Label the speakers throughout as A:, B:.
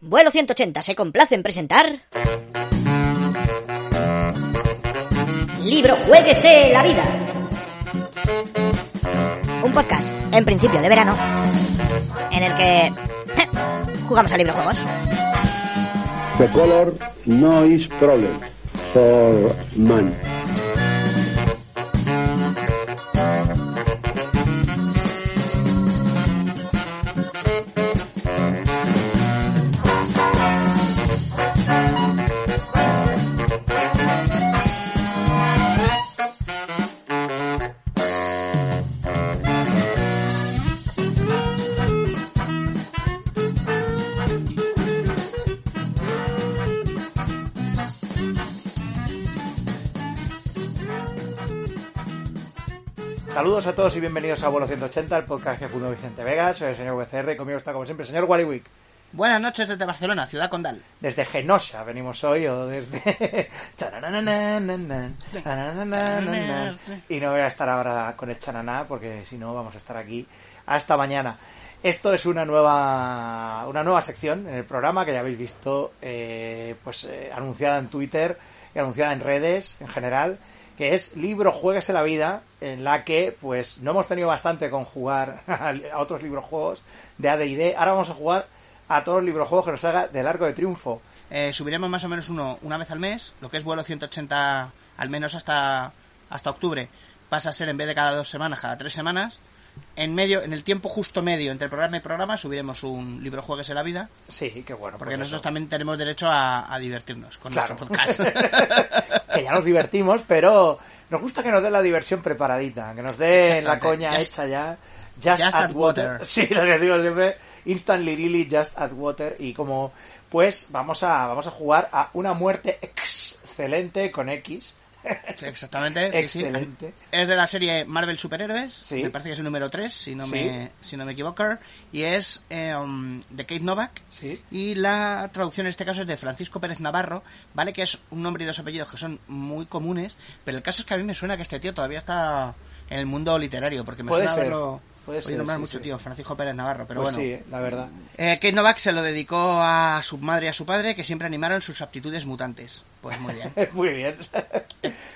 A: Vuelo 180 se complace en presentar. Libro Jueguese la vida. Un podcast, en principio de verano, en el que jugamos a librojuegos.
B: The color no is problem for man.
C: Saludos a todos y bienvenidos a Vuelo 180, el podcast que fundó Vicente Vegas. Soy el señor VCR y conmigo está como siempre el señor Wariwick.
D: Buenas noches desde Barcelona, ciudad condal.
C: Desde Genosha venimos hoy o desde... y no voy a estar ahora con el chananá porque si no vamos a estar aquí hasta mañana. Esto es una nueva una nueva sección en el programa que ya habéis visto eh, pues eh, anunciada en Twitter y anunciada en redes en general que es Libro Jueguese la Vida, en la que pues no hemos tenido bastante con jugar a otros librojuegos de AD&D. Ahora vamos a jugar a todos los librojuegos que nos haga del Arco de Triunfo.
D: Eh, subiremos más o menos uno una vez al mes, lo que es vuelo 180 al menos hasta, hasta octubre. Pasa a ser en vez de cada dos semanas, cada tres semanas. En medio, en el tiempo justo medio entre programa y programa, subiremos un libro Jueguese la Vida.
C: Sí, qué bueno.
D: Porque nosotros también tenemos derecho a, a divertirnos con
C: Claro.
D: nuestro podcast.
C: que ya nos divertimos, pero nos gusta que nos den la diversión preparadita, que nos den la coña
D: Just-
C: hecha ya. Just,
D: just
C: add water.
D: water.
C: Sí, lo que digo siempre. Instantly really just add water. Y como, pues, vamos a, vamos a jugar a una muerte excelente con X.
D: Sí, Exactamente. sí, sí.
C: Excelente.
D: Es de la serie Marvel Superhéroes.
C: Sí.
D: Me parece que es el número 3, si no,
C: Sí.
D: me, si no me equivoco. Y es eh, um, de Kate Novak.
C: Sí.
D: Y la traducción en este caso es de Francisco Pérez Navarro, ¿vale? Que es un nombre y dos apellidos que son muy comunes, pero el caso es que a mí me suena que este tío todavía está en el mundo literario, porque me
C: Puede
D: suena
C: ser,
D: haberlo
C: puede ser,
D: nombrar
C: sí,
D: mucho,
C: sí.
D: tío, Francisco Pérez Navarro, pero
C: pues
D: bueno.
C: sí, la verdad.
D: Eh, Kate Novak se lo dedicó a su madre y a su padre, que siempre animaron sus aptitudes mutantes. Pues muy bien.
C: Muy bien.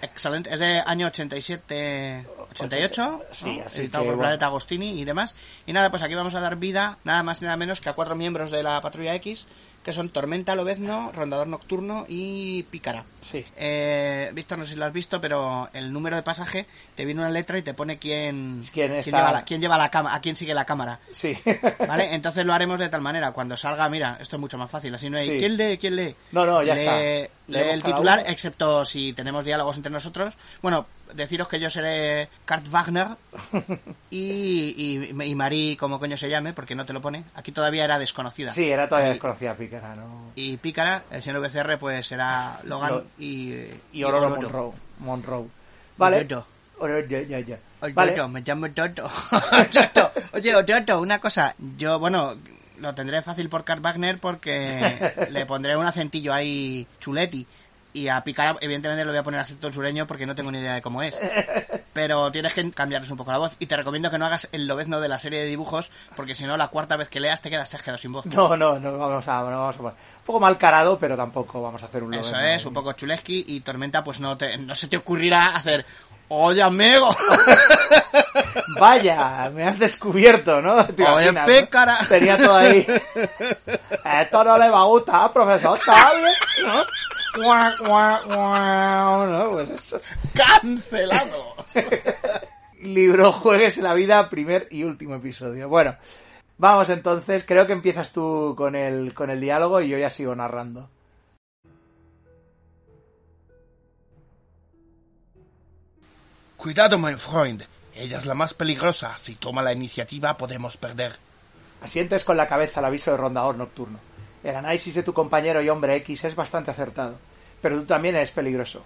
D: Excelente. Es de año 87, 88,
C: Sí, así
D: editado
C: que,
D: por
C: bueno.
D: Planeta Agostini y demás. Y nada, pues aquí vamos a dar vida, nada más y nada menos que a cuatro miembros de la Patrulla X, que son Tormenta, Lobezno, Rondador Nocturno y Pícara.
C: Sí.
D: Eh, Víctor, no sé si lo has visto, pero el número de pasaje te viene una letra y te pone quién,
C: ¿Quién está?
D: lleva la, quién lleva la cámara, a quién sigue la cámara.
C: Sí.
D: ¿Vale? Entonces lo haremos de tal manera, cuando salga, mira, esto es mucho más fácil, así no hay
C: Sí.
D: ¿quién lee? ¿quién lee?
C: No, no, ya
D: lee,
C: está.
D: lee el titular,
C: uno.
D: excepto si tenemos diálogos entre nosotros. Bueno, deciros que yo seré Kurt Wagner y, y, y Marí, como coño se llame, porque no te lo pone. Aquí todavía era desconocida.
C: Sí, era todavía
D: Y-
C: desconocida Pícara, ¿no?
D: Y Pícara, el señor VCR, pues será Logan
C: Lo-
D: y,
C: Y Aurora Monroe. Monroe. Vale. Vale.
D: Toto, me llamo Toto. Toto. Oye, Toto, una cosa. Yo, bueno, lo tendré fácil por Kurt Wagner porque le pondré un acentillo ahí chuleti. Y a Picara, evidentemente, le voy a poner acento sureño porque no tengo ni idea de cómo es. Pero tienes que cambiarles un poco la voz. Y te recomiendo que no hagas el lobezno de la serie de dibujos porque si no, la cuarta vez que leas te quedas, te has quedado sin voz.
C: No, no, no vamos a, no vamos a. Un poco mal carado, pero tampoco vamos a hacer un
D: Eso
C: Logan,
D: es, un poco chuleski y Tormenta, pues no, te, no se te ocurrirá hacer... Oye, amigo.
C: Vaya, me has descubierto, ¿no? ¿Te
D: Oye,
C: imaginas, no?
D: pícara.
C: Tenía todo ahí. Esto no le va a gustar, profesor ¿no? ¿No? Pues. Libro Juegues la vida, primer y último episodio. Bueno, vamos entonces. Creo que empiezas tú con el, con el diálogo y yo ya sigo narrando.
E: Cuidado, my friend. Ella es la más peligrosa. Si toma la iniciativa, podemos perder.
C: Asientes con la cabeza al aviso de rondador nocturno. El análisis de tu compañero y hombre X es bastante acertado, pero tú también eres peligroso.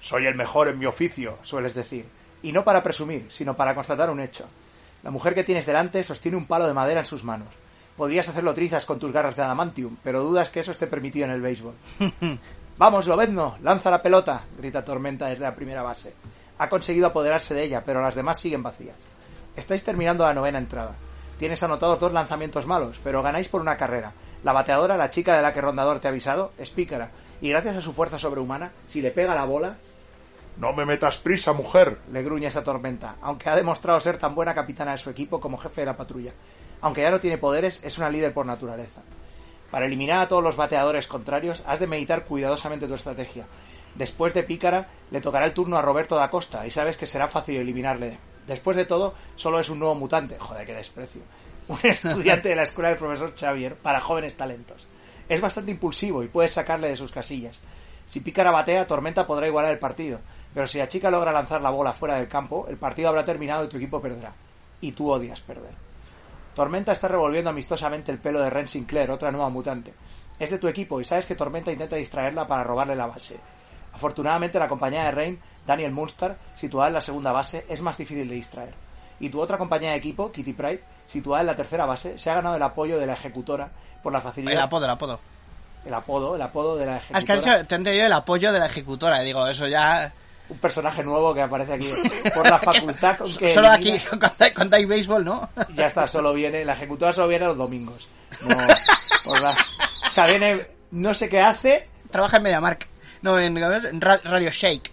C: Soy el mejor en mi oficio, sueles decir, y no para presumir, sino para constatar un hecho. La mujer que tienes delante sostiene un palo de madera en sus manos. Podrías hacerlo trizas con tus garras de adamantium, pero dudas que eso esté permitido en el béisbol. Vamos, Lobezno, lanza la pelota, grita Tormenta desde la primera base. Ha conseguido apoderarse de ella, pero las demás siguen vacías. Estáis terminando la novena entrada. Tienes anotados dos lanzamientos malos, pero ganáis por una carrera. La bateadora, la chica de la que Rondador te ha avisado, es pícara, y gracias a su fuerza sobrehumana, si le pega la bola,
F: No me metas prisa, mujer.
C: le gruñe esa tormenta, aunque ha demostrado ser tan buena capitana de su equipo como jefe de la patrulla. Aunque ya no tiene poderes, es una líder por naturaleza. Para eliminar a todos los bateadores contrarios, has de meditar cuidadosamente tu estrategia. Después de Pícara, le tocará el turno a Roberto da Costa, y sabes que será fácil eliminarle. Después de todo, solo es un nuevo mutante. Joder, qué desprecio. Un estudiante de la escuela del profesor Xavier para jóvenes talentos. Es bastante impulsivo y puedes sacarle de sus casillas. Si Pícara batea, Tormenta podrá igualar el partido. Pero si la chica logra lanzar la bola fuera del campo, el partido habrá terminado y tu equipo perderá. Y tú odias perder. Tormenta está revolviendo amistosamente el pelo de Ren Sinclair, otra nueva mutante. Es de tu equipo y sabes que Tormenta intenta distraerla para robarle la base. Afortunadamente la compañía de Rain, Daniel Munster, situada en la segunda base, es más difícil de distraer. Y tu otra compañía de equipo, Kitty Pride, situada en la tercera base, se ha ganado el apoyo de la ejecutora por la facilidad...
D: El apodo, el apodo.
C: el apodo, el apodo de la
D: Ah,
C: ejecutora.
D: es que has dicho, te el apoyo de la ejecutora. y Digo, eso ya.
C: Un personaje nuevo que aparece aquí por la facultad con que
D: Solo aquí,
C: elimina-
D: hay, cuando hay béisbol, ¿no?
C: Ya está, solo viene, la ejecutora solo viene los domingos. No, por la- o sea, viene, no sé qué hace,
D: Trabaja en MediaMark. No, en, en Ra- Radio Shake.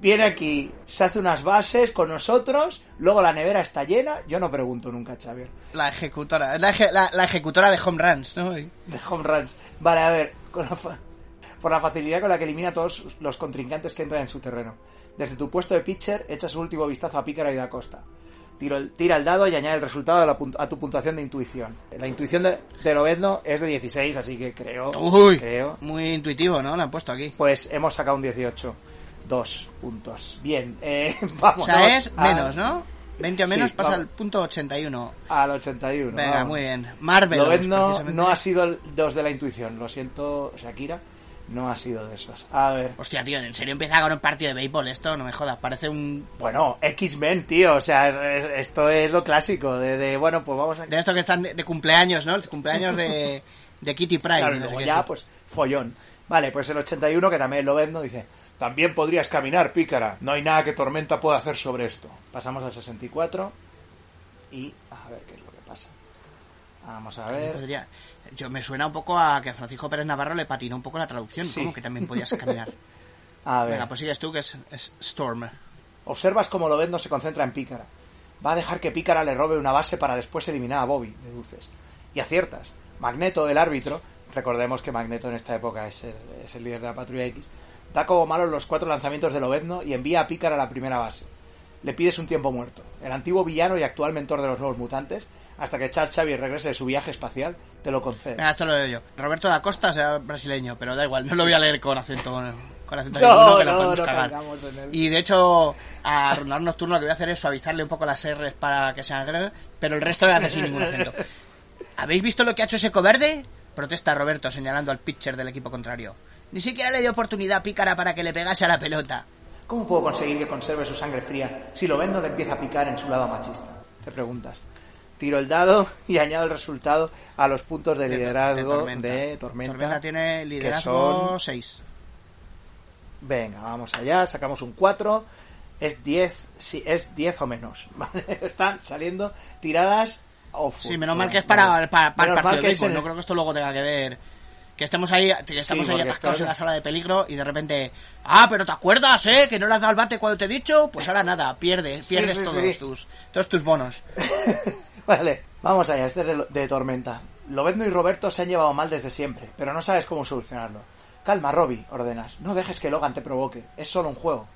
C: Viene aquí, se hace unas bases con nosotros, luego la nevera está llena, yo no pregunto nunca, Xavier,
D: La ejecutora. La, eje- la- la ejecutora de Home Runs, ¿no?
C: De home runs. Vale, a ver, con la fa- por la facilidad con la que elimina a todos los contrincantes que entran en su terreno. Desde tu puesto de pitcher, echa su último vistazo a Pícara y da Costa. Tiro el- tira el dado y añade el resultado a, la tu puntuación de intuición. La intuición de, de Lobezno es de 16, así que creo,
D: Uy,
C: creo
D: muy intuitivo, ¿no? Lo han puesto aquí.
C: Pues hemos sacado un 18. Dos puntos. Bien, eh, vamos.
D: O sea, es menos, ¿no? 20 o
C: Sí,
D: menos pasa
C: vamos.
D: al punto 81.
C: Al 81.
D: Venga,
C: vamos.
D: muy bien. Marvel.
C: Lobezno no ha sido el 2 de la intuición. Lo siento, Shakira. No ha sido de esos. A ver.
D: Hostia, tío, ¿en serio empieza con un partido de béisbol esto? No me jodas, parece un...
C: Bueno, X-Men, tío. O sea, es- esto es lo clásico. De, de, bueno, pues vamos a.
D: De esto que están de, de cumpleaños, ¿no? El cumpleaños de, de Kitty Pryde.
C: Claro,
D: y no
C: luego ya,
D: sí.
C: pues, follón. Vale, pues el 81, que también lo vendo, dice: También podrías caminar, pícara. No hay nada que Tormenta pueda hacer sobre esto. Pasamos al 64. Y a ver qué es lo que pasa. Vamos a ver.
D: Podría- Yo me suena un poco a que a Francisco Pérez Navarro le patinó un poco la traducción,
C: Sí.
D: como que también podías caminar.
C: A ver.
D: Venga, pues sigues tú, que es, es Storm.
C: Observas cómo Lobezno se concentra en Pícara. Va a dejar que Pícara le robe una base para después eliminar a Bobby, deduces. Y aciertas. Magneto, el árbitro, recordemos que Magneto en esta época es el, es el líder de la Patrulla X, da como malos los cuatro lanzamientos de Lobezno y envía a Pícara a la primera base. Le pides un tiempo muerto. El antiguo villano y actual mentor de los nuevos mutantes, hasta que Charles Xavier regrese de su viaje espacial, te lo concede.
D: Venga, esto lo leo yo. Roberto da Costa será brasileño, pero da igual, no lo voy a leer con acento, con acento
C: No,
D: que
C: no,
D: podemos
C: no
D: cagar. Y de hecho, a Rondar Nocturno lo que voy a hacer es suavizarle un poco las R's para que sean grandes, pero el resto lo voy a hacer sin ningún acento. ¿Habéis visto lo que ha hecho ese coverde? Protesta Roberto señalando al pitcher del equipo contrario. Ni siquiera le dio oportunidad a Pícara para que le pegase a la pelota.
C: ¿Cómo puedo conseguir que conserve su sangre fría si lo vendo le empieza a picar en su lado machista? Te preguntas. Tiro el dado y añado el resultado a los puntos de liderazgo de Tormenta.
D: Tormenta. tiene
C: que
D: liderazgo
C: son-
D: 6.
C: Venga, vamos allá, sacamos un 4. Es 10, sí, es 10 o menos. ¿vale? Están saliendo tiradas off.
D: Sí, menos mal que es para, para, para el partido de
C: que
D: béisbol. No creo que esto luego tenga que ver. Que estemos ahí, que estamos
C: Sí,
D: ahí atascados en la sala de peligro y de repente. Ah, pero ¿te acuerdas, eh? Que no le has dado el bate cuando te he dicho. Pues ahora nada, pierdes, pierdes
C: sí,
D: todos. Tus, todos tus bonos.
C: Vale, vamos allá, este es de, de Tormenta. Lobezno y Roberto se han llevado mal desde siempre, pero no sabes cómo solucionarlo. Calma, Robbie, ordenas. No dejes que Logan te provoque. Es solo un juego.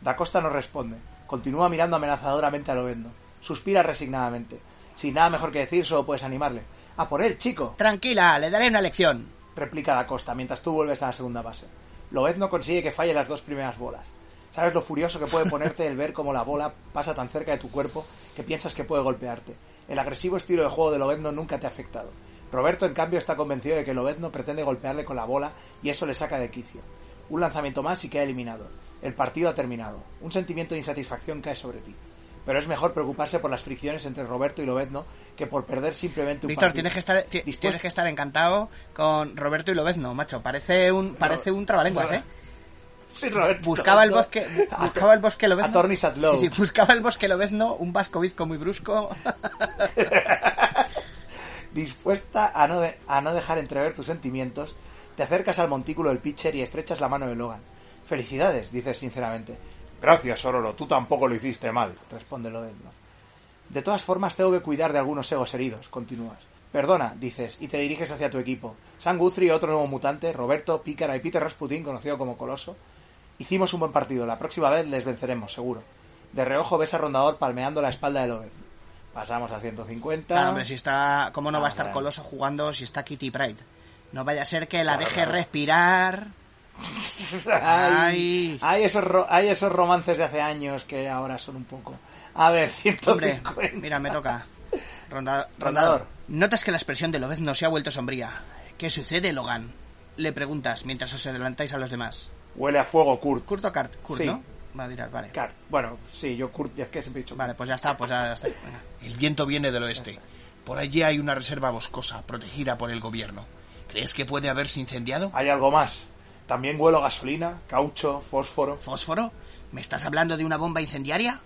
C: Da Costa no responde. Continúa mirando amenazadoramente a Lobezno. Suspira resignadamente. Sin nada mejor que decir, solo puedes animarle. ¡A por él, chico!
D: Tranquila, le daré una lección.
C: Replica Da Costa mientras tú vuelves a la segunda base. Lobezno consigue que falle las dos primeras bolas. ¿Sabes lo furioso que puede ponerte el ver cómo la bola pasa tan cerca de tu cuerpo que piensas que puede golpearte? El agresivo estilo de juego de Lobezno nunca te ha afectado. Roberto, en cambio, está convencido de que Lobezno pretende golpearle con la bola y eso le saca de quicio. Un lanzamiento más y queda eliminado. El partido ha terminado. Un sentimiento de insatisfacción cae sobre ti. Pero es mejor preocuparse por las fricciones entre Roberto y Lobezno que por perder simplemente un
D: Víctor, tienes que estar ti-
C: Dispuesto-
D: tienes que estar encantado con Roberto y Lobezno, macho. Parece un parece un trabalenguas, ¿eh?
C: Sí, Roberto.
D: Buscaba el bosque, bu- buscaba el bosque Lobezno.
C: Law.
D: Sí, sí, buscaba el bosque Lobezno, un vasco bizco muy brusco.
C: Dispuesta a no, de- a no dejar entrever tus sentimientos, te acercas al montículo del pitcher y estrechas la mano de Logan. Felicidades, dices sinceramente.
F: Gracias, Ororo, tú tampoco lo hiciste mal.
C: Responde Lobezno. De todas formas, tengo que cuidar de algunos egos heridos, continúas. Perdona, dices, y te diriges hacia tu equipo. Sam Guthrie, otro nuevo mutante, Roberto, Pícara y Peter Rasputin, conocido como Coloso. Hicimos un buen partido, la próxima vez les venceremos, seguro. De reojo ves a Rondador palmeando la espalda de Lobezno. Pasamos a 150.
D: Claro, hombre, si está... ¿Cómo no va a
C: Ah,
D: estar
C: claro.
D: Coloso jugando si está Kitty Pride? No vaya a ser que la
C: Claro,
D: deje
C: claro.
D: respirar...
C: Ay,
D: Ay.
C: hay, esos ro- hay esos romances de hace años que ahora son un poco... A ver, 150.
D: Hombre, mira, me toca. Ronda-
C: Rondador.
D: Rondador. Notas que la expresión de Lobezno se ha vuelto sombría. ¿Qué sucede, Logan? Le preguntas mientras os adelantáis a los demás.
F: Huele a fuego, Kurt.
D: ¿Kurt o Kurt? Kurt,
C: Sí.
D: ¿no? Va a tirar, vale.
C: Bueno, sí, yo Kurt, ya es que siempre he dicho
D: Vale, pues ya está, pues ya está. Venga.
E: El viento viene del oeste. Por allí hay una reserva boscosa protegida por el gobierno. ¿Crees que puede haberse incendiado?
F: Hay algo más. También huelo a gasolina, caucho, fósforo.
D: ¿Fósforo? ¿Me estás hablando de una bomba incendiaria?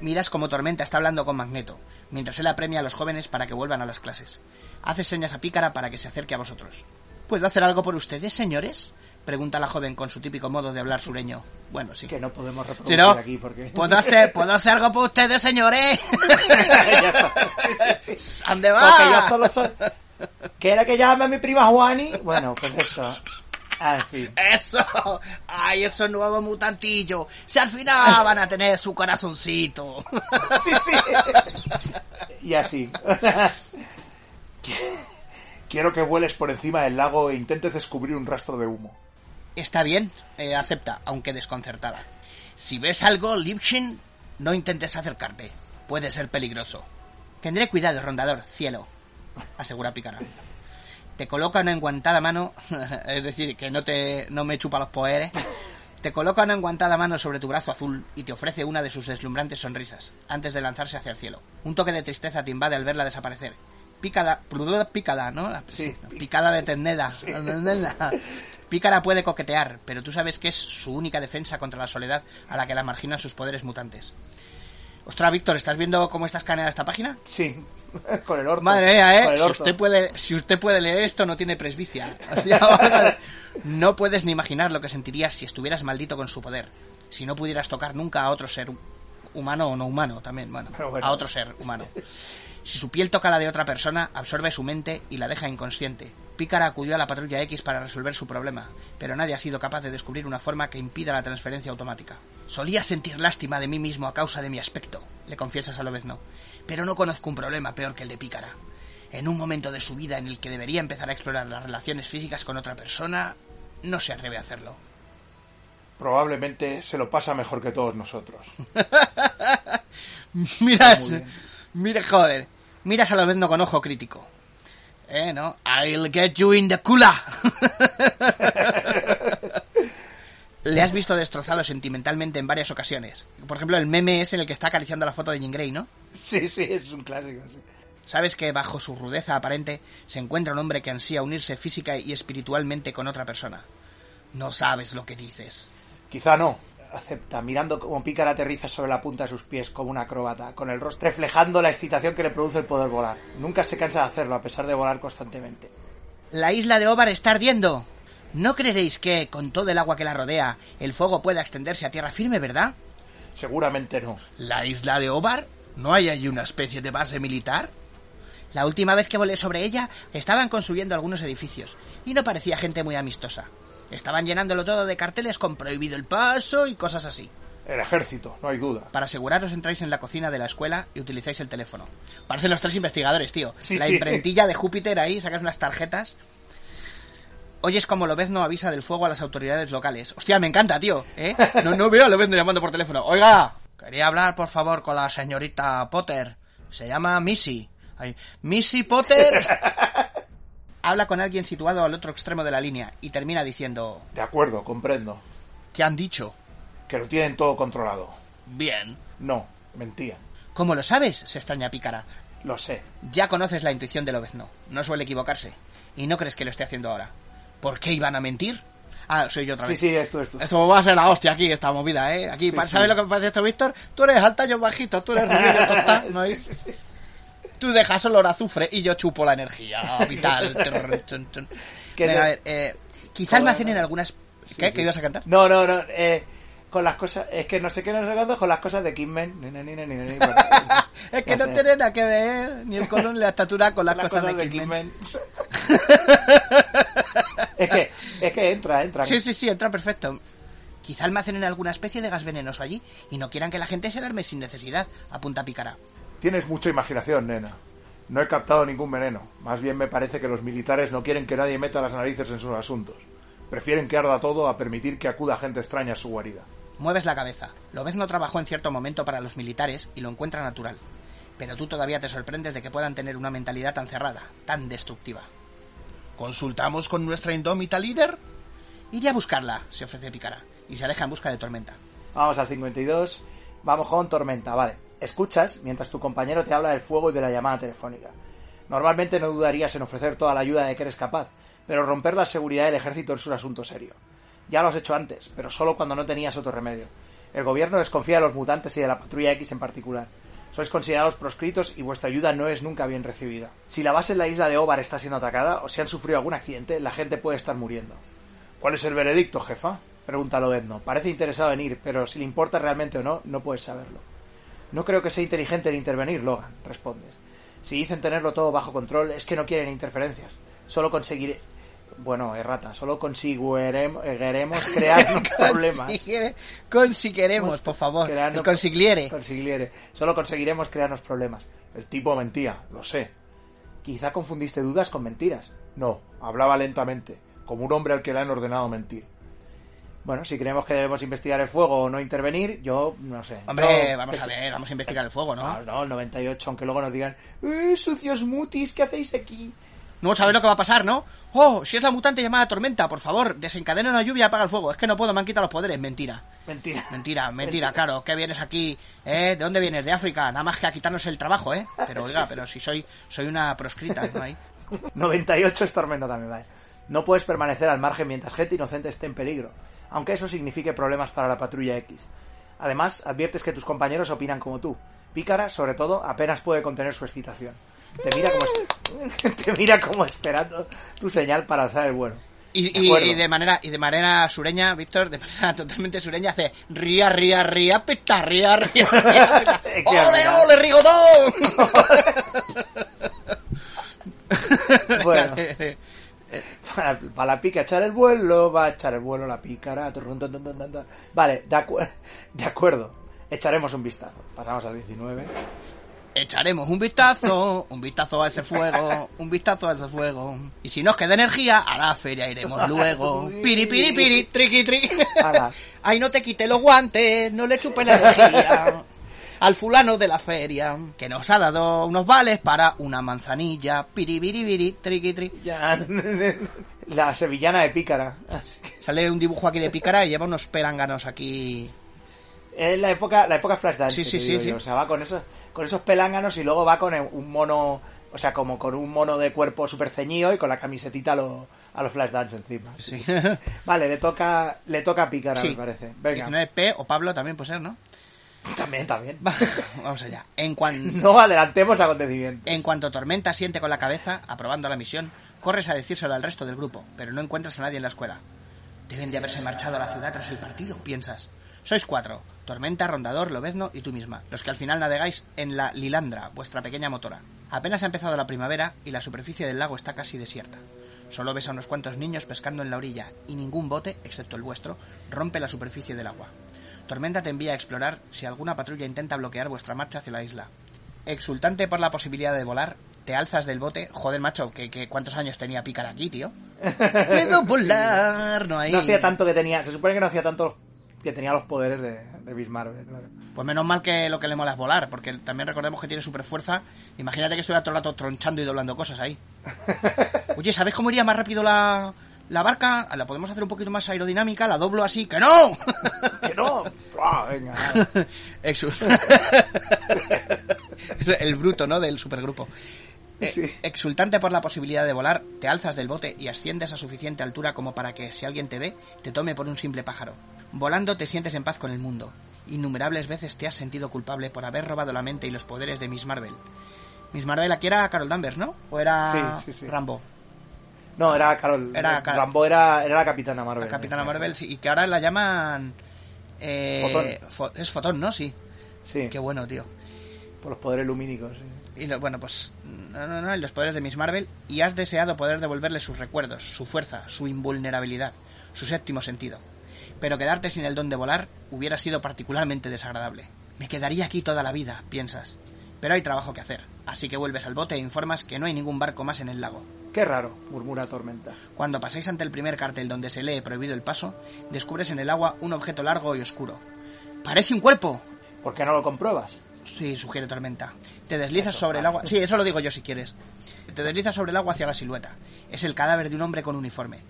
D: Miras como Tormenta está hablando con Magneto, mientras él apremia a los jóvenes para que vuelvan a las clases. Hace señas a Pícara para que se acerque a vosotros. ¿Puedo hacer algo por ustedes, señores? Pregunta la joven con su típico modo de hablar sureño. Bueno, sí.
C: que no podemos
D: Si
C: reproducir
D: no,
C: aquí porque...
D: ¿puedo hacer, ¿puedo hacer algo por ustedes, señores?
C: Sí, sí, sí.
D: ¿Dónde
C: Porque yo
D: va?
C: solo soy... ¿Quiere que llame a mi prima Juani? Bueno, pues eso. Ah.
D: Eso, ay, esos nuevos mutantillos. Si al final van a tener su corazoncito.
C: Sí, sí. Y así.
F: Quiero que vueles por encima del lago e intentes descubrir un rastro de humo.
D: Está bien, eh, acepta, aunque desconcertada. Si ves algo, Lipshin, no intentes acercarte. Puede ser peligroso. Tendré cuidado, rondador, cielo, asegura Pícara. Te coloca una enguantada mano, es decir, que no te no me chupa los poderes. Te coloca una enguantada mano sobre tu brazo azul y te ofrece una de sus deslumbrantes sonrisas, antes de lanzarse hacia el cielo. Un toque de tristeza te invade al verla desaparecer. Pícada, picada, ¿no?
C: Sí.
D: Picada de terneda. Pícara puede coquetear, pero tú sabes que es su única defensa contra la soledad a la que la marginan sus poderes mutantes. Ostras, Víctor, ¿estás viendo cómo está escaneada esta página?
C: Sí. Con el orto.
D: Madre mía, ¿eh? Si usted, puede, si usted puede leer esto, no tiene presbicia. no puedes ni imaginar lo que sentirías si estuvieras maldito con su poder. Si no pudieras tocar nunca a otro ser humano o no humano también, bueno, a otro ser humano. Si su piel toca la de otra persona, absorbe su mente y la deja inconsciente. Pícara acudió a la patrulla X para resolver su problema, pero nadie ha sido capaz de descubrir una forma que impida la transferencia automática. Solía sentir lástima de mí mismo a causa de mi aspecto, le confiesas a Lobezno, pero no conozco un problema peor que el de Pícara. En un momento de su vida en el que debería empezar a explorar las relaciones físicas con otra persona, no se atreve a hacerlo.
F: Probablemente se lo pasa mejor que todos nosotros.
D: Miras, mira, joder, miras a Lobezno con ojo crítico. Eh, ¿no? I'll get you in the cooler. Le has visto destrozado sentimentalmente en varias ocasiones. Por ejemplo, el meme es en el que está acariciando la foto de Jean Grey, ¿no?
C: Sí, sí, es un clásico. sí.
D: Sabes que bajo su rudeza aparente se encuentra un hombre que ansía unirse física y espiritualmente con otra persona. No sabes lo que dices.
C: Quizá no. Acepta, mirando como Pícara aterriza sobre la punta de sus pies como un acróbata, con el rostro reflejando la excitación que le produce el poder volar. Nunca se cansa de hacerlo, a pesar de volar constantemente.
D: La isla de Ovar está ardiendo. ¿No creeréis que, con todo el agua que la rodea, el fuego pueda extenderse a tierra firme, verdad?
C: Seguramente no.
E: ¿La isla de Ovar? ¿No hay allí una especie de base militar?
D: La última vez que volé sobre ella, estaban construyendo algunos edificios, y no parecía gente muy amistosa. Estaban llenándolo todo de carteles con prohibido el paso y cosas así.
F: El ejército, no hay duda.
D: Para aseguraros entráis en la cocina de la escuela y utilizáis el teléfono. Parecen los tres investigadores, tío.
C: Sí,
D: la
C: sí.
D: imprentilla de Júpiter ahí, sacas unas tarjetas. Oyes como Lobezno avisa del fuego a las autoridades locales. Hostia, me encanta, tío. ¿eh? No, no veo a Lobezno llamando por teléfono. Oiga, quería hablar, por favor, con la señorita Potter. Se llama Missy. Ay, Missy Potter. Habla con alguien situado al otro extremo de la línea y termina diciendo...
F: De acuerdo, comprendo.
E: ¿Qué han dicho?
F: Que lo tienen todo controlado.
E: Bien.
F: No, mentían.
D: ¿Cómo lo sabes? se extraña Pícara.
C: Lo sé.
D: Ya conoces la intuición de Lobezno. No suele equivocarse. Y no crees que lo esté haciendo ahora.
E: ¿Por qué iban a mentir?
D: Ah, soy yo otra
C: Sí,
D: vez.
C: sí, esto, esto.
D: Esto va a ser la hostia aquí, esta movida, ¿eh? Aquí,
C: Sí,
D: pa-
C: sí.
D: ¿sabes lo que me parece esto, Víctor? Tú eres alta, yo bajito, tú eres rubio, yo tostada, ¿no
C: Sí,
D: es?
C: sí, sí.
D: Tú dejas olor a azufre y yo chupo la energía vital.
C: Que
D: Venga, a ver, eh, quizá almacenen algunas... ¿Qué? ¿Qué ibas a cantar?
C: No, no, no. Eh, con las cosas. Es que no sé qué nos recuerdo con las cosas de Kidman. Ni, ni, ni,
D: Es que no tiene nada que ver ni el color ni la estatura con las,
C: Las
D: cosas, de Kidman.
C: Es que, es que entra, entra.
D: Sí, sí, sí, entra perfecto. Quizá almacenen alguna especie de gas venenoso allí y no quieran que la gente se alarme sin necesidad, apunta Pícara.
F: Tienes mucha imaginación, nena. No he captado ningún veneno. Más bien me parece que los militares no quieren que nadie meta las narices en sus asuntos. Prefieren que arda todo a permitir que acuda gente extraña a su guarida.
D: Mueves la cabeza. Lobezno trabajó en cierto momento para los militares y lo encuentra natural. Pero tú todavía te sorprendes de que puedan tener una mentalidad tan cerrada, tan destructiva.
E: ¿Consultamos con nuestra indómita líder?
D: Iré a buscarla, se ofrece Pícara, y se aleja en busca de Tormenta.
C: Vamos al 52. Vamos con Tormenta, vale. Escuchas mientras tu compañero te habla del fuego y de la llamada telefónica. Normalmente no dudarías en ofrecer toda la ayuda de que eres capaz, pero romper la seguridad del ejército es un asunto serio. Ya lo has hecho antes, pero solo cuando no tenías otro remedio. El gobierno desconfía de los mutantes y de la patrulla X en particular. Sois considerados proscritos y vuestra ayuda no es nunca bien recibida. Si la base en la isla de Ovar está siendo atacada o si han sufrido algún accidente, la gente puede estar muriendo.
F: ¿Cuál es el veredicto, jefa?
C: Pregunta Lobezno. Parece interesado en ir, pero si le importa realmente o no, no puedes saberlo. No creo que sea inteligente en intervenir, Logan, respondes. Si dicen tenerlo todo bajo control, es que no quieren interferencias. Solo conseguiré... Bueno, errata, solo conseguiremos crear problemas.
D: Consigue- Consigueremos, por favor.
C: Crearnos-
D: El consigliere.
C: Consigliere. Solo conseguiremos crearnos problemas.
F: El tipo mentía, lo sé.
C: Quizá confundiste dudas con mentiras.
F: No, hablaba lentamente, como un hombre al que le han ordenado mentir.
C: Bueno, si creemos que debemos investigar el fuego o no intervenir, yo no sé.
D: Hombre, vamos a ver, vamos a investigar el fuego,
C: No,
D: ¿no?
C: no, el 98, aunque luego nos digan, ¡Eh, sucios mutis, ¿qué hacéis aquí?
D: No sabes lo que va a pasar, ¿no? Oh, si es la mutante llamada Tormenta, por favor, desencadena una lluvia y apaga el fuego. Es que no puedo, me han quitado los poderes. Mentira.
C: Mentira.
D: Mentira, mentira, claro. ¿Qué vienes aquí? ¿Eh? ¿De dónde vienes? De África. Nada más que a quitarnos el trabajo, ¿eh? Pero oiga, pero si soy soy una proscrita, ¿no? Ahí.
C: 98 es tormenta también, vale. No puedes permanecer al margen mientras gente inocente esté en peligro, aunque eso signifique problemas para la patrulla X. Además, adviertes que tus compañeros opinan como tú. Pícara, sobre todo, apenas puede contener su excitación. Te mira como, te mira como esperando tu señal para alzar el vuelo.
D: Y,
C: De
D: y- de manera y de manera sureña, Víctor, de manera totalmente sureña, hace ría, ría, ría, pita, ría, ría, ría, ¡Ole, ole, rigodón!
C: Bueno. Para, para la pica echar el vuelo, va a echar el vuelo la pícara. Vale, de, acu- de acuerdo. Echaremos un vistazo. Pasamos al 19.
D: Echaremos un vistazo, un vistazo a ese fuego, un vistazo a ese fuego. Y si nos queda energía, a la feria iremos luego. Piri, piri, piri, triqui, tri.
C: Ala.
D: Ay, no te quite los guantes, no le chupe la energía. Al fulano de la feria, que nos ha dado unos vales para una manzanilla. Piri, piri, piri, triqui, tri.
C: Ya, la sevillana de pícara.
D: Sale un dibujo aquí de pícara y lleva unos pelánganos aquí.
C: Es la época, la época Flashdance.
D: Sí, sí, sí, sí.
C: O sea, va con esos, con esos pelánganos y luego va con un mono, o sea, como con un mono de cuerpo súper ceñido y con la camisetita a, lo- a los Flashdance encima.
D: Sí.
C: Vale, le toca, le toca
D: Sí.
C: me parece. Venga,
D: 19P o Pablo también puede ser, ¿no?
C: también, también.
D: Va, Vamos allá. En cuanto...
C: No adelantemos acontecimientos.
D: En cuanto Tormenta siente con la cabeza, aprobando la misión, corres a decírselo al resto del grupo, pero no encuentras a nadie en la escuela. Deben de haberse marchado a la ciudad tras el partido, piensas. Sois cuatro, Tormenta, Rondador, Lobezno y tú misma, los que al final navegáis en la Lilandra, vuestra pequeña motora. Apenas ha empezado la primavera y la superficie del lago está casi desierta. Solo ves a unos cuantos niños pescando en la orilla y ningún bote, excepto el vuestro, rompe la superficie del agua. Tormenta te envía a explorar si alguna patrulla intenta bloquear vuestra marcha hacia la isla. Exultante por la posibilidad de volar, te alzas del bote. Joder, macho, que, que ¿cuántos años tenía Pícara aquí, tío? Puedo volar, no hay.
C: No hacía tanto que tenía, se supone que no hacía tanto que tenía los poderes de, de Miss Marvel, claro.
D: Pues menos mal que lo que le mola es volar, porque también recordemos que tiene super fuerza. Imagínate que estuviera todo el rato tronchando y doblando cosas ahí. Oye, ¿sabéis cómo iría más rápido la, la barca? La podemos hacer un poquito más aerodinámica, la doblo así. ¡Que no!
C: Que no, venga.
D: Exul- el bruto, ¿no? Del supergrupo. Eh,
C: Sí.
D: Exultante por la posibilidad de volar, te alzas del bote y asciendes a suficiente altura como para que, si alguien te ve, te tome por un simple pájaro. Volando te sientes en paz con el mundo. Innumerables veces te has sentido culpable por haber robado la mente y los poderes de Miss Marvel. Miss Marvel aquí era Carol Danvers, ¿no? ¿O era
C: Sí, sí, sí.
D: Rambo?
C: No, era Carol.
D: Era Car-
C: Rambo era, era la Capitana Marvel.
D: La Capitana Marvel, sí, y que ahora la llaman... eh,
C: Fotón.
D: Fo- es Fotón, ¿no? Sí.
C: Sí,
D: Qué bueno, tío.
C: por los poderes lumínicos. sí.
D: Y lo- bueno, pues no, no, no, los poderes de Miss Marvel y has deseado poder devolverle sus recuerdos, su fuerza, su invulnerabilidad, su séptimo sentido. Pero quedarte sin el don de volar hubiera sido particularmente desagradable. Me quedaría aquí toda la vida, piensas. Pero hay trabajo que hacer, así que vuelves al bote e informas que no hay ningún barco más en el lago.
C: Qué raro, murmura Tormenta.
D: Cuando pasáis ante el primer cartel donde se lee prohibido el paso, descubres en el agua un objeto largo y oscuro. ¡Parece un cuerpo!
C: ¿Por qué no lo compruebas?
D: Sí, sugiere Tormenta. Te deslizas sobre el agua. Sí, eso lo digo yo si quieres. Te deslizas sobre el agua hacia la silueta. Es el cadáver de un hombre con uniforme.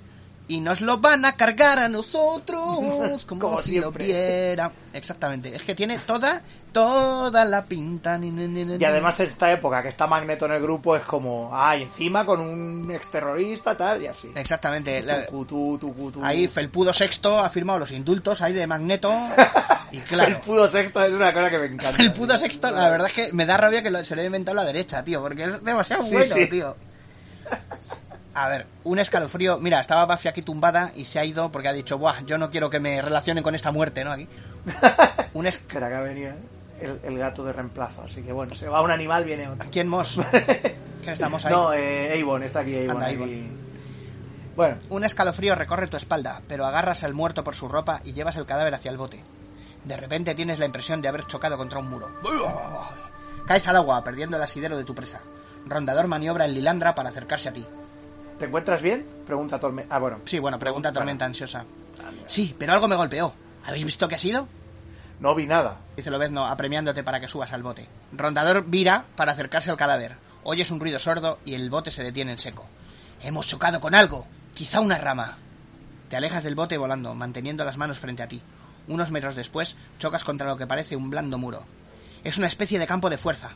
D: Y nos lo van a cargar a nosotros como,
C: Como
D: si lo viera. Exactamente. Es que tiene toda, toda la pinta.
C: Y además esta época que está Magneto en el grupo es como, ah, y encima con un exterrorista, tal, y así.
D: Exactamente.
C: Tucutú.
D: ahí Felpudo VI ha firmado los indultos ahí de Magneto. Y claro.
C: pudo sexto es una cosa que me encanta.
D: El pudo sexto, la verdad es que me da rabia que se lo haya inventado la derecha, tío, porque es demasiado
C: Sí,
D: bueno,
C: sí.
D: tío. A ver, un escalofrío. Mira, estaba Buffy aquí tumbada y se ha ido porque ha dicho, Buah, yo no quiero que me relacionen con esta muerte, ¿no? Aquí. Un es...
C: Espera, que venía el, el gato de reemplazo, así que bueno, se va un animal, viene otro.
D: ¿Quién mos? ¿Qué estamos ahí?
C: No, eh, Avon, está aquí Avon.
D: Anda,
C: aquí. Bueno,
D: Un escalofrío recorre tu espalda, pero agarras al muerto por su ropa y llevas el cadáver hacia el bote. De repente tienes la impresión de haber chocado contra un muro. Caes al agua, perdiendo el asidero de tu presa. Rondador maniobra en Lilandra para acercarse a ti.
C: ¿Te encuentras bien? Pregunta Torme. Ah, bueno.
D: Sí, bueno, pregunta Tormenta ansiosa. Sí, pero algo me golpeó. ¿Habéis visto qué ha sido?
C: No vi nada.
D: Dice Lobezno, apremiándote para que subas al bote. Rondador vira para acercarse al cadáver. Oyes un ruido sordo y el bote se detiene en seco. Hemos chocado con algo. Quizá una rama. Te alejas del bote volando, manteniendo las manos frente a ti. Unos metros después, chocas contra lo que parece un blando muro. Es una especie de campo de fuerza.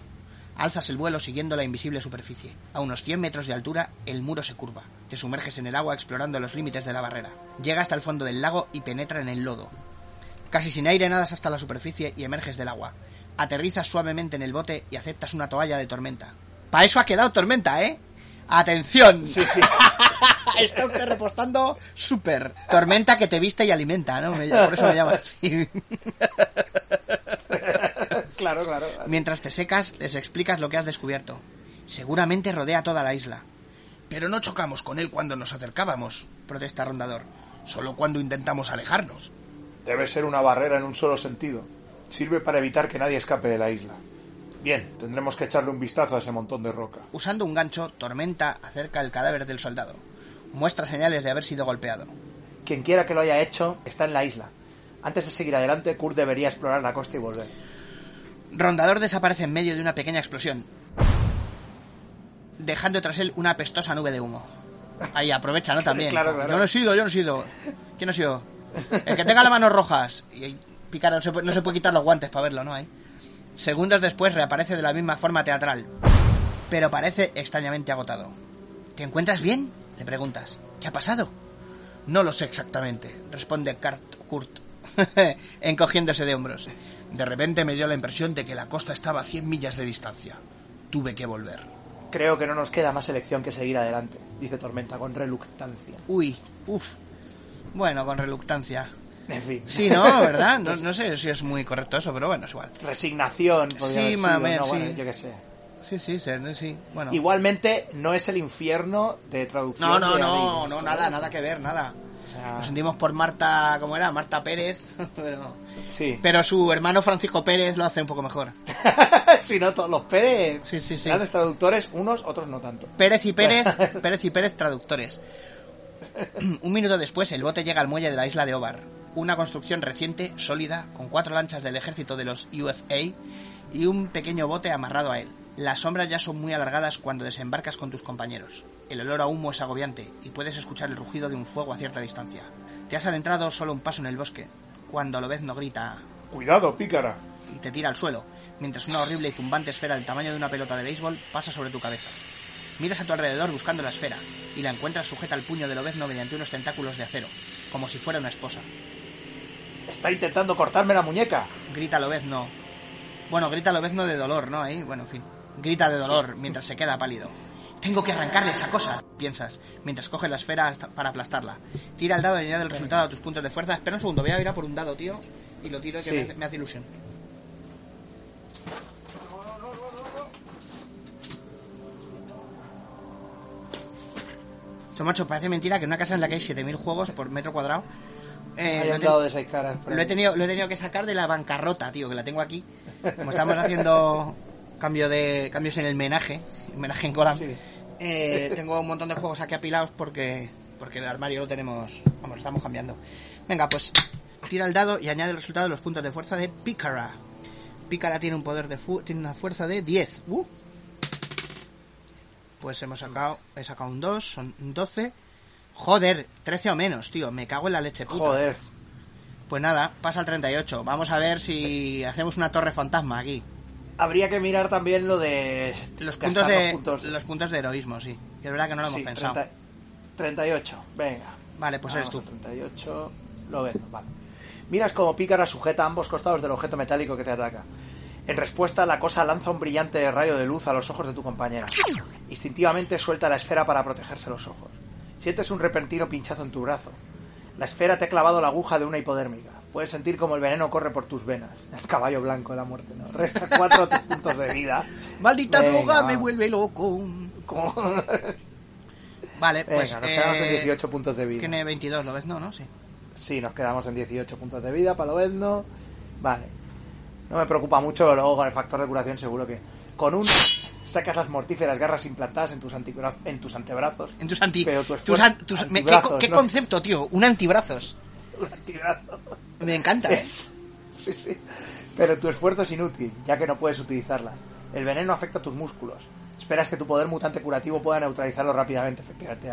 D: Alzas el vuelo siguiendo la invisible superficie. A unos 100 metros de altura, el muro se curva. Te sumerges en el agua explorando los límites de la barrera. Llega hasta el fondo del lago y penetra en el lodo. Casi sin aire nadas hasta la superficie y emerges del agua. Aterrizas suavemente en el bote y aceptas una toalla de tormenta. Para eso ha quedado tormenta, ¿eh? ¡Atención!
C: Sí, sí.
D: Está usted repostando súper. Tormenta que te viste y alimenta, ¿no? Me- por eso me llama así.
C: claro, claro.
D: Mientras te secas, les explicas lo que has descubierto. Seguramente rodea toda la isla,
E: Pero no chocamos con él cuando nos acercábamos,
D: protesta Rondador.
E: solo cuando intentamos alejarnos.
C: Debe ser una barrera en un solo sentido. Sirve para evitar que nadie escape de la isla. Bien, tendremos que echarle un vistazo a ese montón de roca.
D: Usando un gancho, Tormenta acerca el cadáver del soldado. Muestra señales de haber sido golpeado.
C: Quien quiera que lo haya hecho está en la isla. Antes de seguir adelante, Kurt debería explorar la costa y volver.
D: Rondador desaparece en medio de una pequeña explosión, dejando tras él una apestosa nube de humo. Ahí aprovecha, ¿no? También.
C: Claro, claro.
D: Yo no he sido, yo no he sido. ¿Quién ha sido? El que tenga las manos rojas. Y Pícara no se, puede, no se puede quitar los guantes para verlo, ¿no? Ahí. Segundos después reaparece de la misma forma teatral, pero parece extrañamente agotado. ¿Te encuentras bien? Le preguntas. ¿Qué ha pasado?
E: No lo sé exactamente.
D: Responde Kurt, Kurt encogiéndose de hombros.
E: De repente me dio la impresión de que la costa estaba a 100 millas de distancia. Tuve que volver.
C: Creo que no nos queda más elección que seguir adelante, dice Tormenta con reluctancia.
D: Uy, uff. Bueno, con reluctancia.
C: En fin.
D: Sí, ¿no? ¿Verdad? No, no sé si es muy correcto eso, pero bueno, es igual.
C: Resignación.
D: Sí, mamer,
C: no, bueno,
D: sí.
C: yo qué sé.
D: Sí, sí, sí, sí. Bueno.
C: Igualmente, no es el infierno de traducción.
D: No, no,
C: de
D: no, no, nada, nada que ver, nada.
C: Sea,
D: Nos sentimos por Marta, ¿cómo era? Marta Pérez, pero,
C: sí.
D: pero su hermano Francisco Pérez lo hace un poco mejor.
C: si no, todos los Pérez.
D: Sí, sí, sí.
C: Grandes traductores, unos, otros no tanto.
D: Pérez y Pérez, Pérez y Pérez traductores. Un minuto después, el bote llega al muelle de la isla de Obar, una construcción reciente, sólida, con cuatro lanchas del ejército de los USA y un pequeño bote amarrado a él. Las sombras ya son muy alargadas cuando desembarcas con tus compañeros. El olor a humo es agobiante y puedes escuchar el rugido de un fuego a cierta distancia. Te has adentrado solo un paso en el bosque, cuando Lobezno grita
C: Cuidado, pícara.
D: y te tira al suelo, mientras una horrible y zumbante esfera del tamaño de una pelota de béisbol pasa sobre tu cabeza. Miras a tu alrededor buscando la esfera y la encuentras sujeta al puño de Lobezno mediante unos tentáculos de acero, como si fuera una esposa.
C: Está intentando cortarme la muñeca.
D: Grita Lobezno. Bueno, grita Lobezno de dolor, ¿no? Ahí, bueno, en fin. grita de dolor mientras se queda pálido. Tengo que arrancarle esa cosa, piensas, mientras coge la esfera para aplastarla. Tira el dado y añade el resultado a tus puntos de fuerza. Espera un segundo, voy a ir a por un dado, tío, y lo tiro que
C: Sí.
D: me, hace, me hace ilusión. Esto, macho, parece mentira que en una casa en la que hay 7.000 juegos por metro cuadrado... eh, lo, he
C: dado
D: ten-
C: de seis caras. por
D: lo he
C: ahí.
D: tenido, lo he tenido que sacar de la bancarrota, tío, que la tengo aquí. Como estamos haciendo cambio de cambios en el menaje, menaje en Golan,
C: Sí.
D: eh, tengo un montón de juegos aquí apilados porque porque el armario lo tenemos, vamos, lo estamos cambiando. Venga, pues tira el dado y añade el resultado de los puntos de fuerza de Pícara. Pícara tiene un poder de fu- tiene una fuerza de 10. Uh. Pues hemos sacado, he sacado un 2, son 12. Joder, 13 o menos, tío, me cago en la leche puta.
C: Joder.
D: Pues nada, pasa al 38. Vamos a ver si hacemos una torre fantasma aquí.
C: Habría que mirar también lo de
D: Los puntos de,
C: los puntos.
D: los puntos de heroísmo, sí. Que es verdad que no lo hemos
C: Sí,
D: pensado.
C: 30 38, venga.
D: Vale, pues eres
C: Vamos
D: tú.
C: a 38, lo ves, vale. Miras como Pícara sujeta ambos costados del objeto metálico que te ataca. En respuesta, la cosa lanza un brillante rayo de luz a los ojos de tu compañera. Instintivamente suelta la esfera para protegerse los ojos. Sientes un repentino pinchazo en tu brazo. La esfera te ha clavado la aguja de una hipodérmica. Puedes sentir como el veneno corre por tus venas. El caballo blanco de la muerte, ¿no? Resta cuatro puntos de vida.
D: Maldita
C: Venga,
D: droga me vuelve loco.
C: Como-
D: Vale,
C: Venga,
D: pues
C: nos quedamos en
D: eh,
C: 18 puntos de vida.
D: tiene 22, ¿lo ves? No, ¿no? Sí.
C: Sí, nos quedamos en 18 puntos de vida para Lobezno. Vale. No me preocupa mucho, pero luego con el factor de curación seguro que... Con uno sacas las mortíferas garras implantadas en tus, en tus antebrazos.
D: En tus anti...
C: Pero tu
D: tus an- tus- ¿Qué,
C: ¿no?
D: concepto, tío? Un antibrazos. Me encanta.
C: Es- Sí, sí. Pero tu esfuerzo es inútil, ya que no puedes utilizarlas. El veneno afecta a tus músculos. Esperas que tu poder mutante curativo pueda neutralizarlo rápidamente, efectivamente.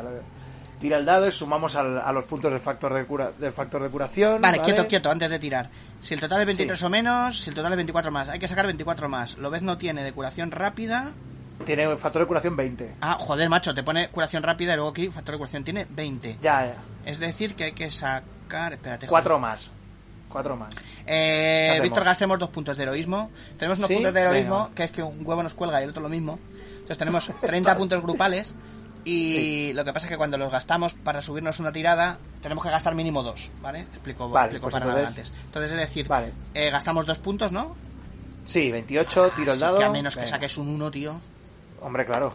C: Tira el dado y sumamos al- a los puntos del factor de, cura, del factor de curación.
D: Vale, quieto, quieto, antes de tirar. Si el total es 23
C: Sí.
D: o menos, si el total es 24 más. Hay que sacar 24 más. Lo ves no tiene de curación rápida.
C: Tiene un factor de curación 20.
D: Ah, joder, macho, te pone curación rápida y luego aquí factor de curación tiene 20.
C: Ya, ya.
D: Es decir, que hay que sacar... Espérate.
C: Cuatro
D: joder.
C: más. Cuatro más.
D: Eh. Víctor, gastemos dos puntos de heroísmo. Tenemos unos
C: ¿Sí?
D: puntos de heroísmo,
C: Venga.
D: que es que un huevo nos cuelga y el otro lo mismo. Entonces tenemos 30 puntos grupales. Y lo que pasa es que cuando los gastamos para subirnos una tirada, tenemos que gastar mínimo dos, ¿vale? Explico,
C: Vale,
D: explico
C: pues
D: para nada
C: entonces-
D: antes. Entonces es decir,
C: Vale.
D: eh, gastamos dos puntos, ¿no?
C: Sí, 28, tiro el dado.
D: que a menos que saques un 1, tío.
C: Hombre, claro.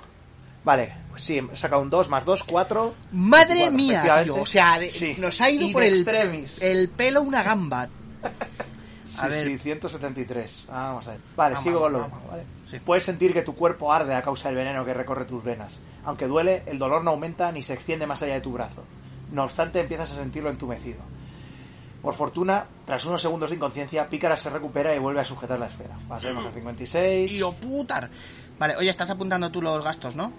C: Vale, pues sí, he sacado un 2 más 2, 4.
D: Madre
C: Cuatro,
D: mía, tío. O sea, de-
C: Sí.
D: nos ha ido
C: In
D: por el,
C: extremis.
D: el pelo una gamba.
C: Sí,
D: A ver.
C: sí, 173. Vamos a ver. Vale,
D: Vamos,
C: sigo con lo ¿vale?
D: Sí.
C: Puedes sentir que tu cuerpo arde a causa del veneno que recorre tus venas. Aunque duele, el dolor no aumenta ni se extiende más allá de tu brazo. No obstante, empiezas a sentirlo entumecido. Por fortuna, tras unos segundos de inconsciencia, Pícara se recupera y vuelve a sujetar la esfera. Pasemos a 56.
D: Tío, putar. Vale, oye, estás apuntando tú los gastos, ¿no?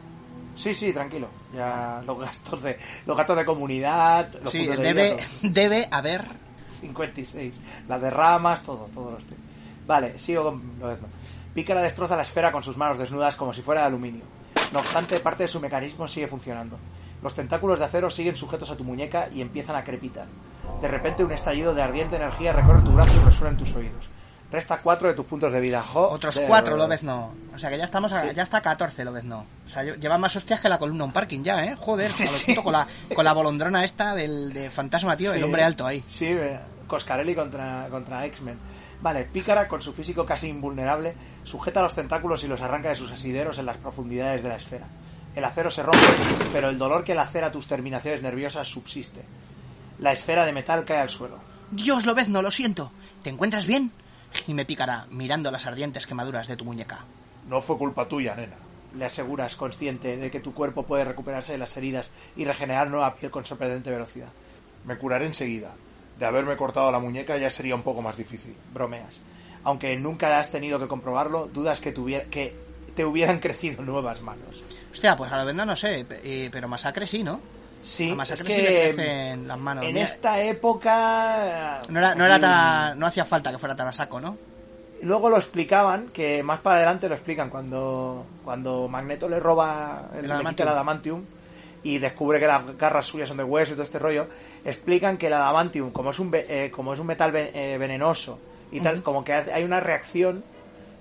C: Sí, sí, tranquilo. Ya los gastos de los gastos de comunidad, los
D: Sí,
C: de
D: debe,
C: vida,
D: debe haber
C: 56. Las derramas, todo, todo lo estoy. Vale, sigo con lo mismo. Pícara destroza la esfera con sus manos desnudas como si fuera de aluminio. No obstante, parte de su mecanismo sigue funcionando. Los tentáculos de acero siguen sujetos a tu muñeca y empiezan a crepitar. De repente, un estallido de ardiente energía recorre tu brazo y resuena en tus oídos. Resta 4 de tus puntos de vida. Jo-
D: otros
C: de-
D: 4, lo ves no. O sea que ya estamos a-
C: Sí.
D: ya está 14, lo ves no. O sea, lle- lleva más hostias que la columna un parking ya, ¿eh? Joder,
C: Sí, sí.
D: con la con la bolondrona esta del de fantasma, tío, el hombre alto ahí.
C: Sí, Coscarelli contra, contra X-Men. Vale, Pícara, con su físico casi invulnerable, sujeta los tentáculos y los arranca de sus asideros en las profundidades de la esfera. El acero se rompe, pero el dolor que lacera tus terminaciones nerviosas subsiste. La esfera de metal cae al suelo.
D: Dios, lo ves no, lo siento. ¿Te encuentras bien? Y me picará mirando las ardientes quemaduras de tu muñeca.
F: No fue culpa tuya, nena.
C: Le aseguras, consciente de que tu cuerpo puede recuperarse de las heridas y regenerar nueva piel con sorprendente velocidad.
F: Me curaré enseguida. De haberme cortado la muñeca ya sería un poco más difícil.
C: Bromeas. Aunque nunca has tenido que comprobarlo, dudas que, tuviera, que te hubieran crecido nuevas manos.
D: Hostia, pues a lo vendo no sé, eh, pero masacre sí, ¿no?
C: Sí,
D: a
C: es que
D: sí le crecen las manos.
C: en
D: Mira,
C: esta época
D: no era, no era
C: aquí-
D: tan, no hacía falta que fuera tan a saco, ¿no?
C: luego lo explicaban que más para adelante lo explican cuando cuando Magneto le roba el,
D: El adamantium.
C: el adamantium y descubre que las garras suyas son de hueso y todo este rollo explican que el adamantium como es un eh, como es un metal eh, venenoso y tal como que hay una reacción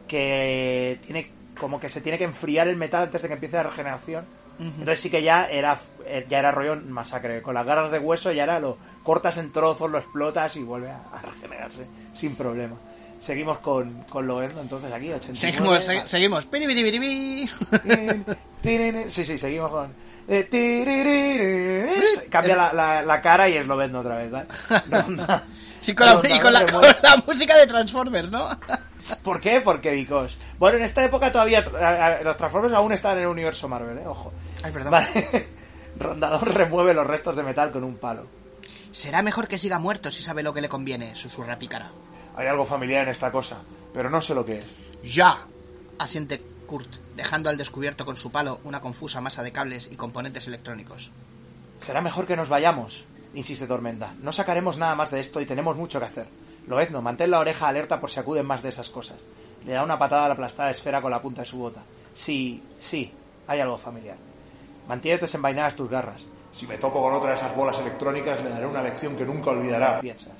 C: que tiene como que se tiene que enfriar el metal antes de que empiece la regeneración. Entonces sí que ya era eh, ya era rollo masacre. Con las garras de hueso ya era lo cortas en trozos, lo explotas y vuelve a, a regenerarse sin problema. Seguimos con, con Loerno, entonces aquí, 89.
D: Seguimos, se- seguimos.
C: Sí, sí, seguimos con... eh. Cambia la, la, la cara y es Lobezno otra vez, ¿vale? Ronda-
D: Sí, con la,
C: Ronda
D: y con la,
C: remueve.
D: con la música de Transformers, ¿no?
C: ¿Por qué? Porque because. Bueno, en esta época todavía a- a- los Transformers aún están en el universo Marvel, ¿eh? Ojo.
D: Ay, perdón.
C: Vale. Rondador remueve los restos de metal con un palo.
D: Será mejor que siga muerto si sabe lo que le conviene, susurra Pícara.
F: Hay algo familiar en esta cosa, pero no sé lo que es.
D: ¡Ya! Asiente Kurt, dejando al descubierto con su palo una confusa masa de cables y componentes electrónicos.
C: Será mejor que nos vayamos, insiste Tormenta. No sacaremos nada más de esto y tenemos mucho que hacer. Loezno, mantén la oreja alerta por si acuden más de esas cosas. Le da una patada a la aplastada esfera con la punta de su bota. Sí, sí, hay algo familiar. Mantienes desenvainadas tus garras.
F: Si me topo con otra de esas bolas electrónicas, le daré una lección que nunca olvidará.
C: piensas.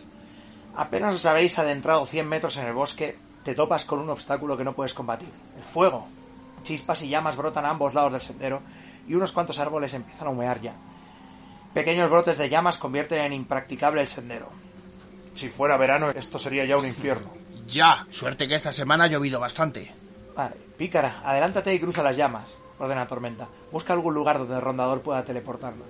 C: Apenas os habéis adentrado 100 metros en el bosque, te topas con un obstáculo que no puedes combatir. El fuego. Chispas y llamas brotan a ambos lados del sendero y unos cuantos árboles empiezan a humear ya. Pequeños brotes de llamas convierten en impracticable el sendero.
F: Si fuera verano, esto sería ya un infierno.
E: Ya, suerte que esta semana ha llovido bastante.
C: Vale, pícara, adelántate y cruza las llamas, ordena Tormenta. Busca algún lugar donde el rondador pueda teleportarnos.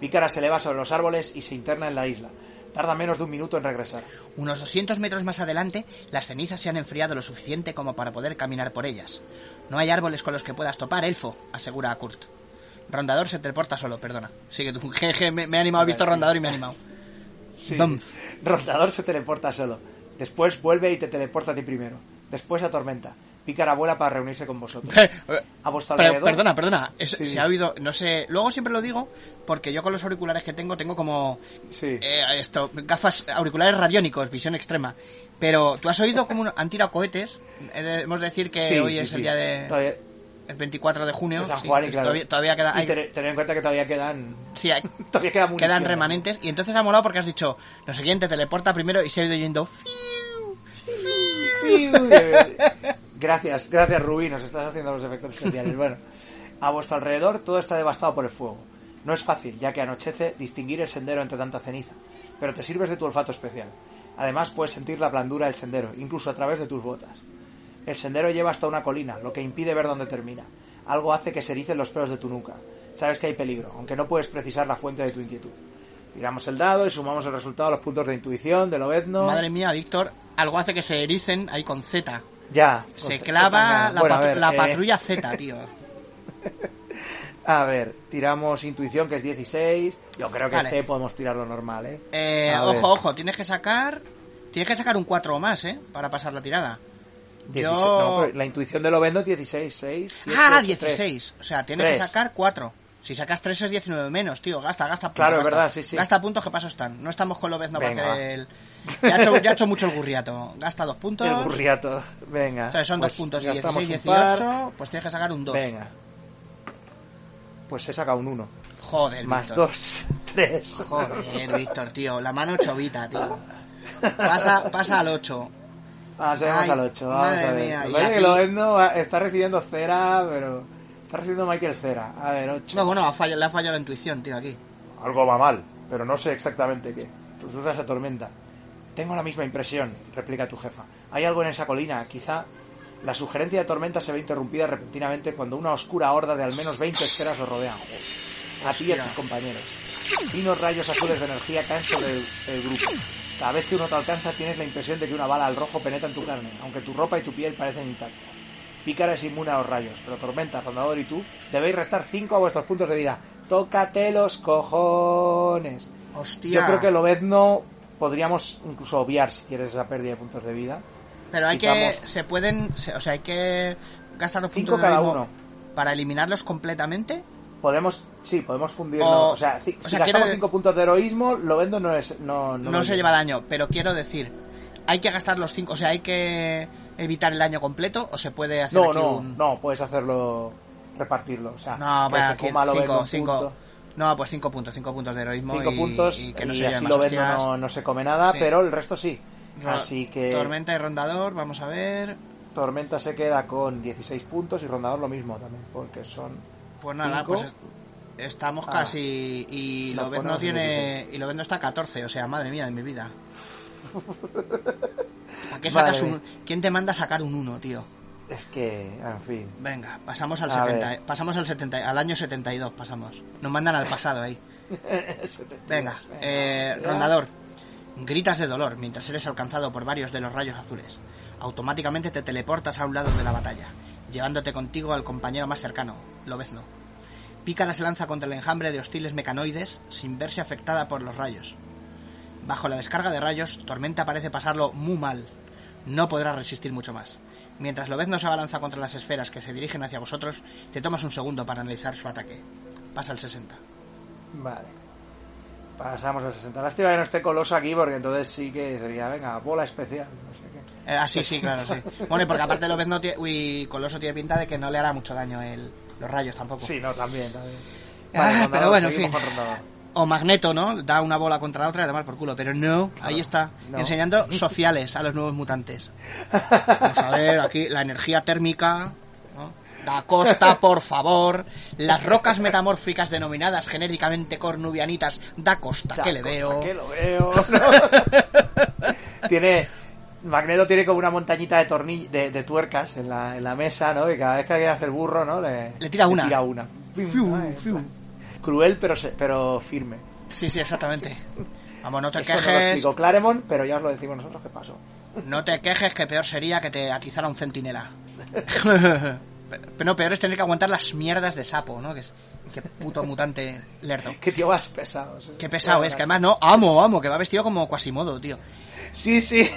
C: Pícara se eleva sobre los árboles y se interna en la isla. Tarda menos de un minuto en regresar.
D: Unos 200 metros más adelante, las cenizas se han enfriado lo suficiente como para poder caminar por ellas. No hay árboles con los que puedas topar, elfo, asegura a Kurt. Rondador se teleporta solo, perdona. Sigue tú. Jeje, me, me he animado, he visto Rondador y me he animado.
C: Sí. Rondador se teleporta solo. Después vuelve y te teleporta a ti primero. Después a Tormenta. Pícara vuela para reunirse con vosotros. A vuestro
D: Pero,
C: alrededor.
D: perdona, perdona. es-
C: Sí.
D: Se ha oído, no sé. Luego siempre lo digo porque yo con los auriculares que tengo tengo como
C: Sí.
D: eh, esto gafas auriculares radiónicos, visión extrema. Pero tú has oído como un- han tirado cohetes. Eh, Debemos decir que
C: Sí,
D: hoy es el día de
C: Todavía-
D: el 24 de junio.
C: de San
D: sí,
C: Juan y
D: pues
C: claro.
D: todavía, todavía queda,
C: Y
D: hay-
C: ten- tened en cuenta que todavía quedan.
D: sí, hay-
C: Todavía queda munición.
D: quedan remanentes. Y entonces ha molado porque has dicho lo siguiente teleporta primero y se ha ido yendo.
C: Gracias, gracias Rubí, nos estás haciendo los efectos especiales. Bueno, a vuestro alrededor todo está devastado por el fuego. No es fácil, ya que anochece, distinguir el sendero entre tanta ceniza, pero te sirves de tu olfato especial. Además puedes sentir la blandura del sendero, incluso a través de tus botas. El sendero lleva hasta una colina, lo que impide ver dónde termina. Algo hace que se ericen los pelos de tu nuca. Sabes que hay peligro, aunque no puedes precisar la fuente de tu inquietud. Tiramos el dado y sumamos el resultado a los puntos de intuición, de lobezno.
D: Madre mía, Víctor, algo hace que se ericen ahí con Z.
C: Ya.
D: Se clava la,
C: Bueno, a
D: patru-
C: ver,
D: la
C: eh,
D: patrulla Z, tío.
C: A ver, tiramos intuición que es 16. Yo creo que
D: Vale.
C: este podemos tirarlo normal, ¿eh?
D: Eh,
C: ver.
D: ojo, ojo, tienes que sacar. Tienes que sacar un 4 o más, ¿eh? Para pasar la tirada.
C: 16.
D: Yo-
C: No, pero la intuición de lo vendo es 16, 6. siete,
D: ah,
C: ocho, tres.
D: 16. O sea, tienes
C: Tres.
D: que sacar 4. Si sacas 3 es 19 menos, tío. Gasta, gasta puntos.
C: Claro, es
D: gasta.
C: verdad, sí, sí.
D: Gasta puntos que paso están. No estamos con Lobezno para hacer el. Ya ha, hecho, ya ha hecho mucho el gurriato. Gasta 2 puntos.
C: El burriato. Venga.
D: O sea, son 2
C: pues
D: puntos y
C: gastamos
D: 16,
C: un par.
D: 18. Pues tienes que sacar un 2.
C: Venga. Pues se saca un 1.
D: Joder,
C: Más
D: Víctor.
C: 2, 3.
D: Joder, Víctor, tío. La mano chovita, tío. Pasa, pasa al 8.
C: Ah, seguimos
D: Ay,
C: al 8. Vamos
D: madre
C: a ver.
D: mía,
C: que
D: aquí-
C: va- está recibiendo cera, pero. Está recibiendo Michael cera. A ver, 8.
D: No, bueno, ha fallado- le ha fallado la intuición, tío, aquí.
F: Algo va mal, pero no sé exactamente qué.
C: Susurra esa tormenta. Tengo la misma impresión, replica tu jefa. Hay algo en esa colina, quizá. La sugerencia de tormenta se ve interrumpida repentinamente cuando una oscura horda de al menos 20 esferas os rodean. A ti y a tus compañeros. Finos rayos azules de energía caen sobre el, el grupo. Cada vez que uno te alcanza tienes la impresión de que una bala al rojo penetra en tu carne, aunque tu ropa y tu piel parecen intactas. Pícara es inmune a los rayos, pero Tormenta, Rondador y tú debéis restar 5 a vuestros puntos de vida. ¡Tócate los cojones!
D: Hostia.
C: Yo creo que Lobezno podríamos incluso obviar si quieres esa pérdida de puntos de vida.
D: Pero hay
C: Quitamos-
D: que. Se pueden. o sea, hay que gastar los puntos de
C: cada
D: heroísmo
C: uno.
D: Para eliminarlos completamente.
C: Podemos, sí, podemos fundirlo.
D: O-
C: O, sea, si,
D: o
C: si gastamos
D: quiero-
C: 5 puntos de heroísmo, Lobezno no es. No,
D: No,
C: no lo
D: se lleva daño, pero quiero decir. Hay que gastar los 5. O sea, hay que evitar el daño completo. O se puede hacer
C: No,
D: aquí
C: no,
D: un.
C: no, puedes hacerlo. Repartirlo. O sea,
D: No, pues
C: se
D: aquí
C: coma Lobezno
D: 5,
C: un
D: 5.
C: punto.
D: No, pues 5 puntos, 5 puntos de heroísmo.
C: 5
D: y,
C: puntos
D: y
C: y,
D: que no se lleven
C: así Lobezno
D: hostias.
C: no, no se come nada,
D: Sí.
C: pero el resto sí. Así que.
D: Tormenta y rondador, vamos a ver.
C: Tormenta se queda con 16 puntos y Rondador lo mismo también, porque son...
D: Pues nada,
C: Cinco.
D: pues es- estamos
C: Ah.
D: casi. Y
C: Nos
D: Lobezno
C: ponemos
D: tiene. Y Lobezno está a 14, o sea, madre mía de mi vida. ¿A qué sacas un.? ¿Quién te manda a sacar un 1, tío?
C: Es que, en fin.
D: Venga, pasamos al
C: A
D: 70,
C: ver.
D: pasamos al 70, al año 72 pasamos. Nos mandan al pasado ahí. Venga, eh, rondador. Gritas de dolor mientras eres alcanzado por varios de los rayos azules. Automáticamente te teleportas a un lado de la batalla, llevándote contigo al compañero más cercano, Lobezno. Pícara se lanza contra el enjambre de hostiles mecanoides sin verse afectada por los rayos. Bajo la descarga de rayos, Tormenta parece pasarlo muy mal. No podrá resistir mucho más. Mientras Lobezno se abalanza contra las esferas que se dirigen hacia vosotros, te tomas un segundo para analizar su ataque. Pasa el 60.
C: Vale. Pasamos al 60. Lástima que no esté Coloso aquí, porque entonces sí que sería, venga, bola especial. No sé qué.
D: Eh, ah, sí, sí, claro, sí. Bueno, y porque aparte Lobezno tiene... Uy, Coloso tiene pinta de que no le hará mucho daño el... los rayos tampoco.
C: Sí, no, también, también.
D: Ah, pero bueno, en fin. O Magneto, ¿no? Da una bola contra la otra y a tomar por culo. Pero no, ahí está.
C: no.
D: Enseñando sociales a los nuevos mutantes. Vamos a ver, aquí la energía térmica. ¿no? Da costa, por favor. Las rocas metamórficas denominadas genéricamente cornubianitas. Da costa, que le
C: Costa,
D: veo.
C: que lo veo. tiene. Magneto tiene como una montañita de tornill de, de tuercas en la, en la mesa, ¿no? Y cada vez que alguien hace el burro, ¿no? Le,
D: Le tira una.
C: tira una.
D: Fiu,
C: Ay,
D: fiu.
C: Cruel, pero, se- pero firme.
D: Sí, sí, exactamente. Vamos, no te
C: Eso no lo
D: quejes.
C: explicó Claremont, pero ya os lo decimos nosotros qué pasó.
D: No te quejes, que peor sería que te atizara un centinela. Pero no, peor es tener que aguantar las mierdas de sapo, ¿no? Que es qué puto mutante lerdo.
C: Qué tío más pesado. sí.
D: Qué pesado es, que además no, amo, amo, que va vestido como Quasimodo, tío.
C: Sí, sí.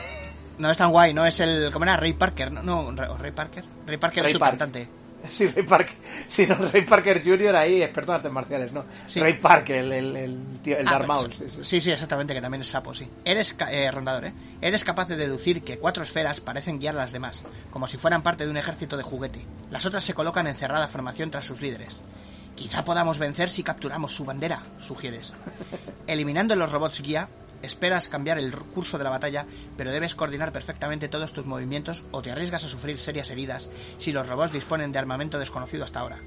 D: No es tan guay, no es el. ¿Cómo era? Ray Parker, ¿no? no Ray- ¿o Ray Parker. Ray Parker
C: Ray
D: es
C: Park.
D: cantante.
C: Sí, Ray Parker. Sí, no, Ray Parker Jr. ahí, experto en artes marciales, ¿no?
D: Sí.
C: Ray Parker, el, el, el tío, el
D: Ah,
C: sí, sí.
D: sí, sí, exactamente, que también es sapo, sí. Eres, eh, rondador, ¿eh? Eres capaz de deducir que cuatro esferas parecen guiar a las demás, como si fueran parte de un ejército de juguete. Las otras se colocan en cerrada formación tras sus líderes. Quizá podamos vencer si capturamos su bandera, sugieres. Eliminando los robots guía, esperas cambiar el curso de la batalla, pero debes coordinar perfectamente todos tus movimientos o te arriesgas a sufrir serias heridas si los robots disponen de armamento desconocido hasta ahora.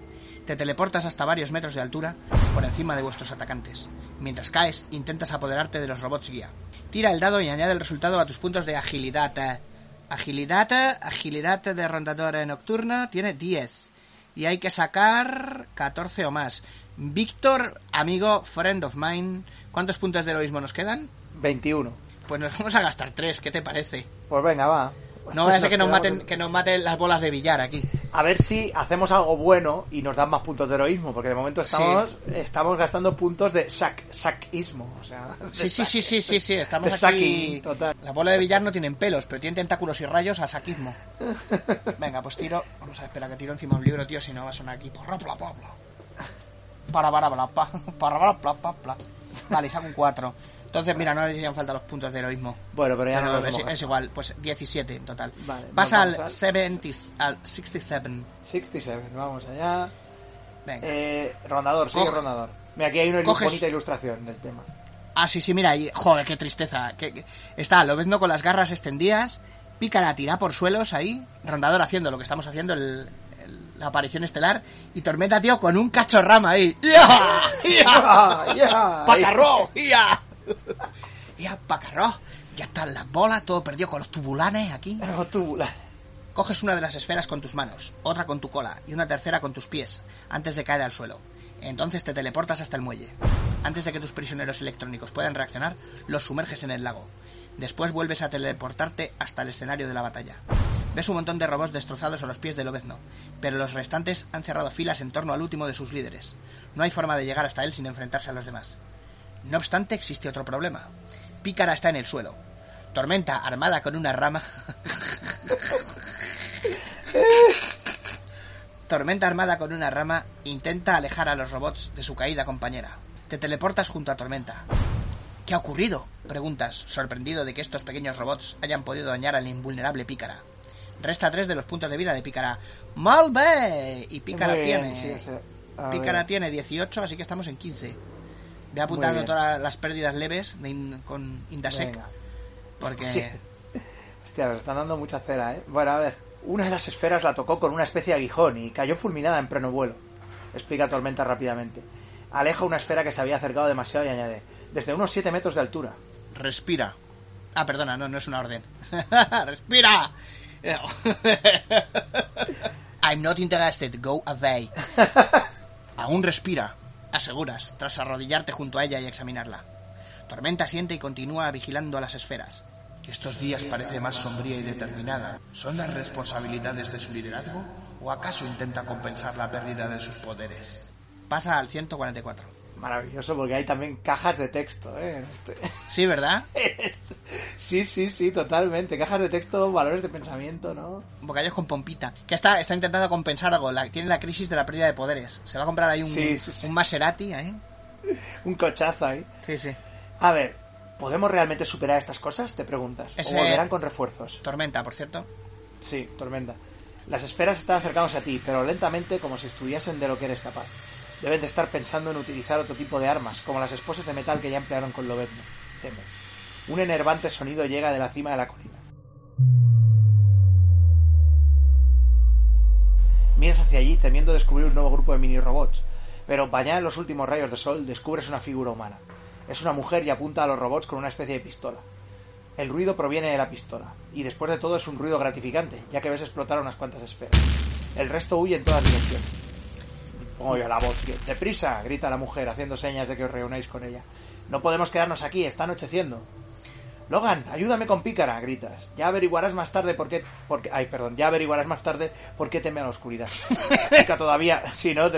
D: Te teleportas hasta varios metros de altura por encima de vuestros atacantes. Mientras caes, intentas apoderarte de los robots guía. Tira el dado y añade el resultado a tus puntos de agilidad. Agilidad, agilidad de rondador nocturna tiene 10. Y hay que sacar 14 o más. Víctor, amigo, friend of mine, ¿cuántos puntos de heroísmo nos quedan?
C: 21.
D: Pues nos vamos a gastar 3, ¿qué te parece?
C: Pues venga, va.
D: No vaya a ser que nos maten,
C: en-
D: que nos maten las bolas de billar aquí.
C: A ver si hacemos algo bueno y nos dan más puntos de heroísmo, porque de momento estamos, estamos gastando puntos de sac, sacismo. O sea,
D: Sí, sí,
C: sac-
D: sí, sí, sí, sí, estamos
C: de
D: aquí.
C: sacking, total.
D: La bola de billar no tienen pelos, pero tienen tentáculos y rayos a saquismo. Venga, pues tiro. Vamos a esperar que tiro encima un libro, tío, si no va a sonar aquí. Porra, pla, pla, pla. Para, para, para, pa, para, para, pla, pla, pla. Vale, saco un 4. Entonces, mira, no le hacían falta los puntos de heroísmo.
C: Bueno, pero ya
D: Pero
C: no
D: es, igual, pues 17 en total.
C: Vale,
D: Pasa al
C: al-
D: 70, al 67.
C: 67, vamos allá.
D: Venga.
C: Eh, rondador, sigue
D: Coge-
C: rondador. Mira, aquí hay una
D: Coges-
C: bonita ilustración del tema.
D: Ah, sí, sí, mira, ahí, joder, qué tristeza. Que, que- está Lobezno con las garras extendidas, Pícara tira por suelos ahí, Rondador haciendo lo que estamos haciendo, el, el- la aparición estelar, y Tormenta, tío, con un cachorrama ahí. ¡Ya! ¡Ya!
C: ¡Ya! ¡Ya!
D: ¡Ya! ¡Ya, pacarró! Ya están las bolas, todo perdido con los tubulanes aquí.
C: Algo tubular.
D: Coges una de las esferas con tus manos, otra con tu cola y una tercera con tus pies, antes de caer al suelo. Entonces te teleportas hasta el muelle. Antes de que tus prisioneros electrónicos puedan reaccionar, los sumerges en el lago. Después vuelves a teleportarte hasta el escenario de la batalla. Ves un montón de robots destrozados a los pies del Lobezno, pero los restantes han cerrado filas en torno al último de sus líderes. No hay forma de llegar hasta él sin enfrentarse a los demás. No obstante, existe otro problema. Pícara está en el suelo. Tormenta, armada con una rama. Tormenta armada con una rama intenta alejar a los robots de su caída compañera. Te teleportas junto a Tormenta. ¿Qué ha ocurrido? Preguntas, sorprendido de que estos pequeños robots hayan podido dañar al invulnerable Pícara. Resta tres de los puntos de vida de Pícara. ¡Malve! Y Pícara
C: bien,
D: tiene.
C: sí, o sea, a
D: Pícara
C: ver.
D: tiene 18, así que estamos en 15. Ve apuntando todas las pérdidas leves de in- con Indasec.
C: Venga.
D: Porque.
C: Sí. Hostia, nos están dando mucha cera, ¿eh? Bueno, a ver. Una de las esferas la tocó con una especie de aguijón y cayó fulminada en pleno vuelo. Explica Tormenta rápidamente. Aleja una esfera que se había acercado demasiado y añade, desde unos 7 metros de altura.
D: Respira. Ah, perdona, no, no es una orden. ¡Respira! I'm not interested, go away. Aún respira, aseguras, tras arrodillarte junto a ella y examinarla. Tormenta siente y continúa vigilando a las esferas.
E: Estos días parece más sombría y determinada. ¿Son las responsabilidades de su liderazgo o acaso intenta compensar la pérdida de sus poderes?
D: Pasa al 144.
C: Maravilloso porque hay también cajas de texto, ¿eh? En este.
D: Sí, ¿verdad?
C: sí, sí, sí, totalmente. Cajas de texto, valores de pensamiento, ¿no?
D: Bocadillos con pompita. Que está, está intentando compensar algo. La, tiene la crisis de la pérdida de poderes. Se va a comprar ahí un,
C: Sí, sí, sí.
D: un Maserati ahí.
C: Un cochazo ahí.
D: Sí, sí.
C: A ver, ¿podemos realmente superar estas cosas? Te preguntas.
D: Ese-
C: ¿O volverán con refuerzos?
D: Tormenta, por cierto.
C: Sí, tormenta. Las esferas están acercándose a ti, pero lentamente como si estuviesen de lo que eres capaz. Deben de estar pensando en utilizar otro tipo de armas, como las esposas de metal que ya emplearon con Lobezno. Un enervante sonido llega de la cima de la colina. Miras hacia allí temiendo descubrir un nuevo grupo de mini robots, pero bañada en los últimos rayos de sol descubres una figura humana. Es una mujer y apunta a los robots con una especie de pistola. El ruido proviene de la pistola, y después de todo es un ruido gratificante, ya que ves explotar unas cuantas esferas. El resto huye en todas direcciones. Pongo yo la voz. ¡Deprisa! grita la mujer, haciendo señas de que os reunáis con ella. No podemos quedarnos aquí, está anocheciendo. Logan, ayúdame con pícara, gritas. Ya averiguarás más tarde por qué... por qué- ay, perdón, ya averiguarás más tarde por qué teme a la oscuridad. La chica todavía... Sí, ¿no?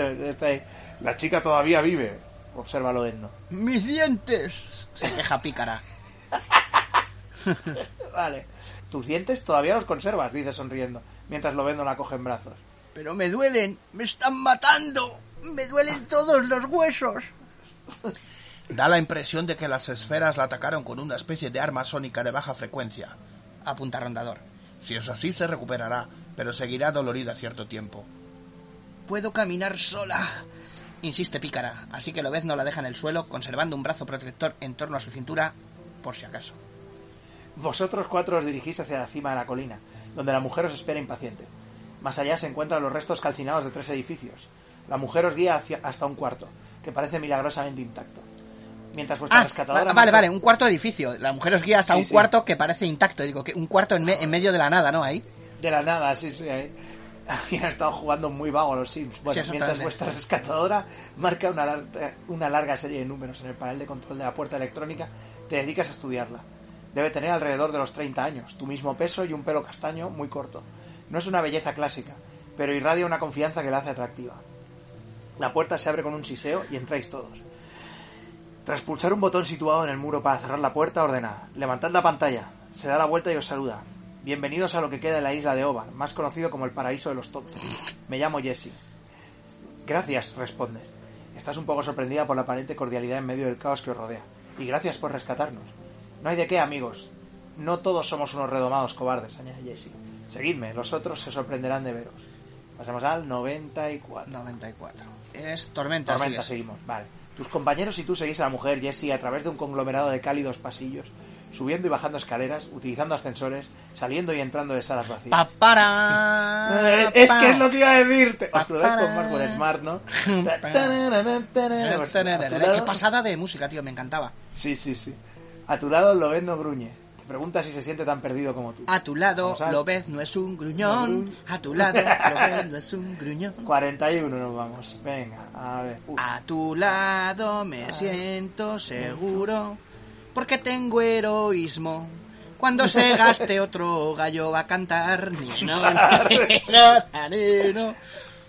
C: La chica todavía vive. Obsérvalo, Edno.
D: ¡Mis dientes! Se queja pícara.
C: Vale. Tus dientes todavía los conservas, dice sonriendo, mientras lo vendo la coge en brazos.
D: Pero me duelen, me están matando. Me duelen todos los huesos.
E: Da la impresión de que las esferas la atacaron con una especie de arma sónica de baja frecuencia.
D: Apunta Rondador.
E: Si es así, se recuperará, pero seguirá dolorida cierto tiempo.
D: Puedo caminar sola. Insiste Pícara, así que Lobez no la deja en el suelo, conservando un brazo protector en torno a su cintura, por si acaso.
C: Vosotros cuatro os dirigís hacia la cima de la colina, donde la mujer os espera impaciente. Más allá se encuentran los restos calcinados de tres edificios. La mujer os guía hacia, hasta un cuarto, que parece milagrosamente intacto. Mientras vuestra
D: Ah,
C: rescatadora...
D: va- vale, vale, un cuarto edificio. La mujer os guía hasta
C: Sí,
D: un
C: sí.
D: cuarto que parece intacto. Digo, que un cuarto en, me- en medio de la nada, ¿no? Ahí.
C: De la nada, sí, sí. ahí. Aquí han estado jugando muy vago los Sims. Bueno,
D: Sí,
C: mientras vuestra rescatadora marca una, lar- una larga serie de números en el panel de control de la puerta electrónica, te dedicas a estudiarla. Debe tener alrededor de los 30 años, tu mismo peso y un pelo castaño muy corto. No es una belleza clásica, pero irradia una confianza que la hace atractiva. La puerta se abre con un siseo y entráis todos. Tras pulsar un botón situado en el muro para cerrar la puerta, ordena: Levantad la pantalla. Se da la vuelta y os saluda. Bienvenidos a lo que queda de la isla de Ovar, más conocido como el paraíso de los tontos. Me llamo Jesse. Gracias, respondes. Estás un poco sorprendida por la aparente cordialidad en medio del caos que os rodea. Y gracias por rescatarnos. No hay de qué, amigos. No todos somos unos redomados cobardes, añade Jesse. Seguidme, los otros se sorprenderán de veros. Pasamos al 94.
D: 94. Es tormenta.
C: Tormenta,
D: sigues.
C: seguimos. Vale. Tus compañeros y tú seguís a la mujer Jessie a través de un conglomerado de cálidos pasillos, subiendo y bajando escaleras, utilizando ascensores, saliendo y entrando de salas vacías.
D: Pa, para,
C: Eh, es
D: pa.
C: que es lo que iba a decirte.
D: Pa,
C: Os cruzáis con
D: para.
C: Marvel Smart, ¿no?
D: Qué pasada de música, tío, me encantaba.
C: Sí, sí, sí. A tu lado Lovendo gruñe. Te pregunta si se siente tan perdido como tú.
D: A tu lado, Lobez no es un gruñón. A tu lado, Lobez no es un gruñón.
C: 41 nos vamos. Venga, a ver. Uy.
D: A tu lado me siento seguro porque tengo heroísmo. Cuando se gaste otro gallo va a cantar. Nino, nino.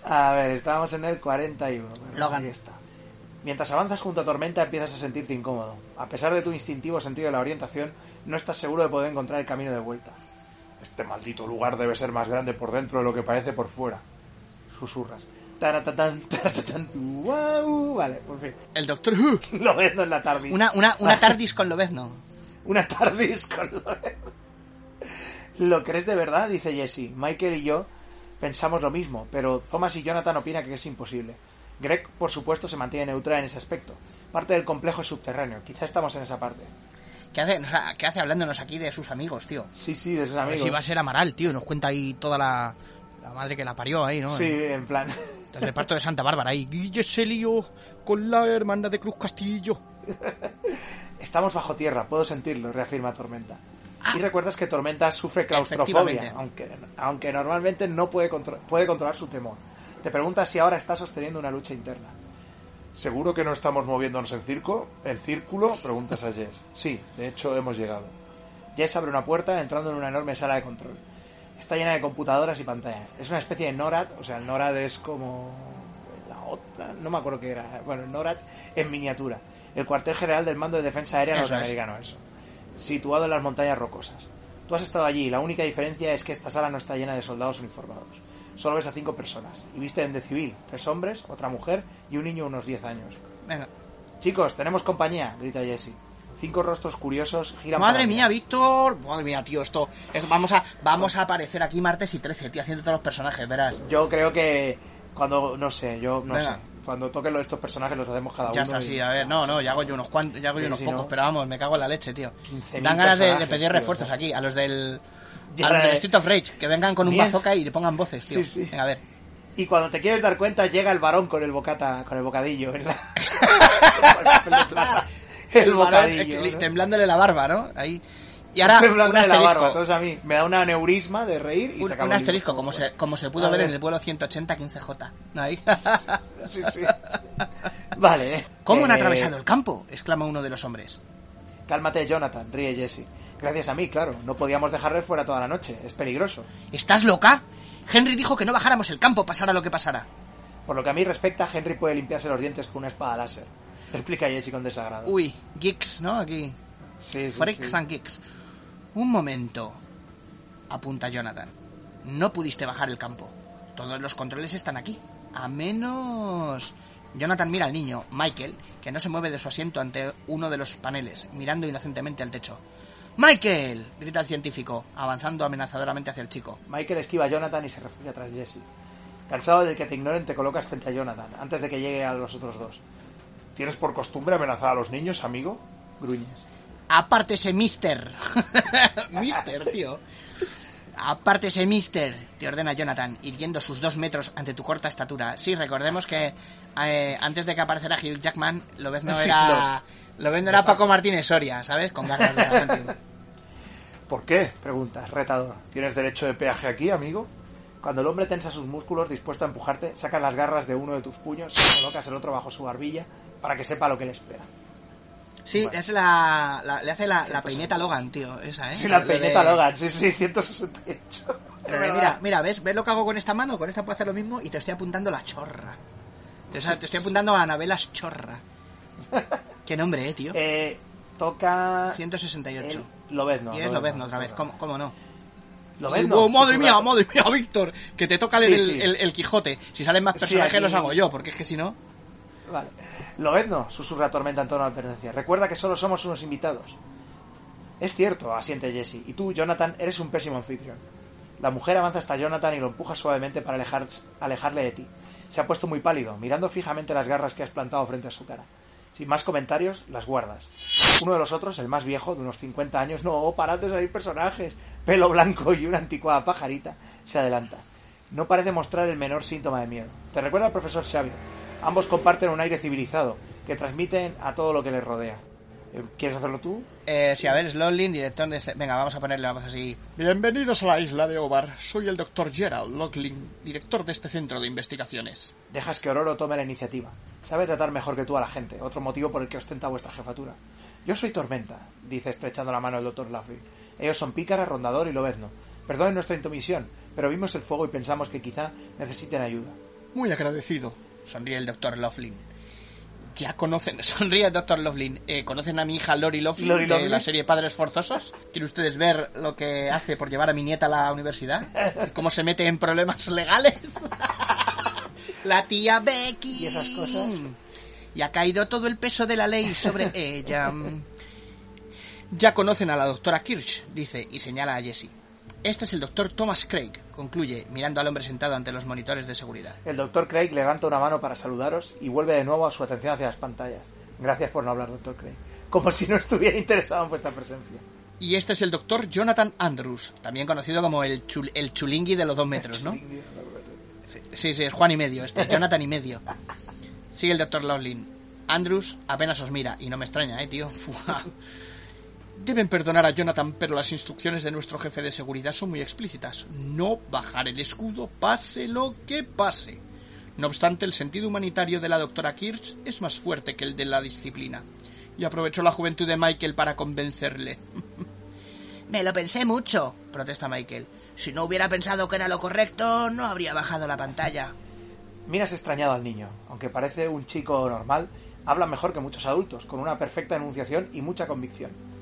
C: A ver, estábamos en el 41. Bueno,
D: Logan.
C: ahí está. Mientras avanzas junto a Tormenta empiezas a sentirte incómodo. A pesar de tu instintivo sentido de la orientación, no estás seguro de poder encontrar el camino de vuelta. Este maldito lugar debe ser más grande por dentro de lo que parece por fuera. Susurras. Taratatán, taratatán, guau. Vale, por fin.
D: El Doctor Who.
C: Lo vendo en la tardis.
D: Una, una, una tardis con Lobezno.
C: Una tardis con lo... ¿Lo crees de verdad? Dice Jesse. Michael y yo pensamos lo mismo, pero Thomas y Jonathan opinan que es imposible. Greg, por supuesto, se mantiene neutral en ese aspecto. Parte del complejo es subterráneo. Quizá estamos en esa parte.
D: ¿Qué hace, o sea, ¿Qué hace hablándonos aquí de sus amigos, tío?
C: Sí, sí, de sus amigos.
D: si va a ser Amaral, tío. Nos cuenta ahí toda la, la madre que la parió ahí, ¿no?
C: Sí, en plan.
D: El reparto de Santa Bárbara ahí. Guille se lió con la hermana de Cruz Castillo.
C: Estamos bajo tierra, puedo sentirlo, reafirma Tormenta.
D: Ah.
C: Y recuerdas que Tormenta sufre claustrofobia, aunque, aunque normalmente no puede, contro- puede controlar su temor. Te preguntas si ahora está sosteniendo una lucha interna. ¿Seguro que no estamos moviéndonos en circo? ¿En círculo? Preguntas a Jess. Sí, de hecho hemos llegado. Jess abre una puerta entrando en una enorme sala de control. Está llena de computadoras y pantallas. Es una especie de NORAD, o sea, el NORAD es como la otra, no me acuerdo qué era. Bueno, el NORAD en miniatura. El cuartel general del mando de defensa aérea
D: Eso es.
C: norteamericano, eso. Situado en las montañas rocosas. Tú has estado allí y la única diferencia es que esta sala no está llena de soldados uniformados. Solo ves a cinco personas y visten de civil, tres hombres, otra mujer y un niño de unos 10 años.
D: Venga.
C: Chicos, tenemos compañía, grita Jesse. Cinco rostros curiosos giran
D: Madre mía. Víctor. Madre mía, tío, esto. es- vamos, a, vamos a aparecer aquí martes y 13, tío, haciendo todos los personajes, verás.
C: Yo creo que cuando, no sé, yo no
D: Venga.
C: sé. Cuando toquen los- estos personajes los hacemos cada
D: Ya
C: uno.
D: está,
C: y-
D: sí, a ver, no, no, ya hago yo unos cuantos, ya hago yo unos pocos,
C: ¿no?
D: pero vamos, me cago en la leche, tío.
C: 15.000
D: Dan ganas de, pedir refuerzos aquí, a los del. A
C: de-
D: del Street of Rage, que vengan con un
C: Bien.
D: bazooka y le pongan voces, tío.
C: Sí, sí.
D: Venga, a ver.
C: Y cuando te quieres dar cuenta, llega el varón con el bocata, con el bocadillo. la- el
D: varón,
C: bocadillo. ¿no?
D: temblándole la barba, ¿no? Ahí. Y ahora,
C: Temblando
D: un
C: de la
D: asterisco.
C: barba. Entonces a mí me da un aneurisma de reír y
D: un,
C: se acabó
D: un
C: el
D: asterisco, como se, como se pudo ver en el vuelo 180 15J. ¿no? Ahí.
C: Sí, sí. Vale. eh.
D: ¿Cómo han
C: Eh,
D: atravesado el campo? exclama uno de los hombres.
C: Cálmate, Jonathan, ríe Jesse. Gracias a mí, claro. No podíamos dejarle fuera toda la noche. Es peligroso.
D: ¿Estás loca? Henry dijo que no bajáramos el campo, pasara lo que pasara.
C: Por lo que a mí respecta, Henry puede limpiarse los dientes con una espada láser. Replica Jesse con desagrado.
D: Uy, geeks, ¿no? Aquí.
C: sí, sí,
D: Freaks
C: sí.
D: and geeks. Un momento. Apunta Jonathan. No pudiste bajar el campo. Todos los controles están aquí. A menos... Jonathan mira al niño, Michael, que no se mueve de su asiento ante uno de los paneles, mirando inocentemente al techo. ¡Michael! grita el científico, avanzando amenazadoramente hacia el chico.
C: Michael esquiva a Jonathan y se refugia tras Jesse. Cansado de que te ignoren, te colocas frente a Jonathan, antes de que llegue a los otros dos. ¿Tienes por costumbre amenazar a los niños, amigo? Gruñes.
D: Apártese, mister. mister, tío. Apártese, mister, te ordena Jonathan, irguiendo sus dos metros ante tu corta estatura. Sí, recordemos que eh, antes de que apareciera Hugh Jackman,
C: Sí,
D: era... Lobezno era Paco Martínez Soria, ¿sabes? Con garras de.
C: ¿Por qué? Preguntas, retador. ¿Tienes derecho de peaje aquí, amigo? Cuando el hombre tensa sus músculos dispuesto a empujarte, sacas las garras de uno de tus puños y colocas el otro bajo su barbilla para que sepa lo que le espera.
D: Sí,
C: Vale.
D: es la, la- Le hace la, la peineta Logan, tío, esa, ¿eh?
C: Sí, la
D: Lo de-
C: peineta Logan, sí, sí, 168.
D: lo de, mira, mira, ¿ves? ¿ves lo que hago con esta mano? Con esta puedo hacer lo mismo y te estoy apuntando la chorra. Te, te estoy apuntando a Anabelas Chorra. Qué nombre, eh, tío.
C: Eh, toca...
D: 168.
C: El Lobezno.
D: y es Lobezno otra vez, ¿cómo, cómo no?
C: Lobezno.
D: Oh, madre mía, madre mía, Víctor, que te toca
C: Sí,
D: el,
C: sí.
D: el- el Quijote. Si salen más
C: Sí,
D: personajes
C: aquí-
D: los hago yo, porque es que si no...
C: Vale. Lobezno, susurra Tormenta en tono de advertencia. Recuerda que solo somos unos invitados. Es cierto, asiente Jesse. Y tú, Jonathan, eres un pésimo anfitrión. La mujer avanza hasta Jonathan y lo empuja suavemente para alejar- alejarle de ti. Se ha puesto muy pálido, mirando fijamente las garras que has plantado frente a su cara. Sin más comentarios, las guardas. Uno de los otros, el más viejo, de unos 50 años, no, parad de salir personajes, pelo blanco y una anticuada pajarita, se adelanta. No parece mostrar el menor síntoma de miedo. Te recuerda al profesor Xavier. Ambos comparten un aire civilizado, que transmiten a todo lo que les rodea. Eh, ¿Quieres hacerlo tú?
D: Eh, sí, a ver, Slowlin, director de... Venga, vamos a ponerle la voz así. Bienvenidos a la isla de Obar. Soy el doctor Gerald Locklin, director de este centro de investigaciones.
C: Dejas que Ororo tome la iniciativa. Sabe tratar mejor que tú a la gente, otro motivo por el que ostenta vuestra jefatura. Yo soy Tormenta, dice estrechando la mano el doctor Laughlin. Ellos son Pícara, Rondador y Lobezno. Perdonen nuestra intromisión, pero vimos el fuego y pensamos que quizá necesiten ayuda.
D: Muy agradecido. Sonríe el doctor Laughlin. Ya conocen, sonríe el doctor Laughlin. Eh, ¿Conocen a mi hija Lori Laughlin
C: Lori
D: de
C: Loughlin.
D: la serie Padres Forzosos? ¿Quieren ustedes ver lo que hace por llevar a mi nieta a la universidad? ¿Cómo se mete en problemas legales? la tía Becky.
C: ¿Y esas cosas?
D: Y ha caído todo el peso de la ley sobre ella. Ya conocen a la doctora Kirsch, dice, y señala a Jessie. Este es el doctor Thomas Craig, concluye, mirando al hombre sentado ante los monitores de seguridad.
C: El doctor Craig levanta una mano para saludaros y vuelve de nuevo a su atención hacia las pantallas. Gracias por no hablar, doctor Craig. como si no estuviera interesado en vuestra presencia.
D: Y este es el doctor Jonathan Andrews, también conocido como el, chul- el chulingui de los dos metros, ¿no? Sí, sí, es Juan y medio, este, Jonathan y medio. Sigue el doctor Lovelin. Andrews apenas os mira, y no me extraña, eh, tío. Deben perdonar a Jonathan, pero las instrucciones de nuestro jefe de seguridad son muy explícitas. No bajar el escudo, pase lo que pase. No obstante, el sentido humanitario de la doctora Kirsch es más fuerte que el de la disciplina. Y aprovechó la juventud de Michael para convencerle. Me lo pensé mucho, protesta Michael. Si no hubiera pensado que era lo correcto, no habría bajado la pantalla.
C: Miras extrañado al niño. Aunque parece un chico normal, habla mejor que muchos adultos, con una perfecta enunciación y mucha convicción.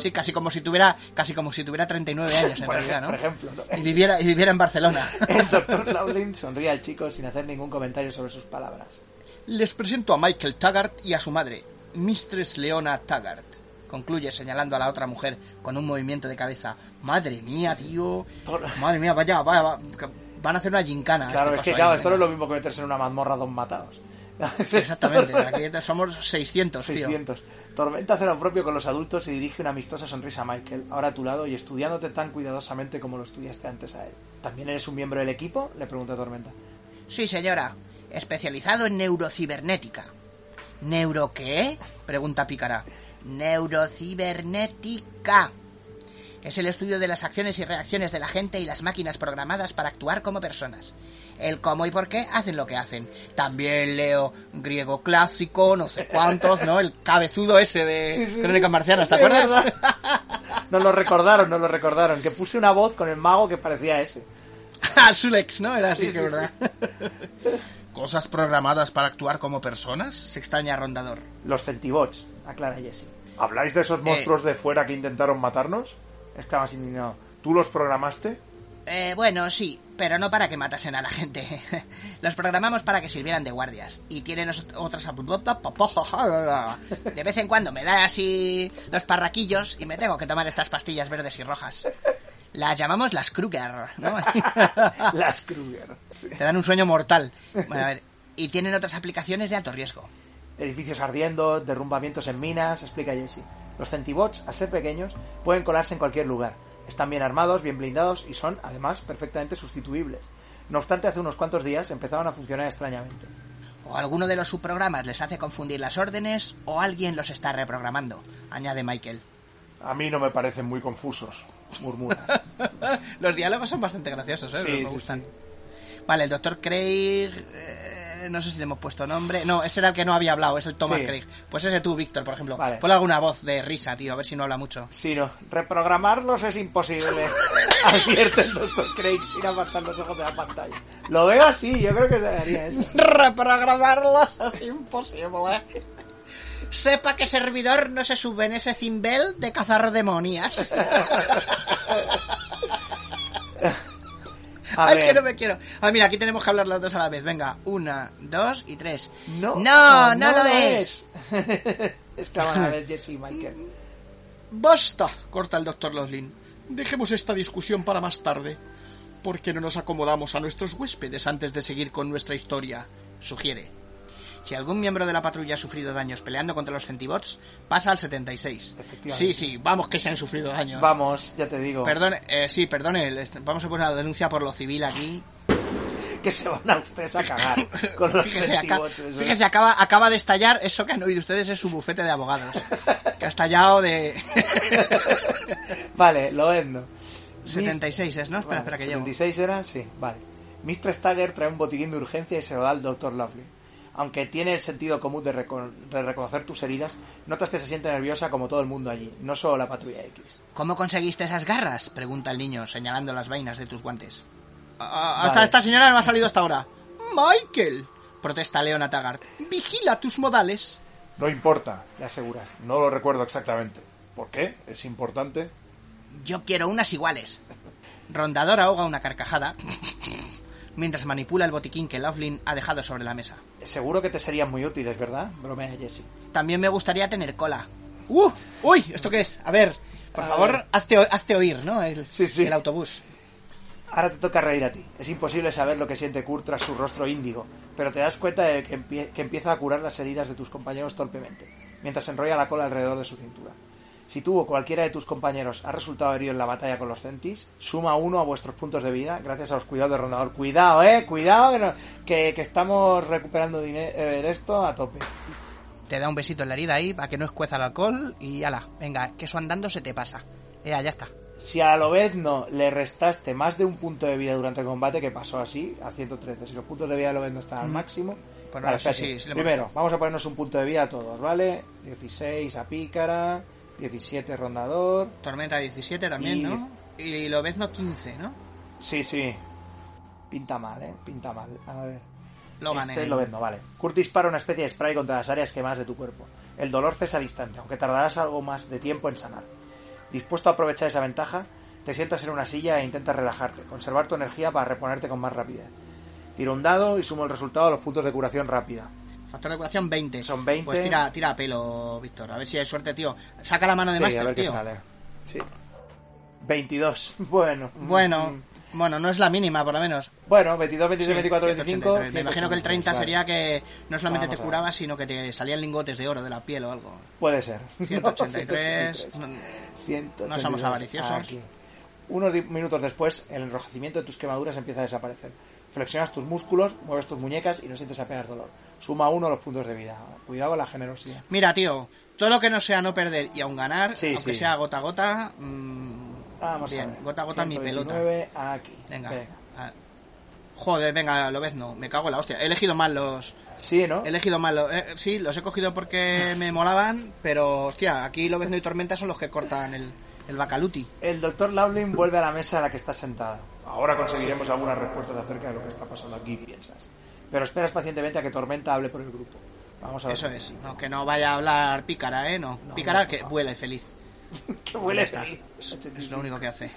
D: Sí, casi como si tuviera, casi como si tuviera 39 años en realidad, ¿no?
C: por ejemplo, ¿no?
D: Y viviera, y viviera en Barcelona.
C: el doctor Laughlin sonríe al chico sin hacer ningún comentario sobre sus palabras.
D: Les presento a Michael Taggart y a su madre, Mistress Leona Taggart. Concluye señalando a la otra mujer con un movimiento de cabeza. Madre mía, tío. Madre mía, vaya, vaya, va- van a hacer una gincana. a
C: Claro,
D: este
C: es que claro, esto no es lo mismo que meterse en una mazmorra dos matados.
D: Exactamente, aquí somos 600, tío.
C: 600. Tormenta hace lo propio con los adultos y dirige una amistosa sonrisa a Michael, ahora a tu lado y estudiándote tan cuidadosamente como lo estudiaste antes a él. ¿También eres un miembro del equipo? Le pregunta Tormenta.
D: Sí, señora. Especializado en neurocibernética. ¿Neuro qué? Pregunta Pícara. Neurocibernética. Es el estudio de las acciones y reacciones de la gente y las máquinas programadas para actuar como personas. El cómo y por qué hacen lo que hacen. También leo griego clásico, no sé cuántos, ¿no? El cabezudo ese de
C: Sí, sí.
D: Crónicas Marcianas, ¿te acuerdas?
C: Nos lo recordaron, nos lo recordaron. Que puse una voz con el mago que parecía ese.
D: Ah, Sulex, ¿no? Era así
C: Sí,
D: que,
C: sí,
D: ¿verdad?
E: ¿Cosas programadas para actuar como personas?
D: Se extraña Rondador.
C: Los centibots, aclara Jesse. ¿Habláis de esos
D: monstruos
C: de fuera que intentaron matarnos? Exclama sin indignado. ¿Tú los programaste?
D: Eh, bueno, sí, pero no para que matasen a la gente. Los programamos para que sirvieran de guardias. Y tienen otras... De vez en cuando me dan así los parraquillos y me tengo que tomar estas pastillas verdes y rojas. Las llamamos las Kruger, ¿no?
C: Las Kruger. Sí.
D: Te dan un sueño mortal. Bueno, a ver, y tienen otras aplicaciones de alto riesgo.
C: Edificios ardiendo, derrumbamientos en minas, explica Jesse. Los centibots, al ser pequeños, pueden colarse en cualquier lugar. Están bien armados, bien blindados y son, además, perfectamente sustituibles. No obstante, hace unos cuantos días empezaban a funcionar extrañamente.
D: O alguno de los subprogramas les hace confundir las órdenes o alguien los está reprogramando, añade Michael.
F: A mí no me parecen muy confusos.
C: Murmuras.
D: Los diálogos son bastante graciosos, ¿eh?
C: Sí,
D: me
C: sí,
D: gustan. Vale, el doctor Craig... eh, no sé si le hemos puesto nombre. No, ese era el que no había hablado, es el Thomas
C: Sí.
D: Craig. Pues ese tú, Víctor, por ejemplo.
C: Vale.
D: Ponle alguna voz de risa, tío, a ver si no habla mucho.
C: Sí, no. Reprogramarlos es imposible. Advierte el doctor Craig sin apartar los ojos de la pantalla. Lo veo así, yo creo que se haría eso.
D: Reprogramarlos es imposible. Sepa que servidor no se sube en ese cimbel de cazar demonias. Ay, que no me quiero. Ah, mira, aquí tenemos que hablar los dos a la vez. Venga, una, dos y tres.
C: No,
D: no, no, lo es.
C: Exclaman a ver Jesse y Michael.
D: Basta, corta el doctor Loslin. Dejemos esta discusión para más tarde. ¿Por qué no nos acomodamos a nuestros huéspedes antes de seguir con nuestra historia? Sugiere. Si algún miembro de la patrulla ha sufrido daños peleando contra los centibots, pasa al 76.
C: Efectivamente.
D: Sí, sí, vamos que se han sufrido daños.
C: Vamos, ya te digo.
D: Perdone, eh, sí, perdone, vamos a poner una denuncia por lo civil aquí.
C: Que se van a ustedes a cagar con los
D: Fíjese,
C: eso.
D: fíjese, acaba, acaba de estallar, eso que han oído ustedes es su bufete de abogados. Que ha estallado de...
C: Vale, lo vendo.
D: 76 es, ¿no? Espera,
C: Vale,
D: espera que llevo.
C: 76 era, sí, vale. Mr. Stagger trae un botiquín de urgencia y se lo da al Dr. Lovely. Aunque tiene el sentido común de, reco- de reconocer tus heridas, notas que se siente nerviosa como todo el mundo allí, no solo la patrulla X.
D: ¿Cómo conseguiste esas garras? Pregunta el niño, señalando las vainas de tus guantes. Ah,
C: Vale.
D: Hasta esta señora no me ha salido hasta ahora. Michael, protesta Leona Taggart. Vigila tus modales.
F: No importa,
C: Le aseguras.
F: no lo recuerdo exactamente. ¿Por qué? ¿Es importante?
D: Yo quiero unas iguales. Rondador ahoga una carcajada mientras manipula el botiquín que Lovelin ha dejado sobre la mesa.
C: Seguro que te serían muy útiles, ¿verdad? Bromea Jesse.
D: También me gustaría tener cola. ¡Uh! ¡Uy! ¿Esto qué es? A ver, por
C: A
D: favor,
C: ver.
D: hazte, hazte oír, ¿no? El,
C: Sí, sí.
D: el autobús.
C: Ahora te toca reír a ti. Es imposible saber lo que siente Kurt tras su rostro índigo, pero te das cuenta de que, empie- que empieza a curar las heridas de tus compañeros torpemente. mientras enrolla la cola alrededor de su cintura. Si tú o cualquiera de tus compañeros ha resultado herido en la batalla con los Centis, suma uno a vuestros puntos de vida gracias a los cuidados de rondador. Cuidado, eh, cuidado, que, no- que, que estamos recuperando dinero de esto a tope.
D: Te da un besito en la herida ahí para que no escueza el alcohol y ala, venga, que eso andando se te pasa. Ya, ya está.
C: Si a Lobezno le restaste más de un punto de vida durante el combate, que pasó así, a 113, si los puntos de vida de Lobezno están al máximo...
D: Pues
C: Vale,
D: nada, sí,
C: espérate.
D: sí, sí lo hemos
C: Primero, vamos a ponernos un punto de vida a todos, ¿vale? 16 a Pícara, 17 Rondador...
D: Tormenta 17 también,
C: Y-
D: ¿no? Y Lobezno 15, ¿no?
C: Sí, sí. Pinta mal, ¿eh? Pinta mal. A ver.
D: Logan
C: este
D: en-
C: lo vendo, vale. Kurt dispara una especie de spray contra las áreas quemadas de tu cuerpo. El dolor cesa al instante, aunque tardarás algo más de tiempo en sanar. Dispuesto a aprovechar esa ventaja, te sientas en una silla e intentas relajarte, conservar tu energía para reponerte con más rapidez. Tiro un dado y sumo el resultado de los puntos de curación rápida.
D: Factor de curación 20.
C: Son 20.
D: Pues tira, tira a pelo, Víctor. A ver si hay suerte, tío. Saca la mano de
C: Sí, a
D: máster,
C: ver qué
D: tío.
C: sale. Sí. 22. Bueno.
D: Bueno,
C: Mm.
D: bueno, no es la mínima, por lo menos.
C: Bueno, 22, 26,
D: Sí,
C: 24, 25.
D: 183. Me imagino que el 30
C: vale.
D: sería que no solamente
C: Vamos
D: te
C: a ver.
D: curabas, sino que te salían lingotes de oro de la piel o algo.
C: Puede ser.
D: 183.
C: 183.
D: no-
C: 182.
D: No somos avariciosos.
C: Aquí. Unos minutos después, el enrojecimiento de tus quemaduras empieza a desaparecer. Flexionas tus músculos, mueves tus muñecas y no sientes apenas dolor. Suma uno los puntos de vida. Cuidado con la generosidad.
D: Mira, tío, todo lo que no sea no perder y aún ganar,
C: Sí,
D: aunque
C: sí.
D: sea gota a gota, mm,
C: Vamos
D: bien,
C: a ver.
D: gota a gota mi pelota.
C: 129 aquí.
D: Venga. Ah. Joder, venga, lo ves, no, me cago en la hostia. He elegido mal los...
C: Sí, ¿no?
D: He elegido mal los... eh, sí, los he cogido porque me molaban, pero, hostia, aquí lo ves, no y tormenta son los que cortan el, el bacaluti.
C: El doctor Laughlin vuelve a la mesa a la que estás sentada. Ahora conseguiremos algunas respuestas acerca de lo que está pasando aquí, piensas. Pero esperas pacientemente a que Tormenta hable por el grupo. Vamos a ver.
D: Eso es, no, que no vaya a hablar pícara, ¿eh? No,
C: No,
D: pícara
C: no,
D: que
C: no.
D: vuela feliz.
C: que huele feliz.
D: Es, lo único que hace.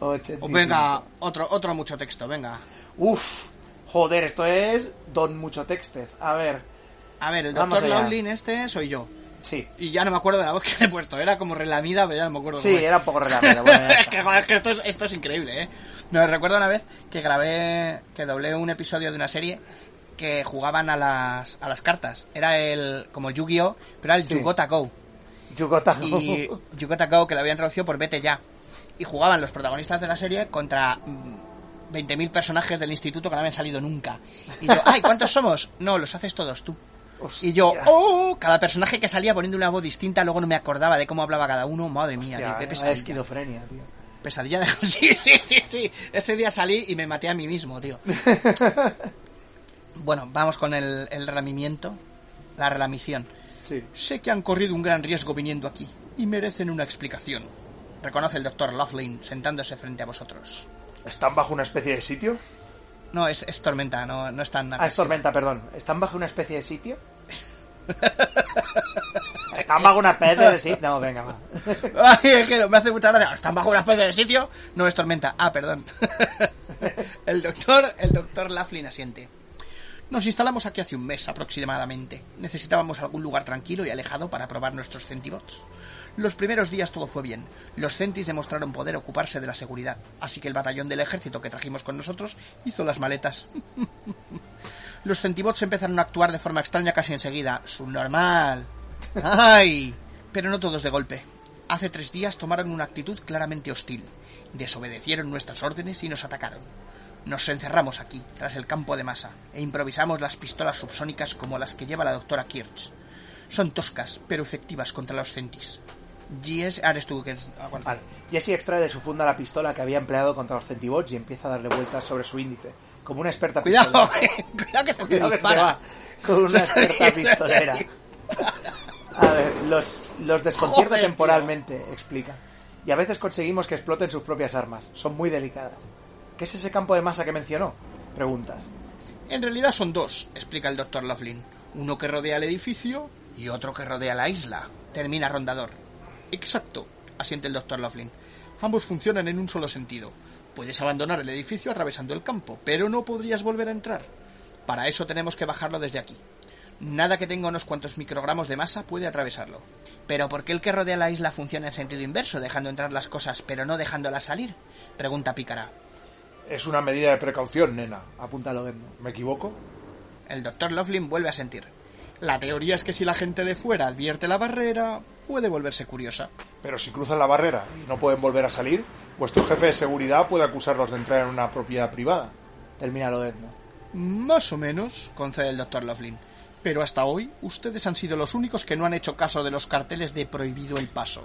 C: 85.
D: O venga, otro, otro mucho texto, venga.
C: Uf, joder, esto es Don Mucho Textez. A ver,
D: A ver, el doctor
C: allá.
D: Laughlin este soy yo.
C: sí.
D: Y ya no me acuerdo de la voz que le he puesto. Era como relamida, pero ya no me acuerdo.
C: Sí, era un poco. Bueno, ya
D: es que, joder, es que esto es, esto es increíble, ¿eh? Me recuerdo una vez que grabé, que doblé un episodio de una serie que jugaban a las, a las cartas. Era el, como Yu-Gi-Oh, pero era el
C: Sí.
D: Yugota Go.
C: Yugota.
D: Y Yugota Go, que lo habían traducido por Vete Ya. Y jugaban los protagonistas de la serie contra mm, 20.000 personajes del instituto que no habían salido nunca. Y yo, ay, ¿cuántos somos? No, los haces todos tú. Y yo, oh, cada personaje que salía poniendo una voz distinta, luego no me acordaba de cómo hablaba cada uno. Madre mía,
C: Hostia,
D: tío, qué
C: vaya
D: pesadilla.
C: esquizofrenia, tío.
D: Pesadilla de... Sí, sí, sí, sí. Ese día salí y me maté a mí mismo, tío. Bueno, vamos con el, el relamimiento. La relamición.
C: Sí.
D: Sé que han corrido un gran riesgo viniendo aquí y merecen una explicación. Reconoce el doctor Laughlin sentándose frente a vosotros.
C: ¿Están bajo una especie de sitio?
D: No, es, es tormenta, no, no es tan...
C: Ah, es tormenta, perdón. ¿Están bajo una especie de sitio? ¿Están bajo una especie de sitio? No, venga, va.
D: Ay, es que no, me hace mucha gracia. Están bajo una especie de sitio. No es tormenta. Ah, perdón. el doctor, el doctor Laughlin asiente. Nos instalamos aquí hace un mes aproximadamente. Necesitábamos algún lugar tranquilo y alejado para probar nuestros centibots. Los primeros días todo fue bien. Los centis demostraron poder ocuparse de la seguridad, así que el batallón del ejército que trajimos con nosotros hizo las maletas. Los centibots empezaron a actuar de forma extraña casi enseguida. Subnormal. ¡Ay! Pero no todos de golpe. Hace tres días tomaron una actitud claramente hostil. Desobedecieron nuestras órdenes y nos atacaron. Nos encerramos aquí, tras el campo de masa, e improvisamos las pistolas subsónicas como las que lleva la doctora Kirch. Son toscas, pero efectivas contra los centis. Gies, eres tú que... aguanta.
C: Vale. Jesse extrae de su funda la pistola que había empleado contra los centibots y empieza a darle vueltas sobre su índice. Como una experta
D: Cuidado,
C: pistolera.
D: cuidado que se
C: Cuidado que se va. Con una experta pistolera. A ver, los, los desconcierta temporalmente, explica. Y a veces conseguimos que exploten sus propias armas. Son muy delicadas. ¿Qué es ese campo de masa que mencionó? Preguntas.
D: En realidad son dos, explica el doctor Laughlin. Uno que rodea el edificio y otro que rodea la isla. Termina rondador. Exacto, asiente el doctor Laughlin. Ambos funcionan en un solo sentido. Puedes abandonar el edificio atravesando el campo, pero no podrías volver a entrar. Para eso tenemos que bajarlo desde aquí. Nada que tenga unos cuantos microgramos de masa puede atravesarlo. Pero ¿por qué el que rodea la isla funciona en sentido inverso, dejando entrar las cosas pero no dejándolas salir? Pregunta Pícara.
F: Es una medida de precaución, nena.
C: Apúntalo, Gendo.
F: ¿Me equivoco?
D: El doctor Laughlin vuelve a sentir. La teoría es que si la gente de fuera advierte la barrera, puede volverse curiosa.
F: Pero si cruzan la barrera y no pueden volver a salir, vuestro jefe de seguridad puede acusarlos de entrar en una propiedad privada.
C: Termina Loedno.
D: Más o menos, concede el doctor Laughlin. Pero hasta hoy, ustedes han sido los únicos que no han hecho caso de los carteles de prohibido el paso.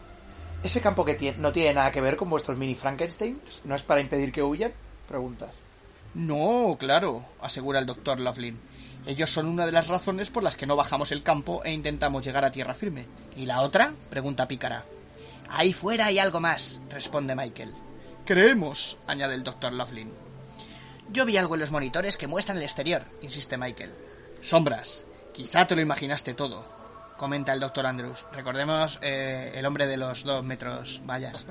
C: ¿Ese campo que tiene, no tiene nada que ver con vuestros mini Frankensteins? ¿No es para impedir que huyan? Preguntas.
D: No, claro, asegura el doctor Laughlin. Ellos son una de las razones por las que no bajamos el campo e intentamos llegar a tierra firme. ¿Y la otra? pregunta Pícara. Ahí fuera hay algo más, responde Michael. Creemos, añade el doctor Laughlin. Yo vi algo en los monitores que muestran el exterior, insiste Michael. Sombras. Quizá te lo imaginaste todo, comenta el doctor Andrews. Recordemos eh, el hombre de los dos metros vallas.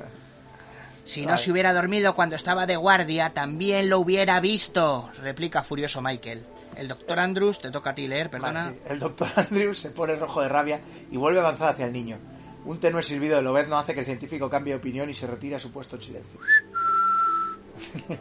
D: Si no se hubiera dormido cuando estaba de guardia, también lo hubiera visto, replica furioso Michael. El doctor Andrews, te toca a ti leer, perdona.
C: Vale, sí. El doctor Andrews se pone rojo de rabia y vuelve a avanzar hacia el niño. Un tenue silbido de Lobezno hace que el científico cambie de opinión y se retire a su puesto en silencio.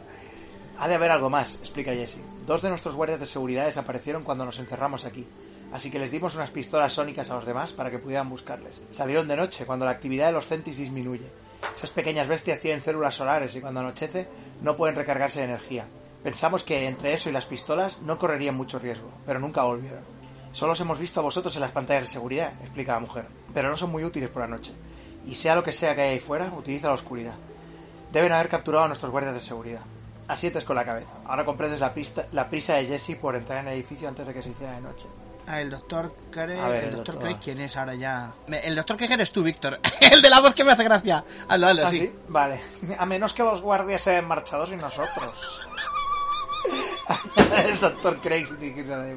C: ha de haber algo más, explica Jesse. Dos de nuestros guardias de seguridad desaparecieron cuando nos encerramos aquí, así que les dimos unas pistolas sónicas a los demás para que pudieran buscarles. Salieron de noche, cuando la actividad de los centis disminuye. Esas pequeñas bestias tienen células solares y cuando anochece no pueden recargarse de energía. Pensamos que entre eso y las pistolas no correrían mucho riesgo, pero nunca volvieron. Solo os hemos visto a vosotros en las pantallas de seguridad, explica la mujer, pero no son muy útiles por la noche. Y sea lo que sea que hay ahí fuera, utiliza la oscuridad. Deben haber capturado a nuestros guardias de seguridad. Asientes con la cabeza. Ahora comprendes la, pista, la prisa de Jesse por entrar en el edificio antes de que se hiciera de noche.
D: Ah, el doctor Craig.
C: Ver,
D: el
C: el
D: doctor
C: doctor-
D: Craig, ¿quién es ahora ya? El doctor Craig eres tú, Víctor. el de la voz que me hace gracia. Hazlo, hazlo,
C: ¿Ah,
D: sí.
C: sí? Vale. A menos que los guardias se hayan marchado sin nosotros. el doctor Craig sin dirigirse a nadie.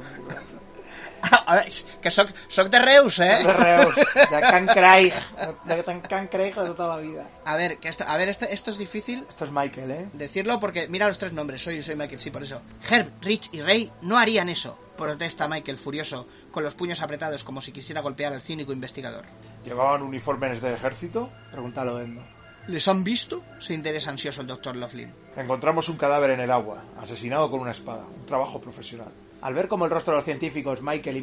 D: A ver, que soc, soc de Reus,
C: De
D: eh?
C: Reus, de Can Craig, de Can Can Craig de toda la vida.
D: A ver, que esto, a ver, esto, esto es difícil
C: Esto es Michael, ¿eh?
D: decirlo porque mira los tres nombres. Soy, soy Michael, sí, por eso. Herb, Rich y Ray no harían eso. Protesta Michael furioso, con los puños apretados como si quisiera golpear al cínico investigador.
F: ¿Llevaban uniformes del ejército?
C: Pregúntalo, Endo.
D: ¿Les han visto? Se interesa ansioso el doctor Laughlin.
F: Encontramos un cadáver en el agua, asesinado con una espada, un trabajo profesional.
C: Al ver cómo el rostro de los científicos, Michael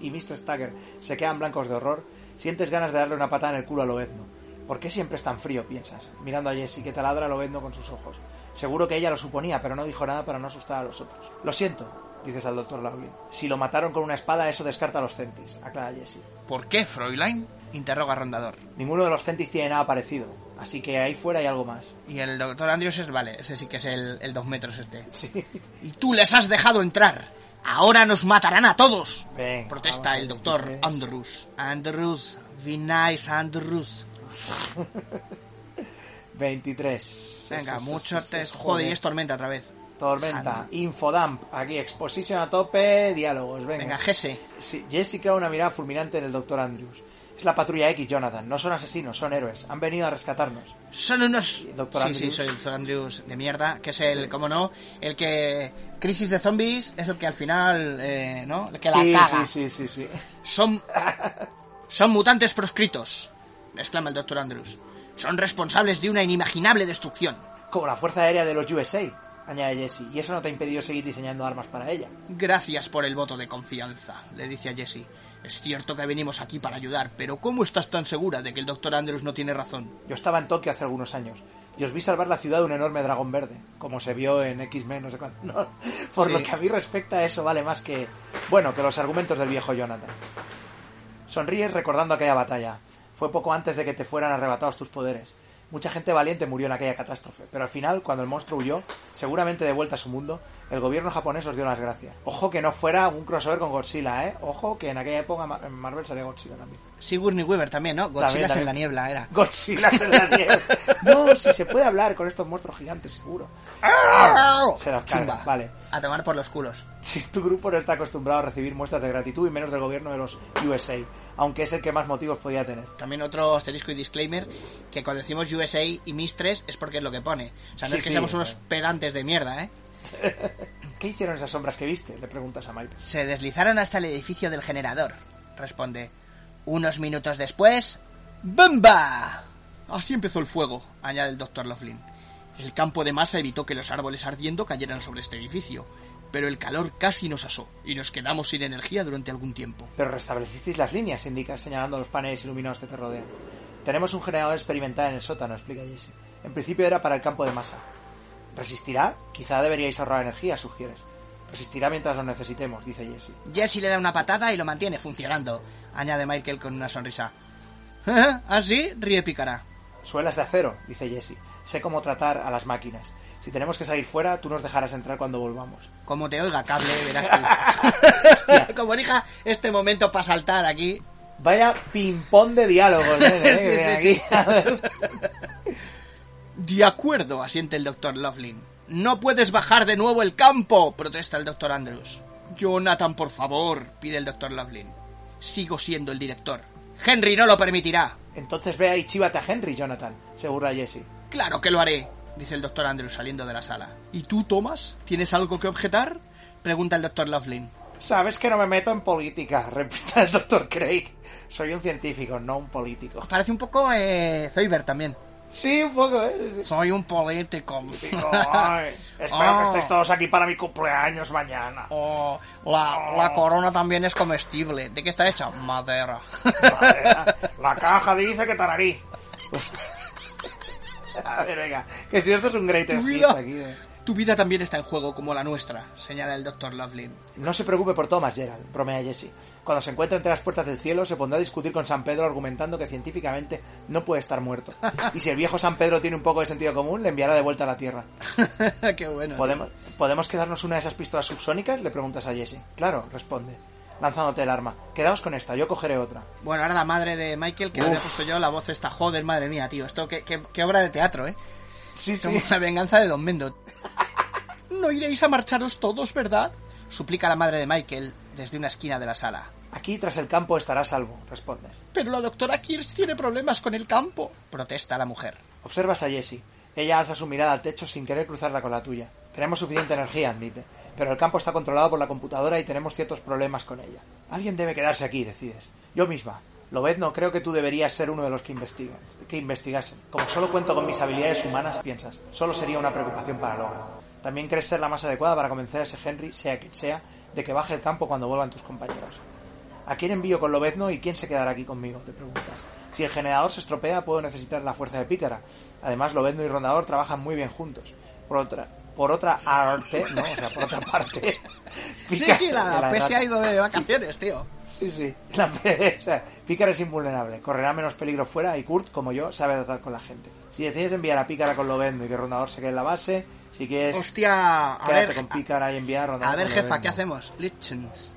C: y, Mr. Stagger, se quedan blancos de horror, sientes ganas de darle una patada en el culo a Lobezno. ¿Por qué siempre es tan frío? piensas, mirando a Jessie que taladra a Lobezno con sus ojos. Seguro que ella lo suponía, pero no dijo nada para no asustar a los otros. Lo siento, dices al doctor Laughlin. Si lo mataron con una espada, eso descarta a los centis, aclara Jessie.
E: ¿Por qué, Fräulein?
D: Interroga Rondador.
C: Ninguno de los centis tiene nada parecido, así que ahí fuera hay algo más.
D: Y el doctor Andrews es, vale, ese sí que es el, el dos metros este.
C: Sí.
D: Y tú les has dejado entrar. Ahora nos matarán a todos. Protesta
C: vamos,
D: el doctor
C: 23.
D: Andrews. Andrews, be nice Andrews.
C: 23.
D: Venga, mucho
C: sí,
D: Joder, y es tormenta otra vez.
C: Tormenta, Infodump, aquí, exposición a tope, diálogos, venga.
D: Venga, Gese.
C: Sí, Jessica una mirada fulminante en el Dr. Andrews. Es la patrulla X, Jonathan. No son asesinos, son héroes. Han venido a rescatarnos.
D: Son unos...
C: Doctor
D: sí,
C: Andrews.
D: sí, soy el doctor Andrews de mierda, que es el, como no, el que... Crisis de zombies es el que al final, eh, ¿no? El que
C: sí,
D: la caga.
C: sí, sí, sí, sí.
D: Son... Son mutantes proscritos, exclama el doctor Andrews. Son responsables de una inimaginable destrucción.
C: Como la Fuerza Aérea de los USA, añade Jesse. Y eso no te ha impedido seguir diseñando armas para ella.
D: Gracias por el voto de confianza, le dice a Jesse. Es cierto que venimos aquí para ayudar, pero ¿cómo estás tan segura de que el doctor Andrews no tiene razón?
C: Yo estaba en Tokio hace algunos años. Y os vi salvar la ciudad de un enorme dragón verde, como se vio en X-Men, no sé cuánto. No, por
D: Sí.
C: lo que a mí respecta, eso vale más que. Bueno, que los argumentos del viejo Jonathan. Sonríes recordando aquella batalla. Fue poco antes de que te fueran arrebatados tus poderes. Mucha gente valiente murió en aquella catástrofe, pero al final, cuando el monstruo huyó, seguramente de vuelta a su mundo, el gobierno japonés os dio las gracias. Ojo que no fuera un crossover con Godzilla, ¿eh? Ojo que en aquella época Marvel salía Godzilla también.
D: Sigourney Weaver también, ¿no? Godzilla en la niebla era.
C: Godzilla en la nieve. No, si se puede hablar con estos monstruos gigantes, seguro. Se los carga,
D: Chumba.
C: vale.
D: A tomar por los culos.
C: Si tu grupo no está acostumbrado a recibir muestras de gratitud y menos del gobierno de los USA, aunque es el que más motivos podía tener.
D: También otro asterisco y disclaimer, que cuando decimos USA y Mistres es porque es lo que pone. O sea, no
C: Sí,
D: es que
C: sí,
D: seamos unos
C: eh.
D: pedantes de mierda, ¿eh?
C: ¿Qué hicieron esas sombras que viste? Le preguntas a Mike.
D: Se deslizaron hasta el edificio del generador, responde. Unos minutos después... ¡Bamba! Así empezó el fuego, añade el doctor Laughlin. El campo de masa evitó que los árboles ardiendo cayeran sobre este edificio, pero el calor casi nos asó y nos quedamos sin energía durante algún tiempo.
C: Pero restablecisteis las líneas, indica señalando los paneles iluminados que te rodean. Tenemos un generador experimental en el sótano, explica Jesse. En principio era para el campo de masa. ¿Resistirá? Quizá deberíais ahorrar energía, sugieres. Resistirá mientras lo necesitemos, dice Jesse.
D: Jesse le da una patada y lo mantiene funcionando, añade Michael con una sonrisa. ¿Así? ríe Pícara.
C: Suelas de acero, dice Jesse. Sé cómo tratar a las máquinas. Si tenemos que salir fuera, tú nos dejarás entrar cuando volvamos.
D: Como te oiga, cable, verás tú. Como elija este momento para saltar aquí.
C: Vaya ping-pong de
D: Sí,
C: eh,
D: sí, sí. De acuerdo, asiente el doctor Loughlin. No puedes bajar de nuevo el campo, protesta el doctor Andrews. Jonathan, por favor, pide el doctor Loughlin. Sigo siendo el director. Henry no lo permitirá.
C: Entonces ve ahí, chívate a Henry, Jonathan, se burla Jesse.
D: Claro que lo haré, dice el doctor Andrews saliendo de la sala. ¿Y tú, Thomas? ¿Tienes algo que objetar? pregunta el doctor Loughlin.
C: Sabes que no me meto en política, repite el doctor Craig. Soy un científico, no un político.
D: Parece un poco eh, Zoidberg también.
C: Sí, un poco, ¿eh?
D: Soy un político.
C: Ay, espero que
D: Oh.
C: estéis todos aquí para mi cumpleaños mañana.
D: Oh, la, la corona también es comestible. ¿De qué está hecha? Madera.
C: La caja dice que tararí. A ver, venga, que si esto es un great aquí. eh.
D: Tu vida también está en juego como la nuestra, señala el doctor Lovelin.
C: No se preocupe por Thomas, Gerald, bromea Jesse. Cuando se encuentre entre las puertas del cielo, se pondrá a discutir con San Pedro argumentando que científicamente no puede estar muerto. Y si el viejo San Pedro tiene un poco de sentido común, le enviará de vuelta a la Tierra.
D: Qué bueno.
C: ¿Podemos, ¿Podemos quedarnos una de esas pistolas subsónicas? Le preguntas a Jesse. Claro, responde, lanzándote el arma. Quedamos con esta, yo cogeré otra.
D: Bueno, ahora la madre de Michael, que le había puesto yo la voz esta. Joder, madre mía, tío. Esto, qué, qué- qué obra de teatro, ¿eh?
C: Sí,
D: Somos la venganza de Don Mendo. No iréis a marcharos todos, ¿verdad? Suplica la madre de Michael desde una esquina de la sala.
C: Aquí tras el campo estará salvo, responde.
D: Pero la doctora Kirsch tiene problemas con el campo. Protesta la mujer.
C: Observas a Jessie. Ella alza su mirada al techo sin querer cruzarla con la tuya. Tenemos suficiente energía, admite. Pero el campo está controlado por la computadora y tenemos ciertos problemas con ella. Alguien debe quedarse aquí, decides. Yo misma. Lobezno, creo que tú deberías ser uno de los que investigan, que investigasen. Como solo cuento con mis habilidades humanas, piensas, solo sería una preocupación para Logan. También crees ser la más adecuada para convencer a ese Henry, sea quien sea, de que baje el campo cuando vuelvan tus compañeros. ¿A quién envío con Lobezno y quién se quedará aquí conmigo? Te preguntas. Si el generador se estropea, puedo necesitar la fuerza de Pícara. Además, Lobezno y Rondador trabajan muy bien juntos. Por otra, por otra arte, ¿no? O sea, por otra parte.
D: Sí,
C: Pícara-
D: sí, la,
C: la
D: P se
C: rata-
D: ha ido de vacaciones, tío.
C: Sí, sí. La, o sea, Pícara es invulnerable. Correrá menos peligro fuera y Kurt, como yo, sabe tratar con la gente. Si decides enviar a Pícara con Lobezno y que Rondador se quede en la base, si quieres,
D: Hostia, a ver,
C: con Pícara y enviar a Rondador
D: a ver, jefa. ¿qué hacemos? Lichens.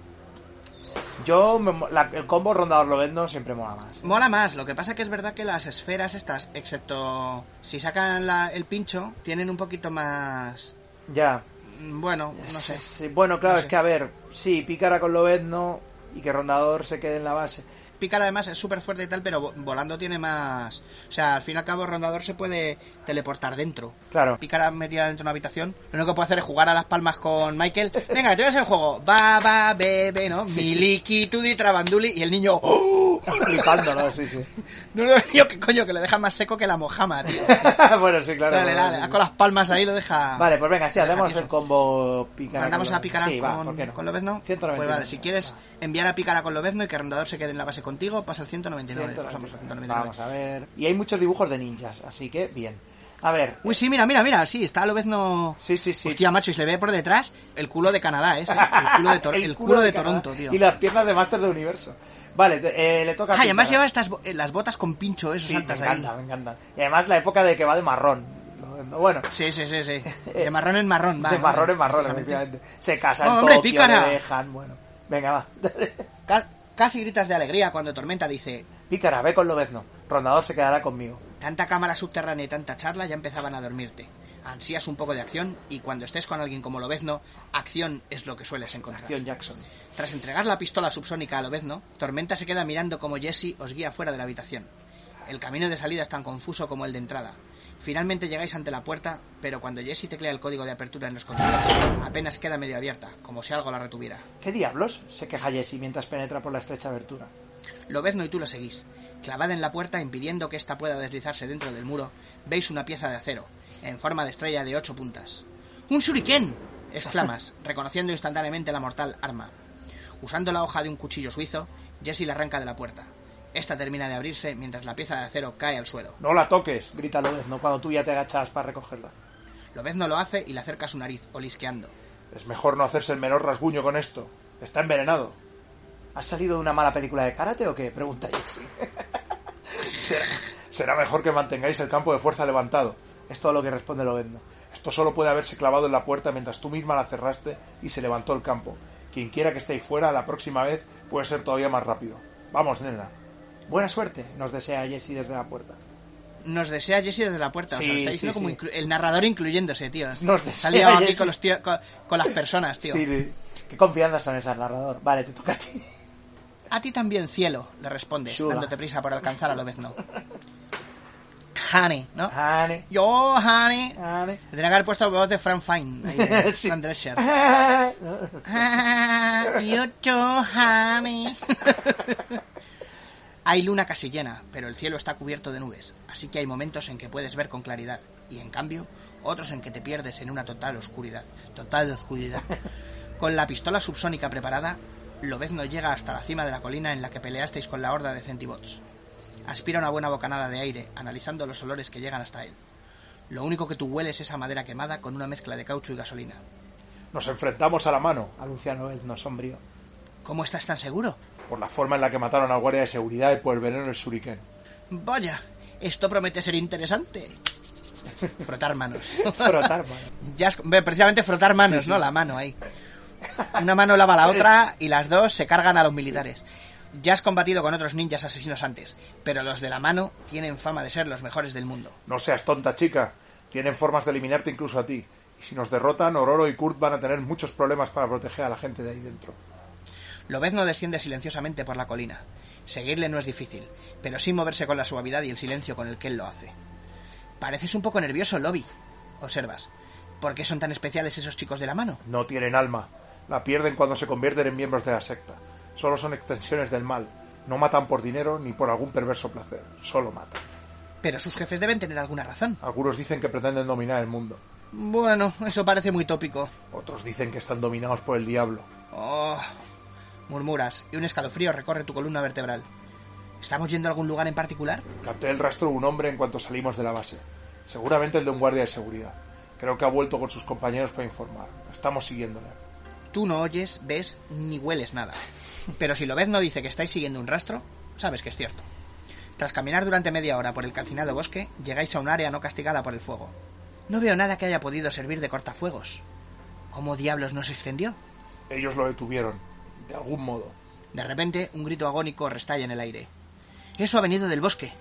C: Yo, la- el combo Rondador Lobezno siempre mola más.
D: Mola más, lo que pasa que es verdad que las esferas estas, excepto si sacan la- el pincho, tienen un poquito más...
C: Ya.
D: mm, Bueno, no sé.
C: Sí, bueno, claro,
D: No
C: es
D: sé.
C: que a ver, sí, Pícara con Lobezno y que Rondador se quede en la base.
D: Pícara además es súper fuerte y tal, pero vo- volando tiene más... O sea, al fin y al cabo Rondador se puede teleportar dentro.
C: Claro.
D: Pícara metida dentro de una habitación. Lo único que puede hacer es jugar a las palmas con Michael. Venga, te ves el juego. Va, va, bebe, ¿no? Miliki, tudi, trabanduli. Y el niño... ¡oh!
C: Flipándolo, sí, sí.
D: No, no, yo que coño, que lo deja más seco que la mojama, tío.
C: bueno, sí, claro.
D: Dale, dale,
C: Sí, sí.
D: con las palmas ahí lo deja...
C: Vale, pues venga, sí,
D: lo
C: hacemos el combo Pícara.
D: Mandamos a Pícara
C: Sí, va, ¿por
D: con,
C: qué no?
D: con Lobezno.
C: 199.
D: Pues vale, si quieres enviar a Pícara con Lobezno y que Rondador se quede en la base contigo, pasa el 199.
C: 199.
D: Pasamos al 199.
C: Vamos a ver. Y hay muchos dibujos de ninjas, así que bien. A ver.
D: Uy, sí, mira, mira, mira, sí, está Lobezno...
C: Sí, sí, sí.
D: Hostia, macho, y se le ve por detrás el culo de Canadá, ese. El culo de, Tor- el culo de
C: Canadá.
D: Toronto, tío.
C: Y las piernas de Máster de Universo. Vale, eh, le toca
D: Ah, y además lleva estas eh, las botas con pincho, esos
C: Sí, me
D: altas ahí.
C: encanta, me encanta. Y además la época de que va de marrón. Bueno,
D: Sí, sí, sí, sí. De marrón en marrón, va.
C: de marrón en marrón, efectivamente. Se casa en
D: ¡Oh, hombre,
C: Tokio,
D: Pícara!
C: le dejan, bueno. Venga, va.
D: Ca- Casi gritas de alegría cuando Tormenta dice...
C: Pícara, ve con Lobezno. Rondador se quedará conmigo.
D: Tanta cámara subterránea y tanta charla ya empezaban a dormirte. Ansías un poco de acción y cuando estés con alguien como Lobezno, acción es lo que sueles encontrar.
C: Acción Jackson.
D: Tras entregar la pistola subsónica a Lobezno, Tormenta se queda mirando como Jesse os guía fuera de la habitación. El camino de salida es tan confuso como el de entrada. Finalmente llegáis ante la puerta, pero cuando Jesse teclea el código de apertura en los controles, apenas queda medio abierta, como si algo la retuviera.
C: ¿Qué diablos? se queja Jesse mientras penetra por la estrecha abertura.
D: Lobezno y tú lo seguís. Clavada en la puerta, impidiendo que ésta pueda deslizarse dentro del muro, veis una pieza de acero, en forma de estrella de ocho puntas. ¡Un shuriken! exclamas, reconociendo instantáneamente la mortal arma. Usando la hoja de un cuchillo suizo, Jesse la arranca de la puerta. Esta termina de abrirse mientras la pieza de acero cae al suelo.
C: No la toques, grita Lobez, no cuando tú ya te agachas para recogerla.
D: Lobez no lo hace y le acerca a su nariz, olisqueando.
C: Es mejor no hacerse el menor rasguño con esto. Está envenenado. ¿Has salido de una mala película de karate o qué? Pregunta Jesse. será, será mejor que mantengáis el campo de fuerza levantado. Es todo lo que responde Lobezno. Esto solo puede haberse clavado en la puerta mientras tú misma la cerraste y se levantó el campo. Quien quiera que esté ahí fuera, la próxima vez puede ser todavía más rápido. Vamos, nena. Buena suerte, nos desea Jesse desde la puerta.
D: Nos desea Jesse desde la puerta. o sea,
C: Sí,
D: lo está
C: sí,
D: diciendo como
C: sí.
D: el narrador incluyéndose, tío.
C: Nos
D: Se
C: desea
D: ha aquí con, los tío- con, con las personas, tío.
C: Sí, sí. Qué confianza son esas, narrador. Vale, te toca a ti.
D: A ti también, cielo, le respondes, dándote prisa por alcanzar a Lobezno. Honey, ¿no?
C: Honey,
D: Yo, honey.
C: honey.
D: Le tenía que haber puesto voz de Frank Fine. ahí de
C: Sí.
D: Fran Drescher. Ah, you too, honey. Hay luna casi llena, pero el cielo está cubierto de nubes, así que hay momentos en que puedes ver con claridad, y en cambio, otros en que te pierdes en una total oscuridad. Total oscuridad. Con la pistola subsónica preparada, Lobezno llega hasta la cima de la colina en la que peleasteis con la horda de centibots. Aspira una buena bocanada de aire, analizando los olores que llegan hasta él. Lo único que tú hueles es esa madera quemada con una mezcla de caucho y gasolina.
C: Nos enfrentamos a la mano, anuncia Lobezno sombrío,
D: ¿Cómo estás tan seguro?
C: por la forma en la que mataron al guardia de seguridad y por el veneno del shuriken.
D: Vaya, esto promete ser interesante. Frotar manos.
C: Frotar, mano.
D: Ya es- ve, precisamente frotar manos, ¿no? La mano ahí. Una mano lava la otra y las dos se cargan a los militares. Ya has combatido con otros ninjas asesinos antes, pero los de la mano tienen fama de ser los mejores del mundo.
C: No seas tonta, chica. Tienen formas de eliminarte incluso a ti. Y si nos derrotan, Ororo y Kurt van a tener muchos problemas para proteger a la gente de ahí dentro.
D: Lobezno desciende silenciosamente por la colina. Seguirle no es difícil, pero sin moverse con la suavidad y el silencio con el que él lo hace. Pareces un poco nervioso, Lobby. Observas. ¿Por qué son tan especiales esos chicos de la mano?
C: No tienen alma. La pierden cuando se convierten en miembros de la secta. Solo son extensiones del mal. No matan por dinero ni por algún perverso placer. Solo matan.
D: Pero sus jefes deben tener alguna razón.
C: Algunos dicen que pretenden dominar el mundo.
D: Bueno, eso parece muy tópico.
C: Otros dicen que están dominados por el diablo.
D: Oh, murmuras, y un escalofrío recorre tu columna vertebral. ¿Estamos yendo a algún lugar en particular?
C: Capté el rastro de un hombre en cuanto salimos de la base. Seguramente el de un guardia de seguridad. Creo que ha vuelto con sus compañeros para informar. Estamos siguiéndole.
D: Tú no oyes, ves ni hueles nada. Pero si lo ves no dice que estáis siguiendo un rastro, sabes que es cierto. Tras caminar durante media hora por el calcinado bosque, llegáis a un área no castigada por el fuego. No veo nada que haya podido servir de cortafuegos. ¿Cómo diablos nos extendió?
C: Ellos lo detuvieron. De algún modo.
D: De repente, un grito agónico restalla en el aire. Eso ha venido del bosque.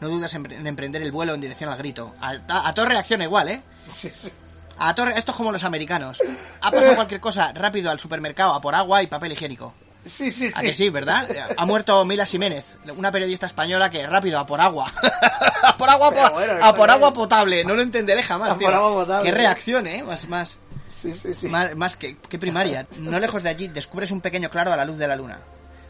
D: No dudas en, en emprender el vuelo en dirección al grito. A, a, a todo reacciona igual, ¿eh?
C: Sí, sí.
D: A torre, esto es como los americanos. Ha pasado cualquier cosa rápido al supermercado a por agua y papel higiénico.
C: Sí, sí,
D: ¿A que sí, verdad? Ha muerto Mila Jiménez, una periodista española que rápido a por agua. a por agua,
C: Pero
D: po-
C: bueno,
D: a por agua potable. No lo entenderé jamás,
C: A por agua potable.
D: Qué reacción, ¿eh? Más, más,
C: Sí, sí, sí.
D: más, más que, que primaria. No lejos de allí descubres un pequeño claro a la luz de la luna.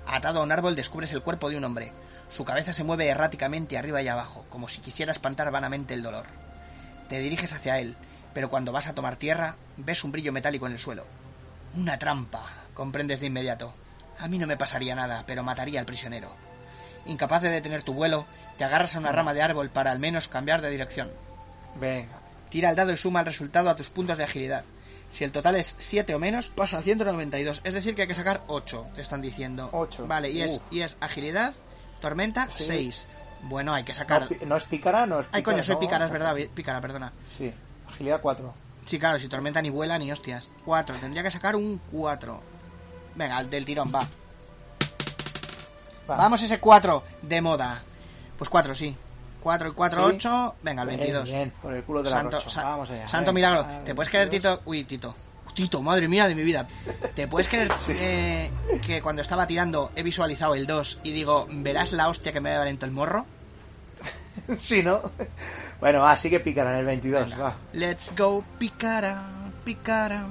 D: Atado a un árbol descubres el cuerpo de un hombre. Su cabeza se mueve erráticamente arriba y abajo, como si quisiera espantar vanamente el dolor. Te diriges hacia él, pero cuando vas a tomar tierra, ves un brillo metálico en el suelo. Una trampa, comprendes de inmediato. A mí no me pasaría nada, pero mataría al prisionero. Incapaz de detener tu vuelo, te agarras a una rama de árbol para al menos cambiar de dirección.
C: Venga.
D: Tira el dado y suma el resultado a tus puntos de agilidad. Si el total es 7 o menos, pasa a 192. Es decir, que hay que sacar 8, te están diciendo.
C: Ocho.
D: Vale, y es, y es agilidad, tormenta,
C: Sí.
D: 6. Bueno, hay que sacar...
C: no es pícara, no es
D: Ay, coño, soy
C: no.
D: pícara, es verdad, pícara, perdona.
C: Sí. Agilidad 4.
D: Sí, claro, si tormenta ni vuela ni hostias. 4, tendría que sacar un 4. Venga, del tirón, va.
C: Va.
D: Vamos ese 4 de moda. Pues 4, sí. 4 y 4,
C: ¿Sí?
D: 8. Venga, el
C: Bien,
D: 22.
C: Bien, por el culo de la
D: Santo,
C: rocha.
D: sa-
C: Vamos allá.
D: santo
C: Venga.
D: milagro.
C: Ah,
D: ¿Te puedes creer,
C: 22.
D: Tito? Uy, Tito. Tito, madre mía de mi vida. ¿Te puedes creer
C: Sí.
D: eh, que cuando estaba tirando he visualizado el 2 y digo, verás la hostia que me va a dar en todo el morro?
C: Sí, ¿no? Bueno, va, sigue pícara en el 22. Va.
D: Let's go, picara, picara.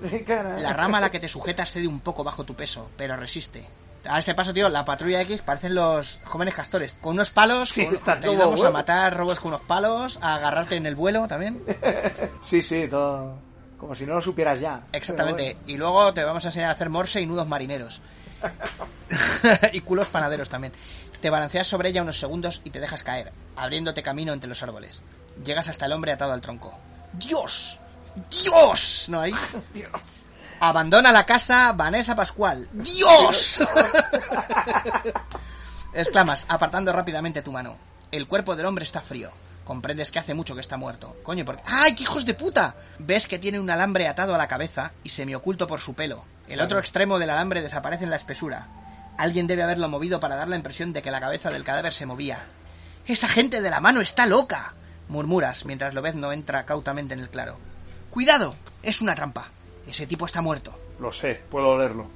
D: La rama a la que te sujetas cede un poco bajo tu peso, pero resiste. A este paso, tío, la patrulla X parecen los jóvenes castores. Con unos palos,
C: Sí,
D: con- te ayudamos a matar robos con unos palos, a agarrarte en el vuelo también.
C: Sí, sí, todo. Como si no lo supieras ya.
D: Exactamente. Y luego te vamos a enseñar a hacer morse y nudos marineros. y culos panaderos también. Te balanceas sobre ella unos segundos y te dejas caer, abriéndote camino entre los árboles. Llegas hasta el hombre atado al tronco. ¡Dios! ¡Dios! ¿No hay?
C: Dios.
D: Abandona la casa Vanessa Pascual. ¡Dios! Exclamas, apartando rápidamente tu mano. El cuerpo del hombre está frío. Comprendes que hace mucho que está muerto. Coño, porque... ¡Ay, qué hijos de puta! Ves que tiene un alambre atado a la cabeza y semioculto por su pelo. El otro extremo del alambre desaparece en la espesura. Alguien debe haberlo movido para dar la impresión de que la cabeza del cadáver se movía. ¡Esa gente de la mano está loca! Murmuras mientras Lobezno entra cautamente en el claro. ¡Cuidado! Es una trampa. Ese tipo está muerto.
C: Lo sé, puedo olerlo.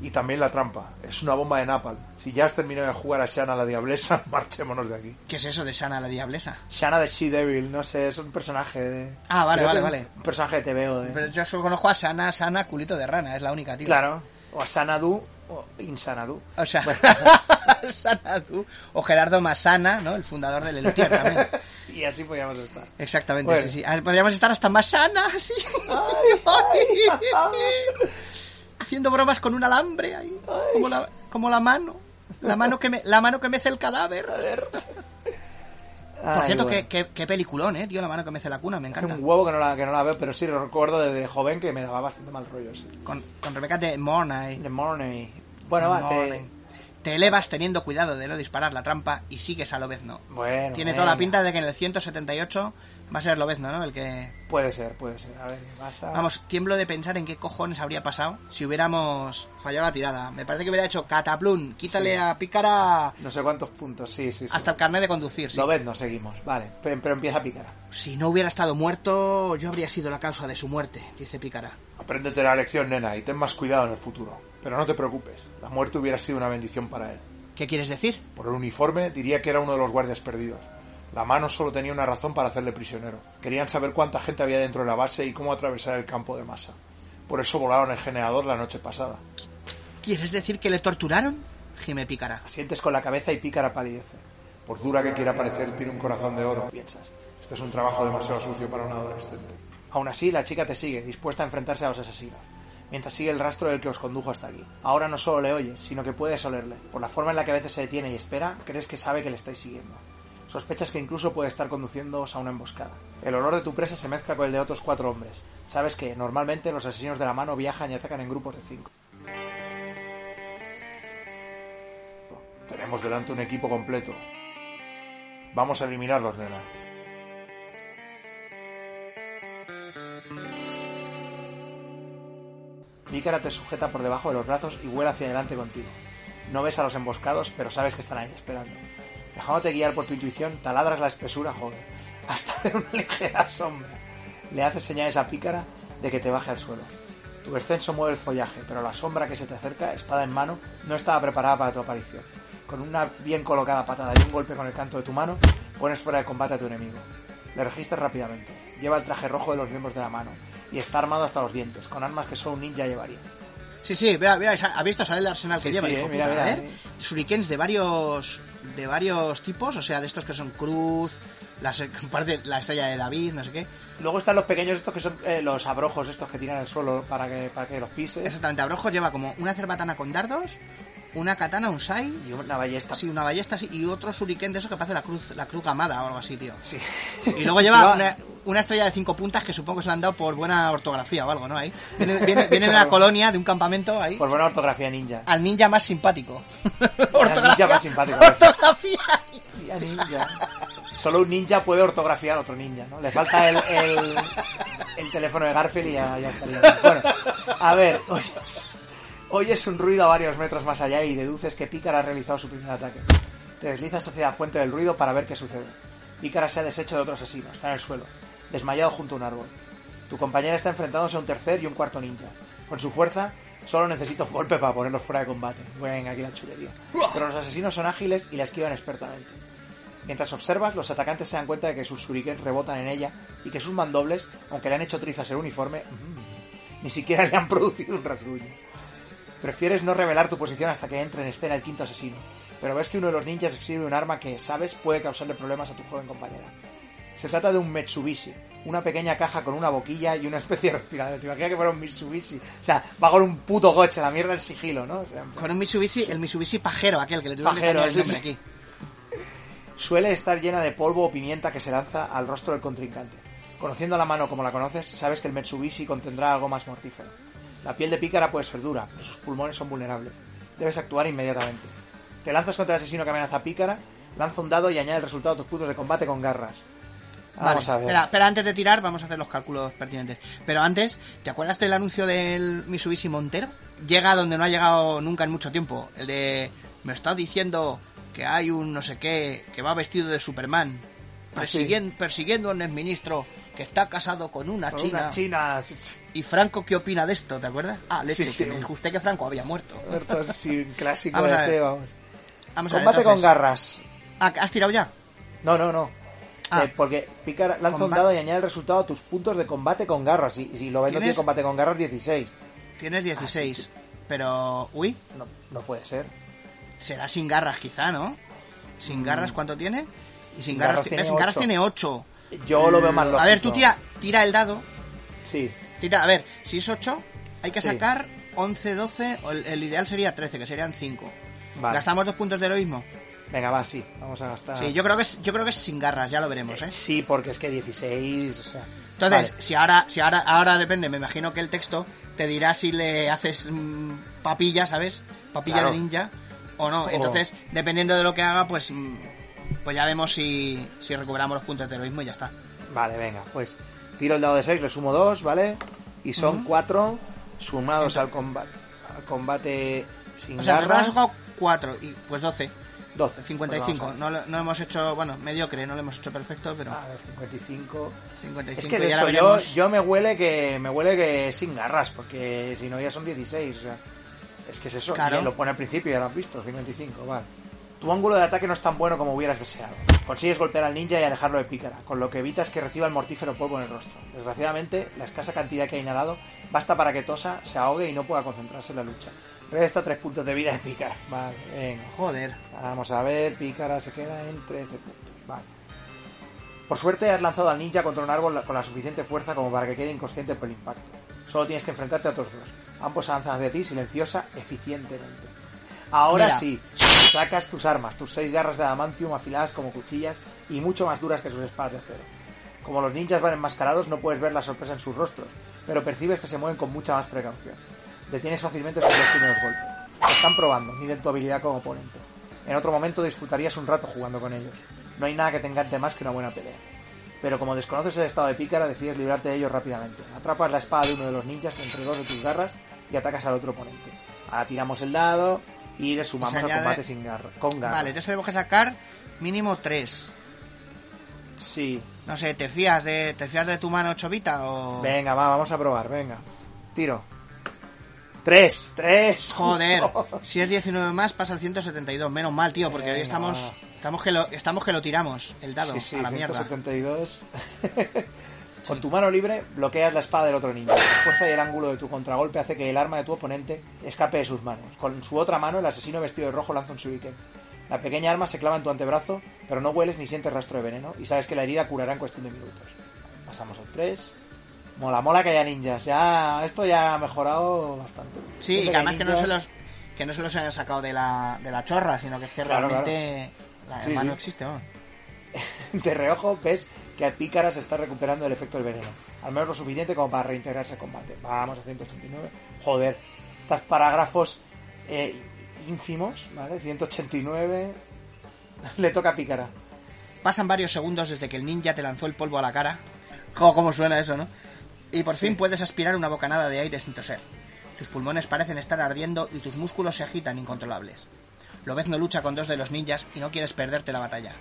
C: Y también la trampa. Es una bomba de napal. Si ya has terminado de jugar a Shanna la Diablesa, marchémonos de aquí.
D: ¿Qué es eso de Sana la Diablesa?
C: Shanna de She-Devil, no sé, es un personaje de...
D: Ah, vale,
C: creo
D: vale, vale.
C: Un personaje de TVO de...
D: Pero yo solo conozco a Sana, Sana, culito de rana, es la única, tío.
C: Claro. O a Sanadu o Insanadu.
D: O sea, Sanadu. O Gerardo Masana, ¿no? El fundador del Elutier también.
C: Y así podríamos estar.
D: Exactamente,
C: Bueno.
D: sí, sí. Ah, Podríamos estar hasta Masana, así. Haciendo bromas con un alambre ahí. Como la, como la mano. La mano que me, la mano que mece el cadáver. Por cierto,
C: bueno.
D: qué, qué, qué peliculón, eh, tío, la mano que mece la cuna, me
C: Hace
D: encanta.
C: un huevo que no, la, que no la veo, pero sí lo recuerdo desde joven que me daba bastante mal rollo. Sí.
D: Con, con Rebeca de Mornay.
C: The Morning. Bueno, va,
D: Morning.
C: te...
D: Te elevas teniendo cuidado de no disparar la trampa y sigues a Lobezno.
C: Bueno,
D: Tiene toda la pinta de que en el 178 va a ser Lobezno, ¿no? El que...
C: Puede ser, puede ser. A ver, vas a...
D: Vamos, tiemblo de pensar en qué cojones habría pasado si hubiéramos fallado la tirada. Me parece que hubiera hecho cataplum, quítale
C: Sí.
D: a Pícara
C: No sé cuántos puntos, sí, sí, sí.
D: hasta el carnet de conducir. sí.
C: Lo ves, no seguimos. Vale, pero, pero empieza a picar.
D: Si no hubiera estado muerto, yo habría sido la causa de su muerte, dice Pícara.
C: Apréndete la lección, nena, y ten más cuidado en el futuro. Pero no te preocupes, la muerte hubiera sido una bendición para él.
D: ¿Qué quieres decir?
C: Por el uniforme diría que era uno de los guardias perdidos. La mano solo tenía una razón para hacerle prisionero. Querían saber cuánta gente había dentro de la base y cómo atravesar el campo de masa. Por eso volaron el generador la noche pasada.
D: ¿Quieres decir que le torturaron? Gime Pícara.
C: Asientes con la cabeza y pícara palidece. Por dura que quiera parecer, tiene un corazón de oro, piensas. Este es un trabajo demasiado sucio para un adolescente. Aún así, la chica te sigue, dispuesta a enfrentarse a los asesinos, mientras sigue el rastro del que os condujo hasta aquí. Ahora no solo le oyes, sino que puedes olerle. Por la forma en la que a veces se detiene y espera, crees que sabe que le estáis siguiendo. Sospechas que incluso puede estar conduciéndoos a una emboscada. El olor de tu presa se mezcla con el de otros cuatro hombres. Sabes que, normalmente, los asesinos de la mano viajan y atacan en grupos de cinco. Tenemos delante un equipo completo. Vamos a eliminarlos, nena. Pícara te sujeta por debajo de los brazos y vuela hacia adelante contigo. No ves a los emboscados, pero sabes que están ahí esperando. Dejándote guiar por tu intuición, taladras la espesura, joder, hasta de una ligera sombra. Le haces señales a Pícara de que te baje al suelo. Tu descenso mueve el follaje, pero la sombra que se te acerca, espada en mano, no estaba preparada para tu aparición. Con una bien colocada patada y un golpe con el canto de tu mano, pones fuera de combate a tu enemigo. Le registras rápidamente. Lleva el traje rojo de los miembros de la mano y está armado hasta los dientes, con armas que solo un ninja llevaría.
D: Sí, sí, vea, vea, ¿ha visto salir el arsenal
C: Sí,
D: que lleva?
C: sí,
D: hijo
C: eh, mira,
D: puta,
C: mira,
D: ¿eh? Shurikens de varios de varios tipos, o sea, de estos que son cruz, las, parte, la estrella de David, no sé qué.
C: Luego están los pequeños estos que son eh, los abrojos estos que tiran al suelo para que, para que los pises.
D: Exactamente, Abrojo lleva como una cerbatana con dardos, una katana, un sai,
C: Y una ballesta.
D: sí, una ballesta así, y otro shuriken de eso que parece la cruz, la cruz gamada o algo así, tío.
C: Sí.
D: Y luego lleva una, una estrella de cinco puntas que supongo que se la han dado por buena ortografía o algo, ¿no? Ahí. Viene, viene, viene de una colonia, de un campamento ahí.
C: Por buena ortografía ninja.
D: Al ninja más simpático.
C: ninja más simpático.
D: Ortografía.
C: Ortografía ninja. Solo un ninja puede ortografiar a otro ninja, ¿no? Le falta el, el, el teléfono de Garfield y ya, ya estaría. Bueno, a ver, oyes, oyes un ruido a varios metros más allá y deduces que Pícara ha realizado su primer ataque. Te deslizas hacia la fuente del ruido para ver qué sucede. Pícara se ha deshecho de otro asesino, está en el suelo, desmayado junto a un árbol. Tu compañera está enfrentándose a un tercer y un cuarto ninja. Con su fuerza, solo necesita un golpe para ponerlos fuera de combate. Venga, aquí la chulería. Pero los asesinos son ágiles y la esquivan expertamente. Mientras observas, los atacantes se dan cuenta de que sus shurikens rebotan en ella y que sus mandobles, aunque le han hecho trizas el uniforme, ni siquiera le han producido un rasguño. Prefieres no revelar tu posición hasta que entre en escena el quinto asesino, pero ves que uno de los ninjas exhibe un arma que, sabes, puede causarle problemas a tu joven compañera. Se trata de un Metsubishi, una pequeña caja con una boquilla y una especie de respirador. Te imaginas que fuera un Mitsubishi. O sea, va con un puto coche, la mierda del sigilo, ¿no? O sea,
D: Con un Mitsubishi, el Mitsubishi pajero, aquel que le tuvieron que
C: Pajero,
D: cambiar el nombre
C: sí.
D: aquí.
C: suele estar llena de polvo o pimienta que se lanza al rostro del contrincante. Conociendo la mano como la conoces, sabes que el Mitsubishi contendrá algo más mortífero. La piel de pícara puede ser dura, pero sus pulmones son vulnerables. Debes actuar inmediatamente. Te lanzas contra el asesino que amenaza a pícara, lanza un dado y añade el resultado a tus puntos de combate con garras. Vamos
D: Vale,
C: a ver.
D: Espera, espera, antes de tirar, vamos a hacer los cálculos pertinentes. Pero antes, ¿te acuerdas del anuncio del Mitsubishi Montero? Llega donde no ha llegado nunca en mucho tiempo. El de. Me está diciendo que hay un no sé qué que va vestido de Superman.
C: Ah, sí.
D: Persiguen- persiguiendo a un exministro que está casado con una
C: Con
D: china.
C: una china.
D: ¿Y Franco qué opina de esto? ¿Te acuerdas? Ah, leche,
C: Sí, sí.
D: que me dijo usted que Franco había muerto.
C: Sí, un clásico
D: Vamos a
C: ese,
D: ver.
C: vamos.
D: Vamos a ver,
C: Combate con garras.
D: Ah, ¿Has tirado ya?
C: No, no, no.
D: Ah.
C: Eh, porque Pícara lanza un dado y añade el resultado a tus puntos de combate con garras. Y, y si lo ves no tiene combate con garras 16.
D: Tienes 16. Pero. Uy,
C: No, no puede ser.
D: será sin garras quizá, ¿no? Sin garras, ¿cuánto tiene? Y sin,
C: Sin
D: garras, sin garras tiene 8.
C: Yo lo veo más lógico.
D: A ver, tú tira, tira el dado.
C: Sí.
D: Tira, a ver, si es 8, hay que
C: Sí.
D: sacar 11, 12. o el, el ideal sería 13, que serían 5.
C: Vale.
D: ¿Gastamos dos puntos de heroísmo?
C: Venga, va, sí. Vamos a gastar.
D: Sí, yo creo, que es, yo creo que es sin garras, ya lo veremos, ¿eh?
C: Sí, porque es que 16, o sea...
D: Entonces,
C: Vale.
D: si ahora, si ahora, ahora depende, me imagino que el texto te dirá si le haces mm, papilla, ¿sabes? Papilla
C: Claro.
D: de ninja o no. Entonces, dependiendo de lo que haga, pues, mm, pues ya vemos si, si recuperamos los puntos de heroísmo y ya está.
C: Vale, venga, pues tiro el dado de 6, le sumo 2, ¿vale? Y son 4 sumados al combate, al combate sin
D: O sea,
C: garras.
D: has jugado 4 y pues 12.
C: 12.
D: 55.
C: Pues
D: no, lo- no hemos hecho, bueno, mediocre, no lo hemos hecho perfecto, pero
C: a, ver, 55.
D: 55
C: Es que de eso yo, yo me huele que me huele que sin garras, porque si no ya son 16, o sea, es que es eso,
D: Claro.
C: lo pone al principio, ya lo has visto, 55, vale. Tu ángulo de ataque no es tan bueno como hubieras deseado. Consigues golpear al ninja y alejarlo de pícara, con lo que evitas que reciba el mortífero polvo en el rostro. Desgraciadamente, la escasa cantidad que ha inhalado basta para que Tosa se ahogue y no pueda concentrarse en la lucha. Resta 3 puntos de vida de pícara. Vale, venga.
D: Joder.
C: Vamos a ver, Pícara se queda en 13 puntos. Vale. Por suerte has lanzado al ninja contra un árbol con la suficiente fuerza como para que quede inconsciente por el impacto. Solo tienes que enfrentarte a otros dos. Ambos avanzan hacia ti silenciosa, eficientemente. Ahora
D: Mira.
C: sí, sacas tus armas, tus seis garras de adamantium afiladas como cuchillas y mucho más duras que sus espadas de acero. Como los ninjas van enmascarados, no puedes ver la sorpresa en sus rostros, pero percibes que se mueven con mucha más precaución. Detienes fácilmente sus dos primeros golpes. Están probando, miden tu habilidad como oponente. En otro momento disfrutarías un rato jugando con ellos. No hay nada que te encante más que una buena pelea. Pero como desconoces el estado de pícara, decides librarte de ellos rápidamente. Atrapas la espada de uno de los ninjas entre dos de tus garras y atacas al otro oponente. Ahora tiramos el dado y le sumamos
D: Se
C: al
D: añade-
C: combate sin garra, con garra.
D: Vale, entonces tenemos que sacar mínimo 3.
C: Sí.
D: No sé, ¿te fías de, te fías de tu mano chovita o...?
C: Venga, va, vamos a probar, venga. Tiro. Tres, tres.
D: Joder, si es 19 más pasa al 172. Menos mal, tío, porque hoy estamos,
C: va.
D: estamos, que lo, estamos que lo tiramos, el dado,
C: Sí, sí,
D: a la mierda.
C: 172. Con tu mano libre bloqueas la espada del otro ninja. La fuerza y el ángulo de tu contragolpe hace que el arma de tu oponente escape de sus manos. Con su otra mano, el asesino vestido de rojo lanza un shuriken. La pequeña arma se clava en tu antebrazo, pero no hueles ni sientes rastro de veneno y sabes que la herida curará en cuestión de minutos. Pasamos al 3. Mola, mola que haya ninjas. Ya, esto ya ha mejorado bastante.
D: Sí, y que además que no se los que no se los hayan sacado de la, de la chorra, sino que es que
C: Claro,
D: realmente la
C: Sí, sí.
D: existe, vamos.
C: De reojo ves que a Pícara se está recuperando el efecto del veneno. Al menos lo suficiente como para reintegrarse al combate. Vamos a 189. Joder, estos parágrafos eh, ínfimos, ¿vale? 189. Le toca a Pícara.
D: Pasan varios segundos desde que el ninja te lanzó el polvo a la cara. ¿Cómo, cómo suena eso, no? Y por fin puedes aspirar una bocanada de aire sin toser. Tus pulmones parecen estar ardiendo y tus músculos se agitan incontrolables. Lobezno lucha con dos de los ninjas y no quieres perderte la batalla.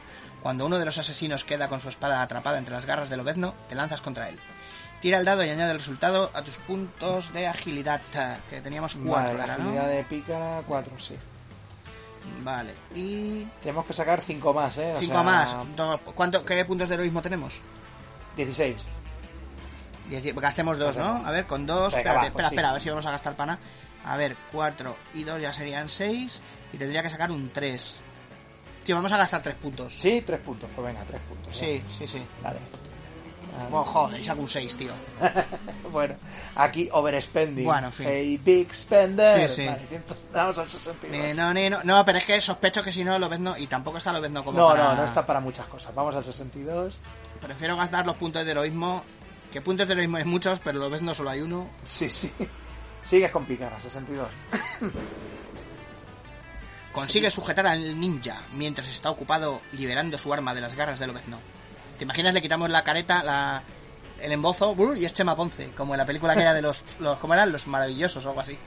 D: Cuando uno de los asesinos queda con su espada atrapada entre las garras de Lobezno, te lanzas contra él. Tira el dado y añade el resultado a tus puntos de agilidad, que teníamos cuatro,
C: Vale, la
D: ¿verdad, no?
C: agilidad de Pícara, 4, sí.
D: Vale, y...
C: Tenemos que sacar 5 más, ¿eh? O
D: Cinco
C: sea,
D: más. ¿Cuánto, ¿Qué puntos de heroísmo tenemos?
C: 16.
D: Dieci- Gastemos dos, ¿no? A ver, con dos.
C: Venga,
D: espérate,
C: va, pues
D: espera,
C: sí.
D: espera, a ver si vamos a gastar pana. A ver, cuatro y dos ya serían seis. Y tendría que sacar un tres. Tío, vamos a gastar tres puntos.
C: Sí, 3 puntos. Pues venga, 3 puntos.
D: sí, sí. sí.
C: Vale.
D: Oh, joder, saco un 6, tío.
C: bueno, aquí overspending.
D: Bueno, en fin.
C: Hey, big spender.
D: Sí, sí.
C: Vale, vamos al 62.
D: Ni no, ni no. No, pero es que sospecho que si no lo ves no. Y tampoco está lo ves no como
C: No,
D: para-
C: no, no está para muchas cosas. Vamos al 62.
D: Prefiero gastar los puntos de heroísmo. Que puntos de heroísmo hay muchos, pero lo ves no solo hay uno.
C: Sí, sí. Sigues con Pícara, 62.
D: Consigue sujetar al ninja mientras está ocupado liberando su arma de las garras del Lobezno. ¿Te imaginas? Le quitamos la careta, la, el embozo brr, y es Chema Ponce, como en la película aquella de los, los ¿cómo eran? Los maravillosos o algo así.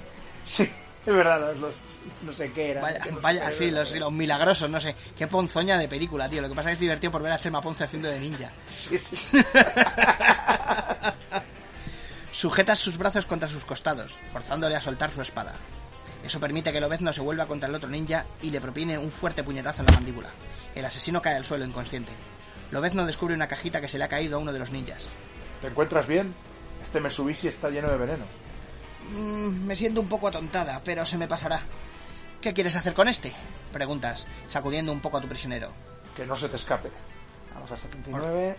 C: Sí, es verdad, los, los- no sé qué era.
D: Vaya, vaya, sí, los, los milagrosos, no sé. Qué ponzoña de película, tío. Lo que pasa es que es divertido por ver a Chema Ponce haciendo de ninja.
C: Sí, sí.
D: Sujetas sus brazos contra sus costados, forzándole a soltar su espada. Eso permite que Lobezno se vuelva contra el otro ninja y le propine un fuerte puñetazo en la mandíbula. El asesino cae al suelo inconsciente. Lobezno descubre una cajita que se le ha caído a uno de los ninjas.
C: ¿Te encuentras bien? Este Mitsubishi está lleno de veneno.
D: Mm, me siento un poco atontada, pero se me pasará. ¿Qué quieres hacer con este? Preguntas, sacudiendo un poco a tu prisionero.
C: Que no se te escape. Vamos a 79.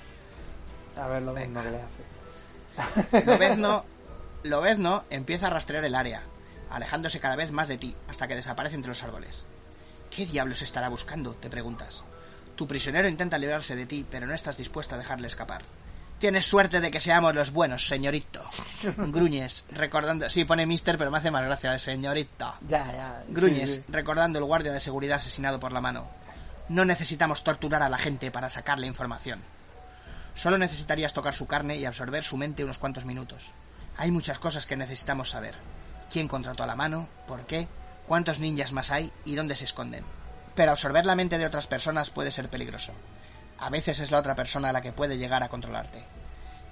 C: A ver lo mismo que le hace.
D: Lobezno, Lobezno empieza a rastrear el área, alejándose cada vez más de ti hasta que desaparece entre los árboles. ¿Qué diablos estará buscando? te preguntas. Tu prisionero intenta librarse de ti, pero no estás dispuesta a dejarle escapar. Tienes suerte de que seamos los buenos, señorito. Gruñes, recordando... Sí, pone mister, pero me hace más gracia de señorito.
C: Ya, ya.
D: Gruñes,
C: sí, sí.
D: recordando el guardia de seguridad asesinado por la mano. No necesitamos torturar a la gente para sacarle información. Solo necesitarías tocar su carne y absorber su mente unos cuantos minutos. Hay muchas cosas que necesitamos saber. ¿Quién contrató a la mano? ¿Por qué? ¿Cuántos ninjas más hay? ¿Y dónde se esconden? Pero absorber la mente de otras personas puede ser peligroso. A veces es la otra persona la que puede llegar a controlarte.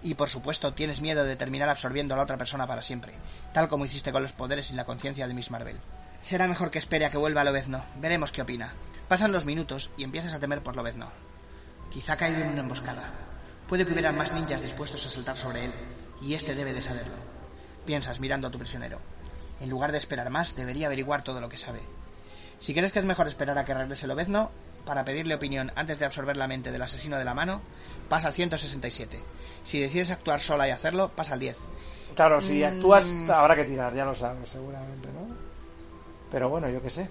D: Y por supuesto tienes miedo de terminar absorbiendo a la otra persona para siempre, tal como hiciste con los poderes y la conciencia de Miss Marvel. Será mejor que espere a que vuelva Lobezno. Veremos qué opina. Pasan los minutos y empiezas a temer por Lobezno. Quizá ha caído en una emboscada. Puede que hubiera más ninjas dispuestos a saltar sobre él, y este debe de saberlo. Piensas mirando a tu prisionero. En lugar de esperar más, debería averiguar todo lo que sabe. Si crees que es mejor esperar a que regrese Lobezno, para pedirle opinión antes de absorber la mente del asesino de la mano, pasa al 167. Si decides actuar sola y hacerlo, pasa al 10.
C: Claro, si actúas
D: Mm.
C: habrá que tirar, ya lo sabes, seguramente, ¿no? Pero bueno, yo qué sé.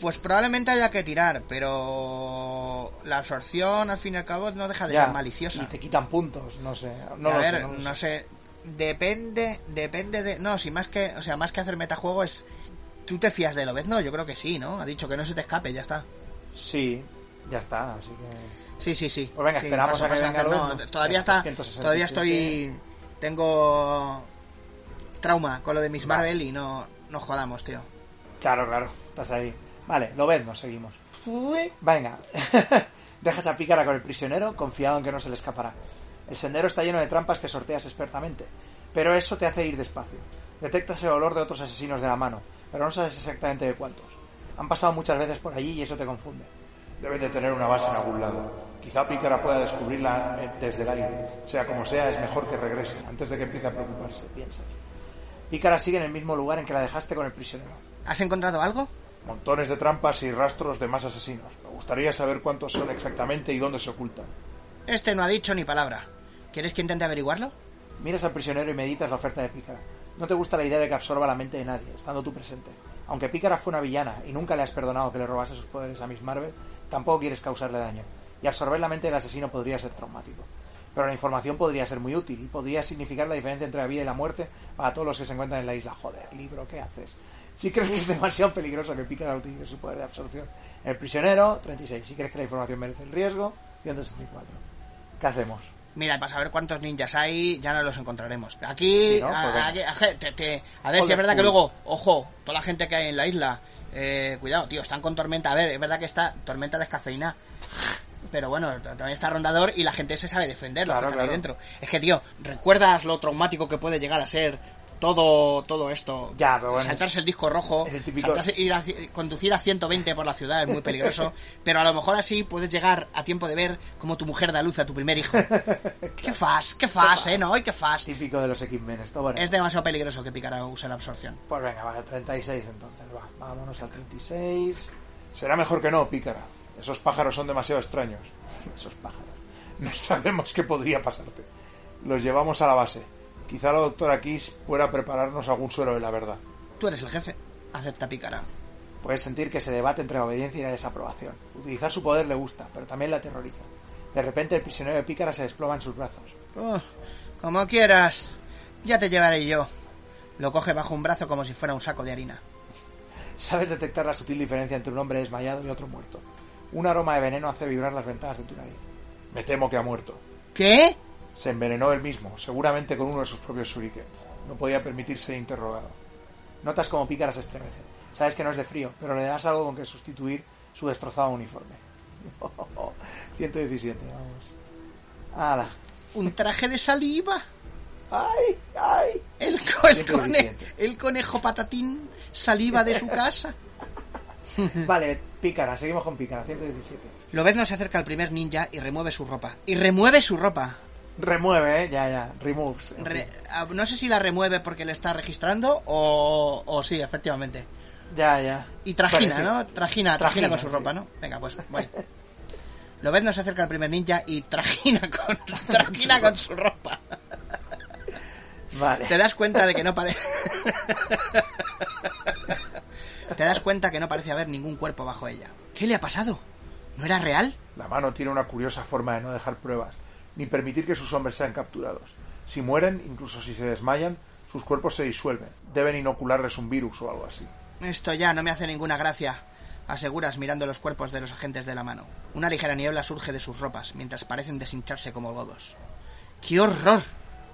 D: Pues probablemente haya que tirar, pero la absorción al fin y al cabo no deja de
C: Ya,
D: ser maliciosa.
C: Y te quitan puntos, no sé. No
D: a
C: lo
D: ver,
C: sé, no lo
D: no
C: sé.
D: sé. Depende, depende de. No, si más que, o sea, más que hacer metajuego es. ¿Tú te fías de Lobezno? Yo creo que sí, ¿no? Ha dicho que no se te escape, ya está.
C: Sí, ya está, así que...
D: Sí, sí, sí.
C: Pues venga,
D: Sí,
C: esperamos
D: paso,
C: a que venga
D: hacer- no,
C: Lobezno.
D: todavía está.
C: 167.
D: Todavía estoy. Tengo. Trauma con lo de Miss
C: Vale.
D: Marvel y no, no jodamos, tío.
C: Claro, claro, estás ahí. Vale, lo ves, nos seguimos. Venga. Dejas a Pícara con el prisionero, confiado en que no se le escapará. El sendero está lleno de trampas que sorteas expertamente, pero eso te hace ir despacio. Detectas el olor de otros asesinos de la mano, pero no sabes exactamente de cuántos. Han pasado muchas veces por allí y eso te confunde. Deben de tener una base en algún lado. Quizá Pícara pueda descubrirla eh, desde el aire. Sea como sea, es mejor que regrese, antes de que empiece a preocuparse, piensas. Pícara sigue en el mismo lugar en que la dejaste con el prisionero.
D: ¿Has encontrado algo?
C: Montones de trampas y rastros de más asesinos. Me gustaría saber cuántos son exactamente y dónde se ocultan.
D: Este no ha dicho ni palabra. ¿Quieres que intente averiguarlo?
C: Miras al prisionero y meditas la oferta de Pícara. No te gusta la idea de que absorba la mente de nadie, estando tú presente. Aunque Pícara fue una villana y nunca le has perdonado que le robase sus poderes a Miss Marvel, tampoco quieres causarle daño. Y absorber la mente del asesino podría ser traumático. Pero la información podría ser muy útil y podría significar la diferencia entre la vida y la muerte para todos los que se encuentran en la isla. Joder, libro, ¿qué haces? Si crees que es demasiado peligroso que Pícara utilice su poder de absorción. El prisionero, 36. Si crees que la información merece el riesgo, 164. ¿Qué hacemos?
D: Mira, para saber cuántos ninjas hay, ya no los encontraremos. Aquí,
C: Sí, ¿no?
D: a,
C: venga.
D: aquí- a- te- te- a ver si es verdad que luego, ojo, toda la gente que hay en la isla, eh, cuidado, tío, están con tormenta. A ver, es verdad que está tormenta descafeína. Pero bueno, también está rondador y la gente se sabe defender, ahí
C: claro.
D: dentro. Es que, tío, ¿recuerdas lo traumático que puede llegar a ser todo todo esto?
C: Ya, pero bueno,
D: Saltarse el disco rojo,
C: es el típico-
D: saltarse- ir a ci- conducir a 120 por la ciudad es muy peligroso, pero a lo mejor así puedes llegar a tiempo de ver cómo tu mujer da luz a tu primer hijo. Qué fas, qué fas, eh, ¿no? Y qué fas.
C: Típico de los X-Men. Esto, bueno.
D: Es demasiado peligroso que Pícara use la absorción.
C: Pues venga, va, 36 entonces, va. Vámonos al 36. Será mejor que no, pícara. Esos pájaros son demasiado extraños. Esos pájaros. No sabemos qué podría pasarte.
F: Los llevamos a la base. Quizá la doctora Kiss pueda prepararnos algún suero de la verdad.
D: Tú eres el jefe. Acepta Pícara.
C: Puedes sentir que se debate entre la obediencia y la desaprobación. Utilizar su poder le gusta, pero también le aterroriza. De repente el prisionero de Pícara se desploma en sus brazos.
D: Como quieras. Ya te llevaré yo. Lo coge bajo un brazo como si fuera un saco de harina.
C: Sabes detectar la sutil diferencia entre un hombre desmayado y otro muerto. Un aroma de veneno hace vibrar las ventanas de tu nariz.
F: Me temo que ha muerto.
D: ¿Qué?
F: Se envenenó él mismo, seguramente con uno de sus propios shurikens. No podía permitirse ser interrogado.
C: Notas como Pícara se estremece. Sabes que no es de frío, pero le das algo con que sustituir su destrozado uniforme. 117, vamos. ¡Hala!
D: ¿Un traje de saliva?
C: ¡Ay! ¡Ay!
D: El, co- el
C: 117.
D: cone- el conejo patatín saliva de su casa.
C: Vale, Pícara, seguimos con Pícara, 117.
D: Lobezno se acerca al primer ninja y remueve su ropa. Y remueve su ropa.
C: Remueve, ¿eh? Ya, ya. Removes. en
D: Re-
C: fin.
D: ah, no sé si la remueve porque le está registrando o, o sí, efectivamente.
C: Ya, ya.
D: Y trajina. ¿no? Trajina, trajina,
C: Trajina,
D: con su
C: sí.
D: ropa, ¿no? Venga, pues voy. Lobezno se acerca al primer ninja y trajina con, trajina con su ropa.
C: Vale.
D: Te das cuenta de que no parece... Te das cuenta que no parece haber ningún cuerpo bajo ella. ¿Qué le ha pasado? ¿No era real?
F: La mano tiene una curiosa forma de no dejar pruebas, ni permitir que sus hombres sean capturados. Si mueren, incluso si se desmayan, sus cuerpos se disuelven. Deben inocularles un virus o algo así.
D: Esto ya no me hace ninguna gracia, aseguras mirando los cuerpos de los agentes de la mano. Una ligera niebla surge de sus ropas, mientras parecen deshincharse como godos. ¡Qué horror!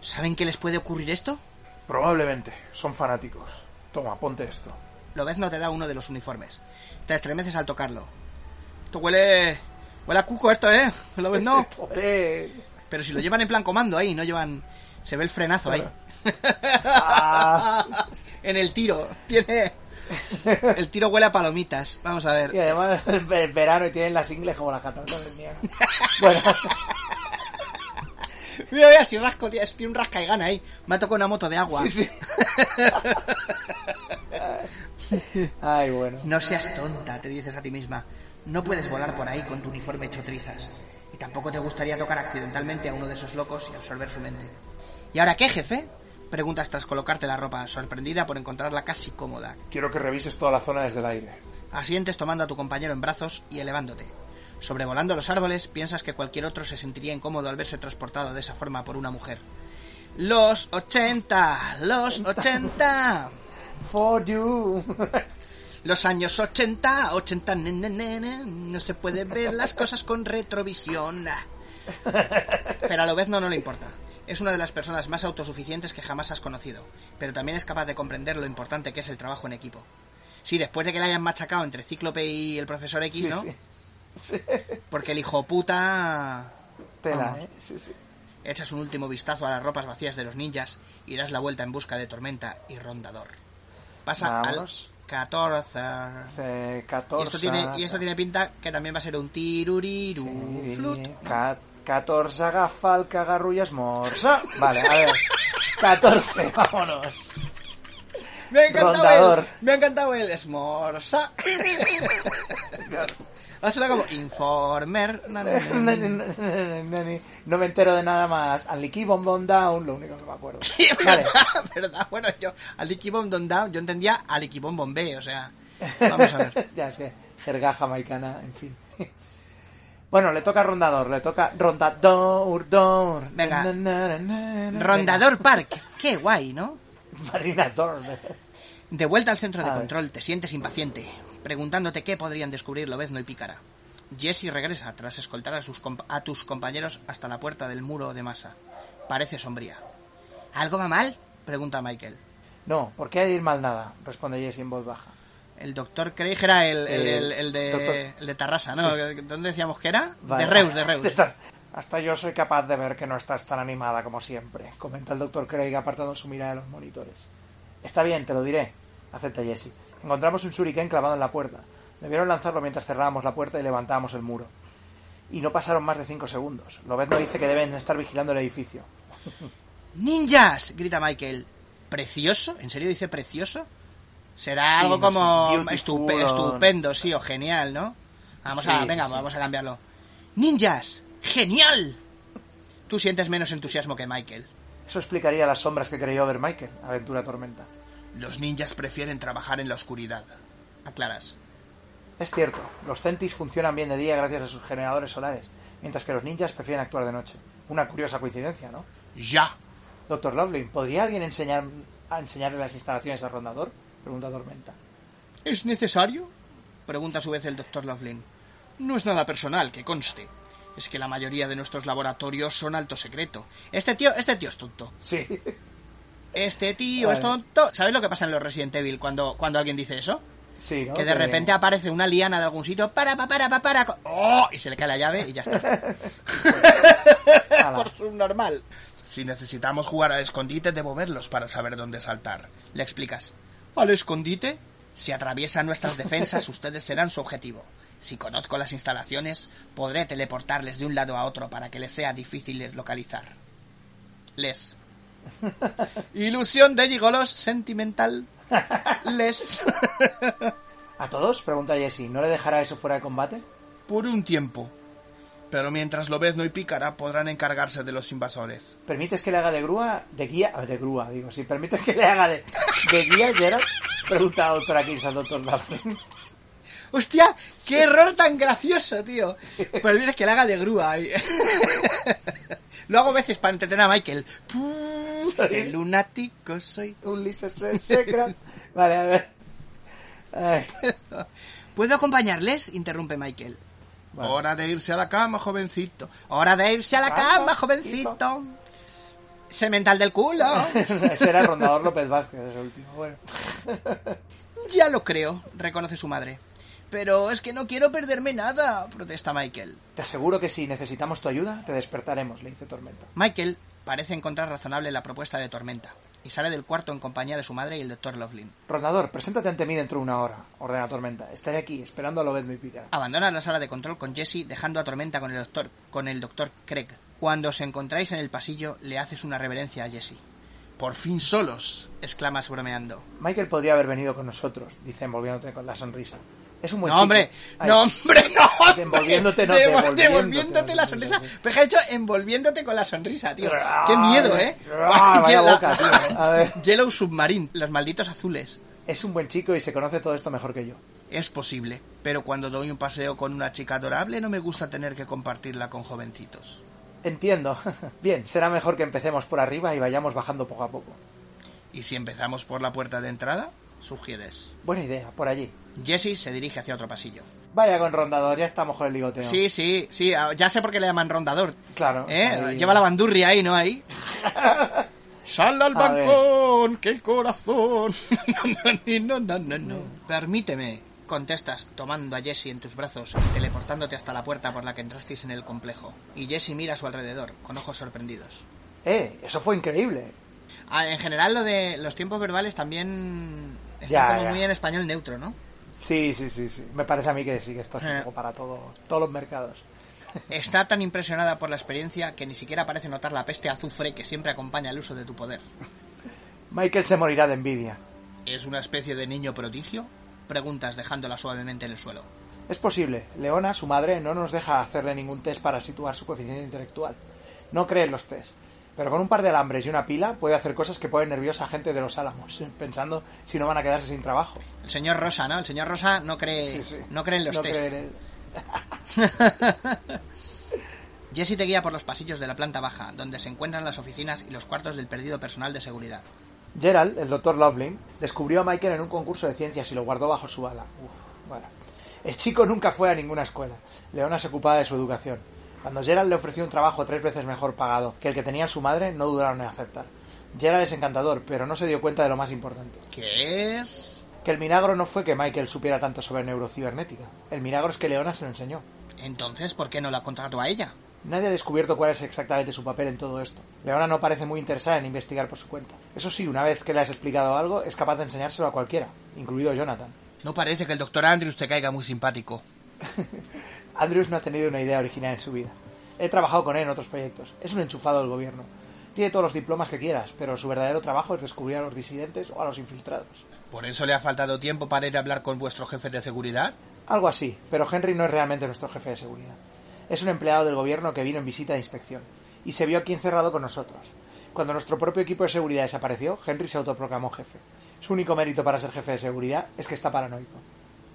D: ¿Saben qué les puede ocurrir esto?
F: Probablemente. Son fanáticos. Toma, ponte esto.
D: Lobezno te da uno de los uniformes. Te estremeces al tocarlo. Esto huele... Huele a cuco esto, ¿eh? Lobezno.
C: Joder.
D: Pero si lo llevan en plan comando ahí, no llevan... Se ve el frenazo ahí.
C: Ah.
D: en el tiro. Tiene... El tiro huele a palomitas. Vamos a ver.
C: Y además es ve- verano y tienen las ingles como las del Niágara. Bueno,
D: Mira, mira, si rasco, tío, tiene un rasca y gana ahí. Me ha tocado una moto de agua.
C: sí, sí. Ay, bueno.
D: No seas tonta, te dices a ti misma. No puedes volar por ahí con tu uniforme hecho trizas. Y tampoco te gustaría tocar accidentalmente a uno de esos locos y absorber su mente. ¿Y ahora qué, jefe? Preguntas tras colocarte la ropa, sorprendida por encontrarla casi cómoda.
F: Quiero que revises toda la zona desde el aire.
D: Asientes tomando a tu compañero en brazos y elevándote. Sobrevolando los árboles, piensas que cualquier otro se sentiría incómodo al verse transportado de esa forma por una mujer. Los 80, los 80.
C: For you.
D: Los años 80, 80, ne, ne, ne, ne, no se puede ver las cosas con retrovisión. Pero a lo vez no, no le importa. Es una de las personas más autosuficientes que jamás has conocido, pero también es capaz de comprender lo importante que es el trabajo en equipo. Sí, después de que le hayan machacado entre Cíclope y el profesor X,
C: Sí,
D: ¿no?
C: sí. Sí.
D: Porque el hijo puta...
C: Tela. ¿eh? Sí, sí.
D: Echas un último vistazo a las ropas vacías de los ninjas y das la vuelta en busca de Tormenta y Rondador. Pasa
C: Vamos.
D: Al 14.
C: Hace
D: Y
C: 14.
D: esto, tiene, y esto tiene pinta que también va a ser un tiruriru
C: Sí,
D: flut. ¿no?
C: ca- 14 agafa el cagarro y esmorza. Vale, a ver. 14, vámonos.
D: Me ha encantado
C: Rondador.
D: el, me ha encantado el esmorza. Va a ser como informer.
C: No me entero de nada más. Aliki Bomb Bomb Down, lo único que me acuerdo.
D: Sí,
C: Vale.
D: verdad, verdad. Bueno, yo al Down, yo entendía al Bombay, o sea. Vamos a ver.
C: ya es que jerga jamaicana, en fin. Bueno, le toca Rondador, le toca Rondador, Dor.
D: Venga.
C: Na, na, na, na, na.
D: Rondador Park. Qué guay, ¿no?
C: Marina Dor.
D: De vuelta al centro de control, te sientes impaciente, preguntándote qué podrían descubrir Lobezno y Pícara. Jesse regresa tras escoltar a, sus compa- a tus compañeros hasta la puerta del muro de masa. Parece sombría. ¿Algo va mal? pregunta Michael.
C: No, ¿por qué hay de ir mal nada? Responde Jesse en voz baja.
D: El doctor Craig era el, el,
C: Eh,
D: el- el de, de Tarrasa, ¿no? ¿Dónde decíamos que era?
C: Vale.
D: De Reus, de Reus.
C: Tar- Hasta yo soy capaz de ver que no estás tan animada como siempre, comenta el doctor Craig apartando su mirada de los monitores. Está bien, te lo diré, acepta Jesse. Encontramos un shuriken clavado en la puerta. Debieron lanzarlo mientras cerrábamos la puerta y levantábamos el muro. Y no pasaron más de cinco segundos. Lobezno dice que deben estar vigilando el edificio.
D: ¡Ninjas! grita Michael. ¿Precioso? ¿En serio dice precioso? Será
C: Sí,
D: algo como estupe- estupendo, sí, o genial, ¿no? Vamos
C: Sí,
D: a, venga,
C: sí.
D: vamos a cambiarlo. ¡Ninjas! ¡Genial! Tú sientes menos entusiasmo que Michael.
C: Eso explicaría las sombras que creyó ver Michael, Aventura Tormenta.
E: Los ninjas prefieren trabajar en la oscuridad.
D: Aclaras.
C: Es cierto, los Centis funcionan bien de día gracias a sus generadores solares, mientras que los ninjas prefieren actuar de noche. Una curiosa coincidencia, ¿no?
E: ¡Ya!
C: Doctor Loveling, ¿podría alguien enseñar, a enseñarle las instalaciones al rondador? Pregunta Tormenta.
D: ¿Es necesario? Pregunta a su vez el doctor Loveling. No es nada personal, que conste. Es que la mayoría de nuestros laboratorios son alto secreto. Este tío, este tío es tonto.
C: Sí.
D: Este tío es tonto. ¿Sabes lo que pasa en los Resident Evil cuando, cuando alguien dice eso?
C: Sí, ¿no?
D: Que de repente aparece una liana de algún sitio. Para, para, para, para, ¡Oh! Y se le cae la llave y ya está. Por subnormal.
E: Si necesitamos jugar al escondite, debo verlos para saber dónde saltar.
D: Le explicas. ¿Al escondite? Si atraviesan nuestras defensas, ustedes serán su objetivo. Si conozco las instalaciones, podré teleportarles de un lado a otro para que les sea difícil localizar. Les. Ilusión de gigolos sentimental. Les.
C: ¿A todos? Pregunta Jesse. ¿No le dejará eso fuera de combate?
E: Por un tiempo. Pero mientras Lobezno y Pícara podrán encargarse de los invasores.
C: ¿Permites que le haga de grúa? De guía. ah, De grúa, digo. Si permites que le haga de, de guía, Gerald. Pregunta la doctora Kills al doctor Loveling.
D: ¡Hostia! ¡Qué error tan gracioso, tío! Pero mira que le haga de grúa. ahí. Lo hago veces para entretener a Michael. ¡Qué lunático soy!
C: Ulises Secret. Vale, a ver. Ay,
D: ¿Puedo acompañarles? Interrumpe Michael.
C: vale.
E: Hora de irse a la cama, jovencito.
D: Hora de irse a la
C: Cama,
D: jovencito. Semental del culo.
C: Ese era el rondador López Vázquez, ese último. Bueno.
D: ya lo creo, reconoce su madre. Pero es que no quiero perderme nada, protesta Michael.
C: Te aseguro que si necesitamos tu ayuda, te despertaremos, le dice Tormenta.
D: Michael parece encontrar razonable la propuesta de Tormenta y sale del cuarto en compañía de su madre y el doctor Loveling.
C: Rondador, preséntate ante mí dentro de una hora, ordena Tormenta. Estaré aquí, esperando a Lobezno y Pícara.
D: Abandona la sala de control con Jesse, dejando a Tormenta con el doctor, con el doctor Craig. Cuando os encontráis en el pasillo, le haces una reverencia a Jesse.
E: Por fin solos.
D: Exclamas bromeando.
C: Michael podría haber venido con nosotros, dice envolviéndote con la sonrisa. Es un buen
D: No, hombre, no, hombre, no. hombre.
C: Envolviéndote, no,
D: Devo-
C: devolviéndote,
D: devolviéndote la
C: devolviéndote.
D: sonrisa. Pero que ha hecho envolviéndote con la sonrisa, tío. Qué miedo, ¿eh?
C: ah, vaya boca, tío. A ver.
D: Yellow Submarine, los malditos azules.
C: Es un buen chico y se conoce todo esto mejor que yo.
E: Es posible, pero cuando doy un paseo con una chica adorable no me gusta tener que compartirla con jovencitos.
C: Entiendo. Bien, será mejor que empecemos por arriba y vayamos bajando poco a poco.
E: ¿Y si empezamos por la puerta de entrada?
D: Sugieres.
C: Buena idea, por allí.
D: Jesse se dirige hacia otro pasillo.
C: Vaya con rondador, ya estamos con el ligoteo.
D: Sí, sí, sí, ah, ya sé por qué le llaman rondador.
C: Claro.
D: ¿Eh?
C: ahí.
D: Lleva la bandurria ahí, ¿no? Ahí. Sal al
C: A ver.
D: balcón, que el corazón. No, no, no, no. Permíteme, contestas, tomando a Jesse en tus brazos y teleportándote hasta la puerta por la que entrasteis en el complejo. Y Jesse mira a su alrededor, con ojos sorprendidos.
C: Eh, eso fue increíble.
D: Ah, en general, lo de los tiempos verbales también está
C: Ya,
D: como
C: ya.
D: muy en español neutro, ¿no?
C: Sí, sí, sí, sí. Me parece a mí que sí, que esto es un
D: Eh.
C: poco para todo, todos los mercados.
D: Está tan impresionada por la experiencia que ni siquiera parece notar la peste azufre que siempre acompaña el uso de tu poder.
C: Michael se morirá de envidia.
E: ¿Es una especie de niño prodigio?
D: Preguntas dejándola suavemente en el suelo.
C: Es posible. Leona, su madre, no nos deja hacerle ningún test para situar su coeficiente intelectual. No cree en los test. Pero con un par de alambres y una pila puede hacer cosas que ponen nerviosa a gente de los álamos, pensando si no van a quedarse sin trabajo.
D: El señor Rosa, ¿no? El señor Rosa no cree,
C: Sí, sí.
D: no cree en los
C: No
D: test.
C: cree en él.
D: Jesse te guía por los pasillos de la planta baja, donde se encuentran las oficinas y los cuartos del perdido personal de seguridad.
C: Gerald, el doctor Loveling, descubrió a Michael en un concurso de ciencias y lo guardó bajo su ala. Uf, bueno. El chico nunca fue a ninguna escuela. Leona se ocupaba de su educación. Cuando Gerald le ofreció un trabajo tres veces mejor pagado que el que tenía su madre, no dudaron en aceptar. Gerald es encantador, pero no se dio cuenta de lo más importante.
D: ¿Qué es?
C: Que el milagro no fue que Michael supiera tanto sobre neurocibernética. El milagro es que Leona se lo enseñó.
D: Entonces, ¿por qué no la contrató a ella?
C: Nadie ha descubierto cuál es exactamente su papel en todo esto. Leona no parece muy interesada en investigar por su cuenta. Eso sí, una vez que le has explicado algo, es capaz de enseñárselo a cualquiera, incluido Jonathan.
E: No parece que el doctor Andrews te caiga muy simpático.
C: Andrews no ha tenido una idea original en su vida. He trabajado con él en otros proyectos. Es un enchufado del gobierno. Tiene todos los diplomas que quieras, pero su verdadero trabajo es descubrir a los disidentes o a los infiltrados.
E: ¿Por eso le ha faltado tiempo para ir a hablar con vuestro jefe de seguridad?
C: Algo así, pero Henry no es realmente nuestro jefe de seguridad. Es un empleado del gobierno que vino en visita de inspección. y se vio aquí encerrado con nosotros. Cuando nuestro propio equipo de seguridad desapareció, Henry se autoproclamó jefe. Su único mérito para ser jefe de seguridad es que está paranoico.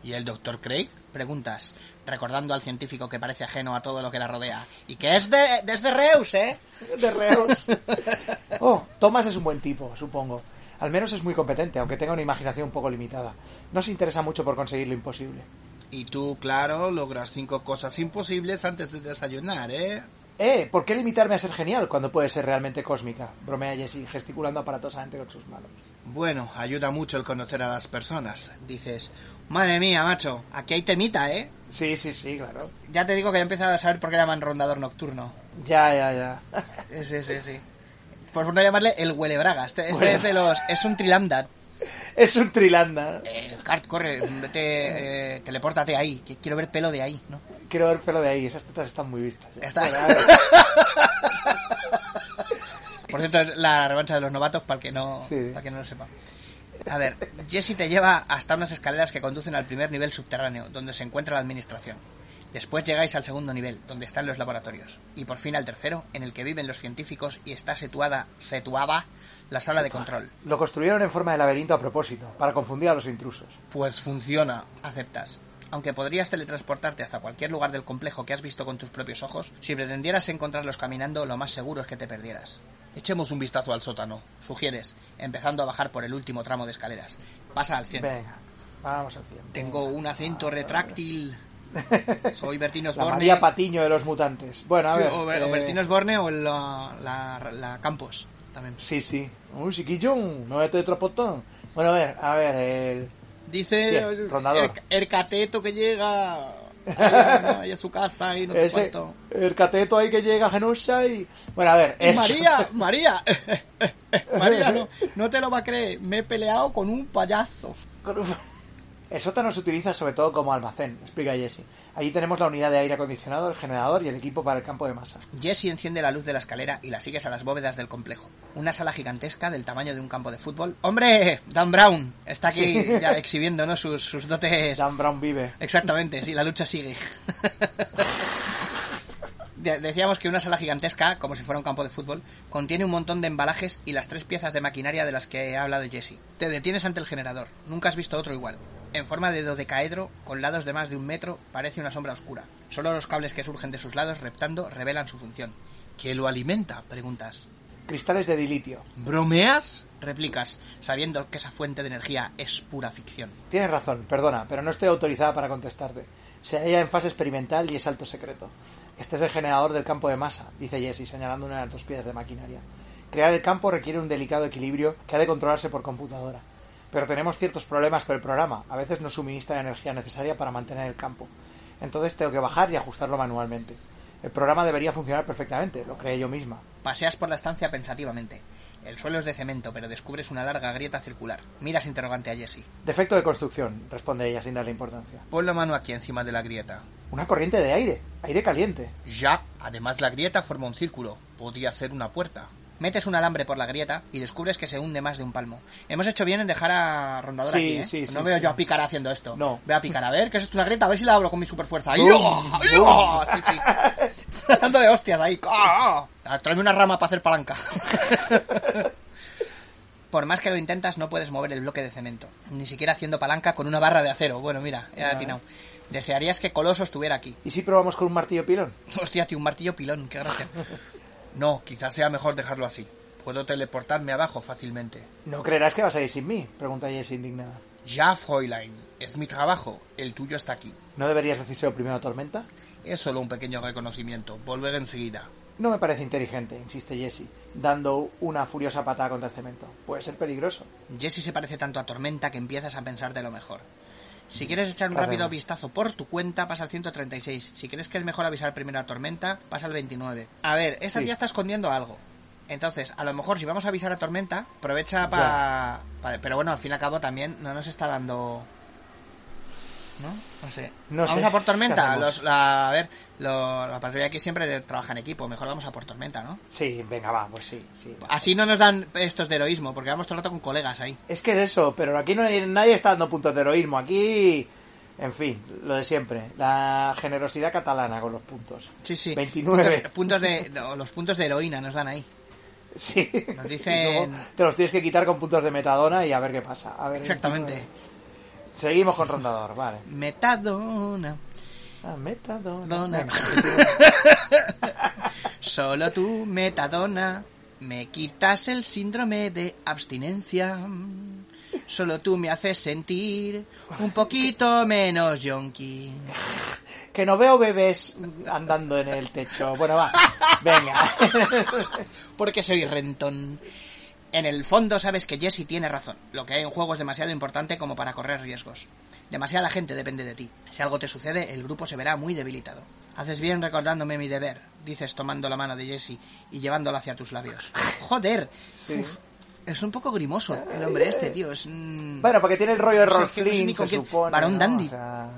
D: ¿Y el doctor Craig? Preguntas, recordando al científico que parece ajeno a todo lo que la rodea. Y que es de, desde Reus, ¿eh?
C: De Reus. Oh, Thomas es un buen tipo, supongo. Al menos es muy competente, aunque tenga una imaginación un poco limitada. No se interesa mucho por conseguir lo imposible.
E: Y tú, claro, logras cinco cosas imposibles antes de desayunar, ¿eh?
C: Eh, ¿por qué limitarme a ser genial cuando puede ser realmente cósmica? Bromea Jessie, gesticulando aparatosamente con sus manos.
E: Bueno, ayuda mucho el conocer a las personas.
D: Dices, madre mía, macho, aquí hay temita, ¿eh?
C: Sí, sí, sí, claro.
D: Ya te digo que he empezado a saber por qué llaman rondador nocturno.
C: Ya, ya, ya.
D: Sí, sí, sí. Por no llamarle el huele braga. Este, este es de los. Es un trilamdad.
C: es un trilanda.
D: Eh, Cart, corre, vete, eh, telepórtate ahí. que Quiero ver pelo de ahí, ¿no?
C: Quiero ver pelo de ahí, esas tetas están muy vistas.
D: Está. Por cierto, es la revancha de los novatos para el que no,
C: Sí.
D: para el que no lo sepa. A ver, Jesse te lleva hasta unas escaleras que conducen al primer nivel subterráneo, donde se encuentra la administración. Después llegáis al segundo nivel, donde están los laboratorios. Y por fin al tercero, en el que viven los científicos y está situada, situada la sala de control.
C: Lo construyeron en forma de laberinto a propósito, para confundir a los intrusos.
E: Pues funciona.
D: Aceptas. Aunque podrías teletransportarte hasta cualquier lugar del complejo que has visto con tus propios ojos, si pretendieras encontrarlos caminando, lo más seguro es que te perdieras.
E: Echemos un vistazo al sótano.
D: Sugieres, empezando a bajar por el último tramo de escaleras. Pasa al 100.
C: Venga, vamos al 100.
D: Tengo un acento retráctil. Soy Bertino
C: La
D: Osborne.
C: María Patiño de los mutantes. Bueno, a
D: Sí,
C: ver.
D: o, Ber- o
C: eh,
D: Bertino Osborne o la, la, la Campos. También.
C: Sí, sí. Un chiquillo, no es tetrapotón. Bueno, a ver, a ver, el...
D: Dice el, el- el cateto que llega ahí, a su casa y no sé
C: ese,
D: cuánto.
C: el cateto ahí que llega a Genosha y... Bueno, a ver...
D: María, María, María, no, no te lo va a creer. Me he peleado con un payaso.
C: Con un- El sótano se utiliza sobre todo como almacén, explica Jesse. Allí tenemos la unidad de aire acondicionado, el generador y el equipo para el campo de masa.
D: Jesse enciende la luz de la escalera y la sigues a las bóvedas del complejo. Una sala gigantesca del tamaño de un campo de fútbol. ¡Hombre! Dan Brown está aquí
C: Sí.
D: ya exhibiendo ¿no? sus, sus dotes.
C: Dan Brown vive.
D: Exactamente, sí, la lucha sigue. De- Decíamos que una sala gigantesca, como si fuera un campo de fútbol, contiene un montón de embalajes y las tres piezas de maquinaria de las que ha hablado Jesse. Te detienes ante el generador. Nunca has visto otro igual. En forma de dodecaedro, con lados de más de un metro, parece una sombra oscura. Solo los cables que surgen de sus lados, reptando, revelan su función.
E: ¿Qué lo alimenta?
D: Preguntas.
C: Cristales de dilitio.
E: ¿Bromeas?
D: Replicas, sabiendo que esa fuente de energía es pura ficción.
C: Tienes razón, perdona, pero no estoy autorizada para contestarte. Se halla en fase experimental y es alto secreto. Este es el generador del campo de masa, dice Jesse, señalando una de las dos piezas de maquinaria. Crear el campo requiere un delicado equilibrio que ha de controlarse por computadora. Pero tenemos ciertos problemas con el programa. A veces no suministra la energía necesaria para mantener el campo. Entonces tengo que bajar y ajustarlo manualmente. El programa debería funcionar perfectamente, lo creé yo misma.
D: Paseas por la estancia pensativamente. El suelo es de cemento, pero descubres una larga grieta circular. Miras interrogante a Jesse.
C: Defecto de construcción, responde ella sin darle importancia.
E: Pon la mano aquí encima de la grieta.
C: Una corriente de aire, aire caliente.
E: Ya. Además, la grieta forma un círculo. Podría ser una puerta.
D: Metes un alambre por la grieta y descubres que se hunde más de un palmo. Hemos hecho bien en dejar a Rondador
C: Sí,
D: aquí, ¿eh?
C: sí, sí,
D: no veo yo a Picara haciendo esto.
C: No.
D: Veo a Picara, a ver, que es esto una grieta, a ver si la abro con mi superfuerza.
C: ¡Bum!
D: ¡Yo! Sí, sí. Dando de hostias ahí. ¡Ah! Tráeme una rama para hacer palanca. Por más que lo intentas, no puedes mover el bloque de cemento. Ni siquiera haciendo palanca con una barra de acero. Bueno, mira, he atinado. Desearías que Coloso estuviera aquí.
C: ¿Y si probamos con un martillo pilón?
D: Hostia, tío, un martillo pilón, qué gracia.
E: No, quizás sea mejor dejarlo así. Puedo teleportarme abajo fácilmente.
C: ¿No creerás que vas a ir sin mí? Pregunta Jess indignada.
E: Ya, Fräulein. Es mi trabajo. El tuyo está aquí.
C: ¿No deberías decírselo primero a Tormenta?
E: Es solo un pequeño reconocimiento. Volveré enseguida.
C: No me parece inteligente, insiste Jesse, dando una furiosa patada contra el cemento. Puede ser peligroso.
D: Jesse se parece tanto a Tormenta que empiezas a pensar de lo mejor. Si quieres echar un rápido vistazo por tu cuenta, pasa al 136. Si crees que es mejor avisar primero a Tormenta, pasa al 29. A ver, esta
C: Sí.
D: tía está escondiendo algo. Entonces, a lo mejor si vamos a avisar a Tormenta, aprovecha para... Pero bueno, al fin y al cabo también no nos está dando... ¿No? No sé.
C: No
D: vamos
C: sé.
D: a por
C: ¿Qué
D: Tormenta. Los, la, a ver, lo- la patrulla aquí siempre trabaja en equipo. Mejor vamos a por Tormenta, ¿no?
C: Sí, venga, va, pues sí, sí. va.
D: Así no nos dan estos de heroísmo, porque vamos todo el rato con colegas ahí.
C: Es que es eso, pero aquí no hay, nadie está dando puntos de heroísmo. Aquí En fin, lo de siempre. La generosidad catalana con los puntos.
D: Sí, sí.
C: 29.
D: Puntos, puntos de, los puntos de heroína nos dan ahí.
C: Sí.
D: Nos dicen-
C: te los tienes que quitar con puntos de metadona y a ver qué pasa. A ver,
D: Exactamente.
C: 29. Seguimos con rondador, vale.
D: Metadona.
C: Ah, metadona.
D: Solo tú, metadona, me quitas el síndrome de abstinencia. Solo tú me haces sentir un poquito menos yonki.
C: Que no veo bebés andando en el techo. Bueno, va. Venga.
D: Porque soy rentón. En el fondo sabes que Jesse tiene razón. Lo que hay en juego es demasiado importante como para correr riesgos. Demasiada gente depende de ti. Si algo te sucede, el grupo se verá muy debilitado. Haces bien recordándome mi deber, dices tomando la mano de Jesse y llevándola hacia tus labios. Joder, Uf, es un poco grimoso el hombre este, tío. Es mm,
C: Bueno, porque tiene el rollo de Rolf Flynn, se supone.
D: Varón
C: ¿no?
D: dandy.
C: O sea,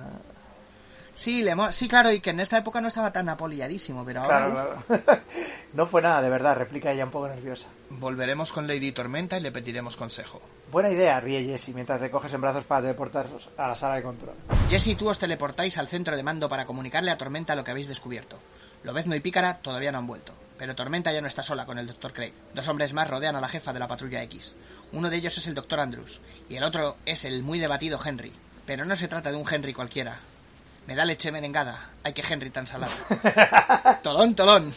D: sí, le sí, claro, y que en esta época no estaba tan apolilladísimo, pero ahora
C: Claro,
D: uf,
C: claro. no fue nada, de verdad, replica ella un poco nerviosa.
E: Volveremos con Lady Tormenta y le pediremos consejo.
C: Buena idea, ríe Jesse, mientras te coges en brazos para teleportaros a la sala de control.
D: Jesse y tú os teleportáis al centro de mando para comunicarle a Tormenta lo que habéis descubierto. Lobezno y Pícara todavía no han vuelto, pero Tormenta ya no está sola con el Dr. Craig. Dos hombres más rodean a la jefa de la patrulla X. Uno de ellos es el Dr. Andrews y el otro es el muy debatido Henry. Pero no se trata de un Henry cualquiera. Me da leche merengada. Ay, que Henry tan salado. Tolón, tolón.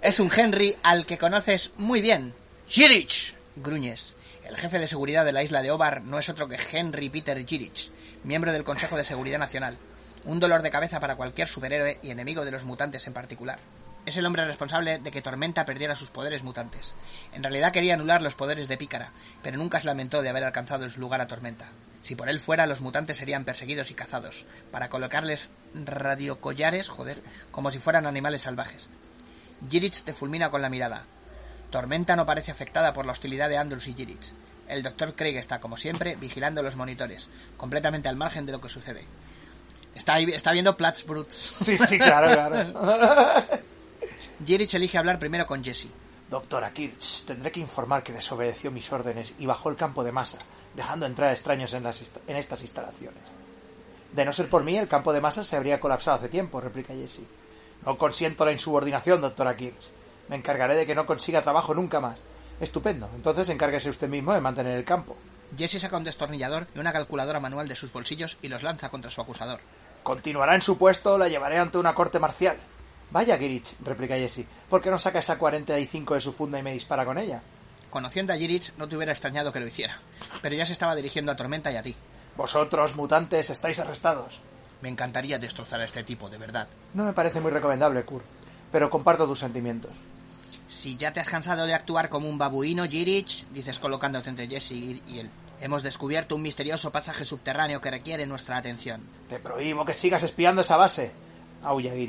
D: es un Henry al que conoces muy bien. Girich. Gruñes. El jefe de seguridad de la isla de Obar no es otro que Henry Peter Girich, miembro del Consejo de Seguridad Nacional. Un dolor de cabeza para cualquier superhéroe y enemigo de los mutantes en particular. Es el hombre responsable de que Tormenta perdiera sus poderes mutantes. En realidad quería anular los poderes de Pícara, pero nunca se lamentó de haber alcanzado su lugar a Tormenta. Si por él fuera, los mutantes serían perseguidos y cazados, para colocarles radiocollares, joder, como si fueran animales salvajes. Girich te fulmina con la mirada. Tormenta no parece afectada por la hostilidad de Andrews y Girich. El Dr. Craig está, como siempre, vigilando los monitores, completamente al margen de lo que sucede. Está, ahí- está viendo Platz Brutes.
C: Sí, sí, claro, claro.
D: Girich elige hablar primero con Jesse.
C: Doctora Kirch, tendré que informar que desobedeció mis órdenes y bajó el campo de masa, dejando entrar extraños en, las en estas instalaciones. De no ser por mí, el campo de masa se habría colapsado hace tiempo, replica Jesse. No consiento la insubordinación, doctora Kirch. Me encargaré de que no consiga trabajo nunca más. Estupendo. Entonces encárguese usted mismo de mantener el campo.
D: Jesse saca un destornillador y una calculadora manual de sus bolsillos y los lanza contra su acusador.
C: Continuará en su puesto, la llevaré ante una corte marcial. Vaya, Kirich, replica Jesse. ¿Por qué no saca esa 45 de su funda y me dispara con ella?
D: Conociendo a Girich, no te hubiera extrañado que lo hiciera, pero ya se estaba dirigiendo a Tormenta y a ti.
C: Vosotros, mutantes, estáis arrestados.
E: Me encantaría destrozar a este tipo, de verdad.
C: No me parece muy recomendable, Kurt, pero comparto tus sentimientos.
D: Si ya te has cansado de actuar como un babuino, Girich, dices colocándote entre Jesse y él. Hemos descubierto un misterioso pasaje subterráneo que requiere nuestra atención.
C: Te prohíbo que sigas espiando esa base.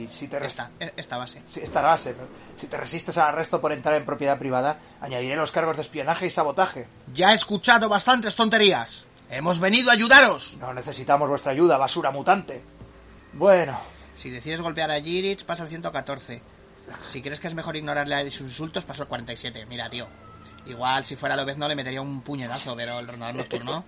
C: Si te
D: Esta, e- esta base.
C: Sí, esta base. Si te resistes al arresto por entrar en propiedad privada, añadiré los cargos de espionaje y sabotaje.
E: Ya he escuchado bastantes tonterías. Hemos venido a ayudaros.
C: No necesitamos vuestra ayuda, basura mutante. Bueno,
D: Si decides golpear a Girich, pasa al 114. Si crees que es mejor ignorarle a sus insultos, pasa al 47. Mira, tío. Igual si fuera López no le metería un puñetazo, pero el rondador nocturno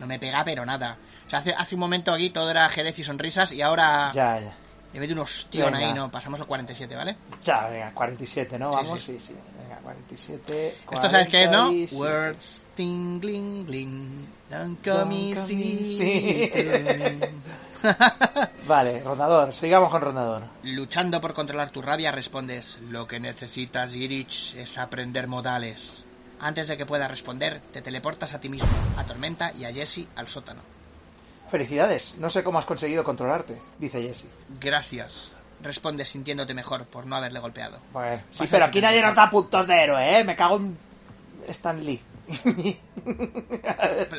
D: no me pega, pero nada. O sea, hace, hace un momento aquí todo era jerez y sonrisas y ahora
C: ya, ya.
D: Le mete un ostión
C: Venga.
D: ahí, no, pasamos al 47, ¿vale?
C: Ya, venga, 47, ¿no? Vamos,
D: sí.
C: sí, sí. Venga, 47.
D: Esto sabes qué es, ¿no?
C: 47.
D: Words tingling, gling, don't come easy.
C: Vale, rondador, sigamos con rondador.
D: Luchando por controlar tu rabia, respondes: Lo que necesitas, Girich, es aprender modales. Antes de que puedas responder, te teleportas a ti mismo, a Tormenta y a Jesse al sótano.
C: Felicidades, no sé cómo has conseguido controlarte, dice Jesse.
E: Gracias.
D: Respondes sintiéndote mejor por no haberle golpeado.
C: Bueno, sí, pero aquí nadie
D: 75.
C: nos da puntos de héroe, ¿eh? Me cago en Stan Lee.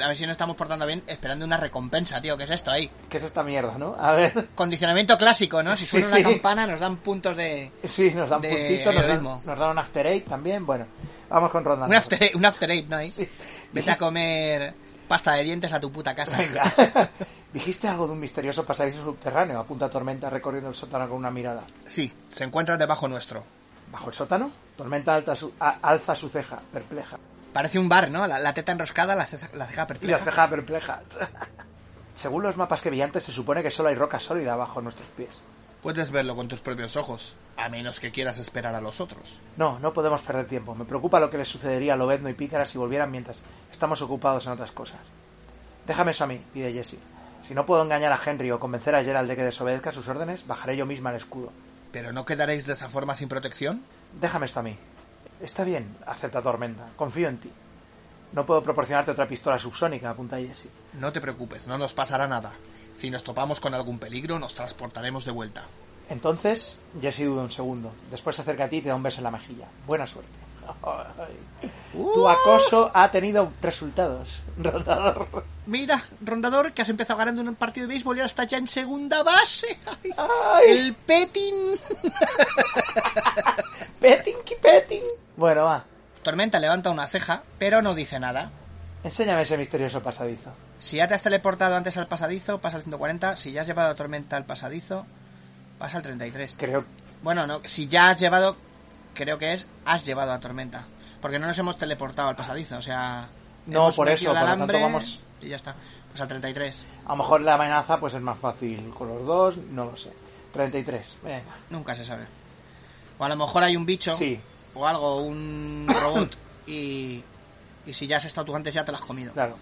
D: A ver si no estamos portando bien, esperando una recompensa, tío. ¿Qué es esto ahí?
C: ¿Qué es esta mierda, no? A ver.
D: Condicionamiento clásico, ¿no? Si suena
C: sí.
D: una campana, nos dan puntos de.
C: Sí, nos dan puntitos, nos dan, nos dan un after eight también. Bueno, vamos con ronda.
D: Un after, un after eight, ¿no? Ahí.
C: Sí.
D: Vete a comer pasta de dientes a tu puta casa.
C: Venga. Dijiste algo de un misterioso pasadizo subterráneo. Apunta Tormenta recorriendo el sótano con una mirada.
E: Sí, se encuentra debajo nuestro.
C: ¿Bajo el sótano? Tormenta alta su- a- alza su ceja, perpleja.
D: Parece un bar, ¿no? La, la teta enroscada, la ceja, la ceja
C: Y la
D: perpleja.
C: ceja perpleja. Según los mapas que vi antes, se supone que solo hay roca sólida bajo nuestros pies.
E: Puedes verlo con tus propios ojos, a menos que quieras esperar a los otros.
C: No, no podemos perder tiempo. Me preocupa lo que les sucedería a Lobezno y Pícara si volvieran mientras estamos ocupados en otras cosas. Déjame eso a mí, pide Jessie. Si no puedo engañar a Henry o convencer a Gerald de que desobedezca sus órdenes, bajaré yo misma el escudo.
E: ¿Pero no quedaréis de esa forma sin protección?
C: Déjame esto a mí. Está bien, acepta Tormenta. Confío en ti. No puedo proporcionarte otra pistola subsónica, apunta Jessie.
E: No te preocupes, no nos pasará nada. Si nos topamos con algún peligro, nos transportaremos de vuelta.
C: Entonces, Jessie duda un segundo. Después se acerca a ti y te da un beso en la mejilla. Buena suerte. Tu acoso ha tenido resultados, rondador.
D: Mira, rondador, que has empezado ganando un partido de béisbol y ahora estás ya en segunda base. Ay,
C: Ay.
D: El petting.
C: Petting, que petting. Bueno, va.
D: Tormenta levanta una ceja, pero no dice nada.
C: Enséñame ese misterioso pasadizo.
D: Si ya te has teleportado antes al pasadizo, pasa al 140. Si ya has llevado a Tormenta al pasadizo, pasa al 33.
C: Creo
D: Bueno, no, si ya has llevado, creo que es, has llevado a Tormenta. Porque no nos hemos teleportado al pasadizo, o sea...
C: No,
D: hemos
C: por eso,
D: el
C: por lo tanto vamos-
D: Y ya está. Pues al 33.
C: A lo mejor la amenaza pues es más fácil con los dos, no lo sé. 33, venga.
D: Nunca se sabe. O a lo mejor hay un bicho
C: Sí,
D: o algo, un robot y, y si ya has estado tú antes ya te lo has comido.
C: claro.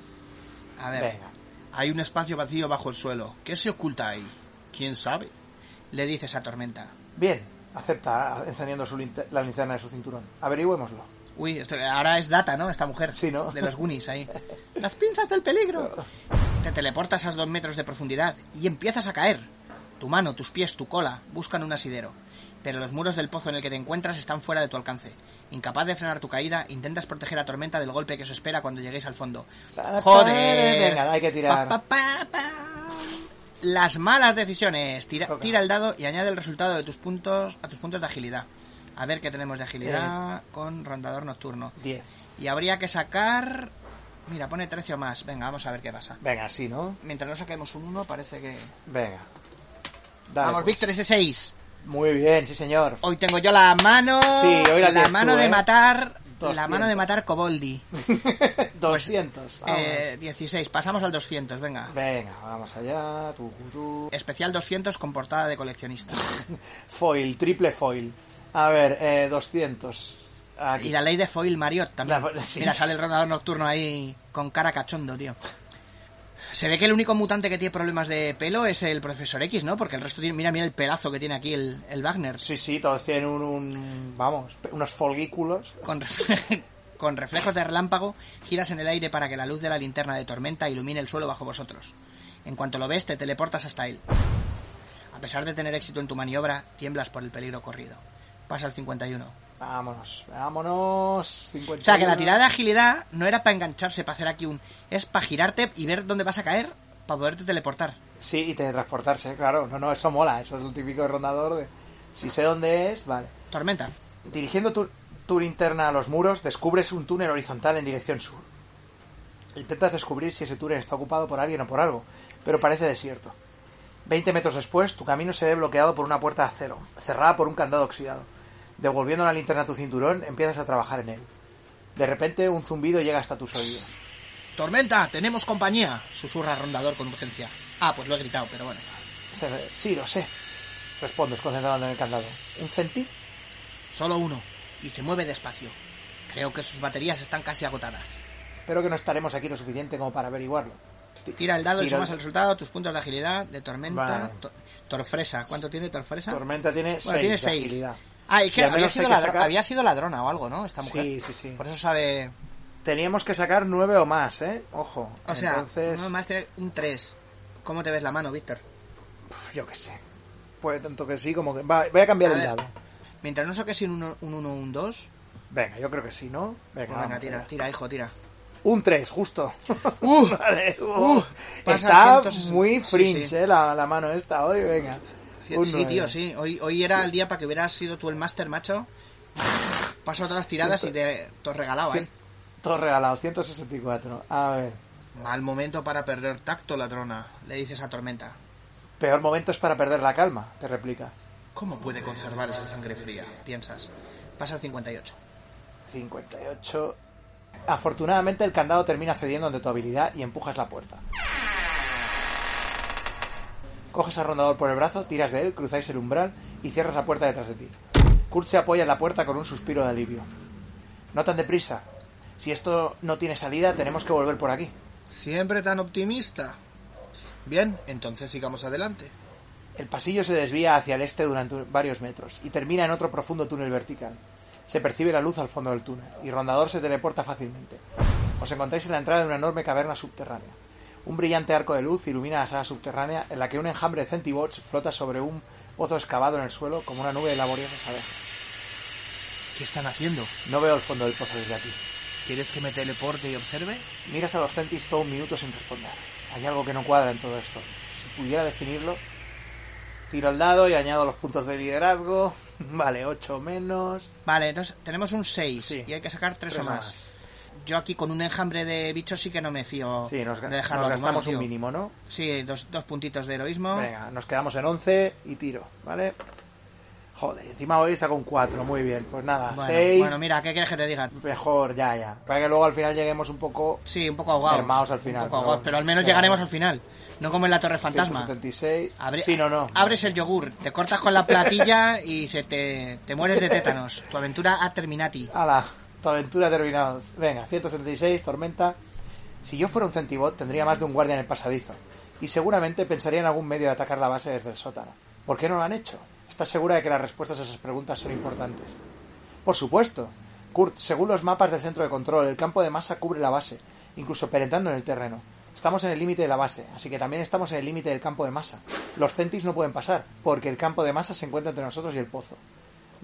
D: A ver,
C: Venga.
E: Hay un espacio vacío bajo el suelo. ¿Qué se oculta ahí? ¿Quién sabe?
D: le dices a Tormenta.
C: Bien, acepta encendiendo su linte- la linterna de su cinturón. Averigüémoslo.
D: Uy, esto- ahora es Data, ¿no? Esta mujer.
C: Sí, ¿no?
D: De los Goonies ahí. Las pinzas del peligro. Te teleportas a dos metros de profundidad y empiezas a caer. Tu mano, tus pies, tu cola buscan un asidero. Pero los muros del pozo en el que te encuentras están fuera de tu alcance. Incapaz de frenar tu caída, intentas proteger a Tormenta del golpe que os espera cuando lleguéis al fondo. ¡Joder!
C: Venga, hay que tirar.
D: Pa, pa, pa, pa. Las malas decisiones. Tira, el dado y añade el resultado de tus puntos a tus puntos de agilidad. A ver qué tenemos de agilidad con rondador nocturno.
C: 10.
D: Y habría que sacar... Mira, pone 13 o más. Venga, vamos a ver qué pasa.
C: Venga, sí, ¿no?
D: Mientras no saquemos un 1, parece que...
C: Venga. Dale,
D: vamos,
C: pues.
D: Víctor, ese 6.
C: Muy bien, sí, señor.
D: Hoy tengo yo la mano...
C: Sí, hoy la tienes
D: mano
C: tú,
D: de
C: ¿eh?
D: matar... La
C: 200.
D: mano de matar Coboldi.
C: 200. Vamos.
D: Eh, 16. Pasamos al 200, venga.
C: Venga, vamos allá. Tu, tu.
D: Especial 200 con portada de coleccionista.
C: Foil, triple foil. A ver, eh, 200. Aquí.
D: Y la ley de Foil Mariot también.
C: La- sí.
D: Mira, sale el rondador nocturno ahí con cara cachondo, tío. Se ve que el único mutante que tiene problemas de pelo es el profesor X, ¿no? Porque el resto tiene... Mira, mira el pelazo que tiene aquí el, el Wagner.
C: Sí, sí, todos tienen un, un- Vamos, unos folguículos.
D: Con, con reflejos de relámpago, giras en el aire para que la luz de la linterna de tormenta ilumine el suelo bajo vosotros. En cuanto lo ves, te teleportas hasta él. A pesar de tener éxito en tu maniobra, tiemblas por el peligro corrido. Pasa al 51.
C: Vámonos, vámonos.
D: O
C: 51.
D: sea, que la tirada de agilidad no era para engancharse, para hacer aquí un... Es para girarte y ver dónde vas a caer para poderte teleportar.
C: Sí, y teletransportarse, claro. No, no, eso mola. Eso es el típico rondador de... Si sé dónde es, vale.
D: Tormenta.
C: Dirigiendo tu, tu linterna a los muros, descubres un túnel horizontal en dirección sur. Intentas descubrir si ese túnel está ocupado por alguien o por algo, pero parece desierto. Veinte metros después, tu camino se ve bloqueado por una puerta de acero, cerrada por un candado oxidado. Devolviendo la linterna a tu cinturón, empiezas a trabajar en él. De repente, un zumbido llega hasta tus oídos.
D: Tormenta, tenemos compañía. Susurra Rondador con urgencia. Ah, pues lo he gritado, pero bueno.
C: Sí, lo sé. Respondes concentrado en el candado. ¿Un centi?
D: Solo uno. Y se mueve despacio. Creo que sus baterías están casi agotadas.
C: Espero que no estaremos aquí lo suficiente como para averiguarlo.
D: Tira el dado y sumas el resultado, tus puntos de agilidad, de tormenta.
C: Vale.
D: to- torfresa. ¿Cuánto tiene Torfresa?
C: Tormenta tiene
D: Bueno, tiene
C: 6 de
D: seis. Ah, y que
C: Y
D: había sido,
C: que sacar-
D: había sido ladrona o algo, ¿no? Esta mujer.
C: Sí, sí, sí.
D: Por eso sabe.
C: Teníamos que sacar 9 o más, ¿eh? Ojo.
D: O sea,
C: Entonces,
D: uno más tiene un 3. ¿Cómo te ves la mano, Víctor?
C: yo qué sé. Puede tanto que sí como que... Va, voy a cambiar
D: A
C: el
D: ver.
C: dado.
D: Mientras no saques un 1 un uno, un 2.
C: Venga, yo creo que sí, ¿no? Venga,
D: Pues venga, tira, tira, hijo, tira.
C: Un 3, justo.
D: ¡Uh!
C: Vale, uh,
D: pasa
C: Está
D: al 160.
C: muy
D: Sí,
C: fringe,
D: sí.
C: ¿eh? La, la mano esta hoy, venga.
D: Sí, tío, sí. Hoy, hoy era el día para que hubieras sido tú el máster, macho. Paso otras tiradas y te, te has regalado, ¿eh?
C: Todo regalado, 164. A ver.
E: Mal momento para perder tacto, ladrona.
D: Le dices a Tormenta.
C: Peor momento es para perder la calma, te replica.
E: ¿Cómo puede conservar esa sangre fría?
D: Piensas. Pasa al 58.
C: 58. Afortunadamente el candado termina cediendo ante tu habilidad y empujas la puerta. Coges al rondador por el brazo, tiras de él, cruzáis el umbral y cierras la puerta detrás de ti. Kurt se apoya en la puerta con un suspiro de alivio. No tan deprisa. Si esto no tiene salida, tenemos que volver por aquí.
E: Siempre tan optimista. Bien, entonces sigamos adelante.
C: El pasillo se desvía hacia el este durante varios metros y termina en otro profundo túnel vertical. Se percibe la luz al fondo del túnel y Rondador se teleporta fácilmente. Os encontráis en la entrada de una enorme caverna subterránea. Un brillante arco de luz ilumina la sala subterránea en la que un enjambre de centibots flota sobre un pozo excavado en el suelo como una nube de laboriosas abejas.
E: ¿Qué están haciendo?
C: No veo el fondo del pozo desde aquí.
E: ¿Quieres que me teleporte y observe?
C: Miras a los centis todo un minuto sin responder. Hay algo que no cuadra en todo esto. Si pudiera definirlo, tiro el dado y añado los puntos de liderazgo. Vale, 8 menos.
D: Vale, entonces tenemos un 6
C: Sí.
D: y hay que sacar 3 o
C: Tres o
D: más.
C: más.
D: Yo aquí con un enjambre de bichos sí que no me fío
C: Sí, nos,
D: de
C: nos
D: dejarlo mano,
C: gastamos un mínimo, ¿no?
D: Sí, dos, dos puntitos de heroísmo.
C: Venga, nos quedamos en 11 y tiro, ¿vale? Joder, encima hoy saco un 4, muy bien. Pues nada,
D: Bueno,
C: 6.
D: bueno, mira, ¿qué quieres que te diga?
C: Mejor, ya, ya. Para que luego al final lleguemos un poco.
D: Sí, un poco ahogados.
C: Mermaos al final,
D: Un poco
C: pero
D: ahogados, pero al menos llegaremos al final. No como en la Torre Fantasma.
C: 176.
D: Abre-
C: sí, no, no.
D: Abres el yogur, te cortas con la platilla y se te, te mueres de tétanos. Tu aventura ha terminati.
C: Ala, tu aventura ha terminado. Venga, 176, tormenta. Si yo fuera un centibot, tendría más de un guardia en el pasadizo. Y seguramente pensaría en algún medio de atacar la base desde el sótano. ¿Por qué no lo han hecho? ¿Estás segura de que las respuestas a esas preguntas son importantes? Por supuesto. Kurt, según los mapas del centro de control, el campo de masa cubre la base, incluso penetrando en el terreno. Estamos en el límite de la base, así que también estamos en el límite del campo de masa. Los centis no pueden pasar, porque el campo de masa se encuentra entre nosotros y el pozo.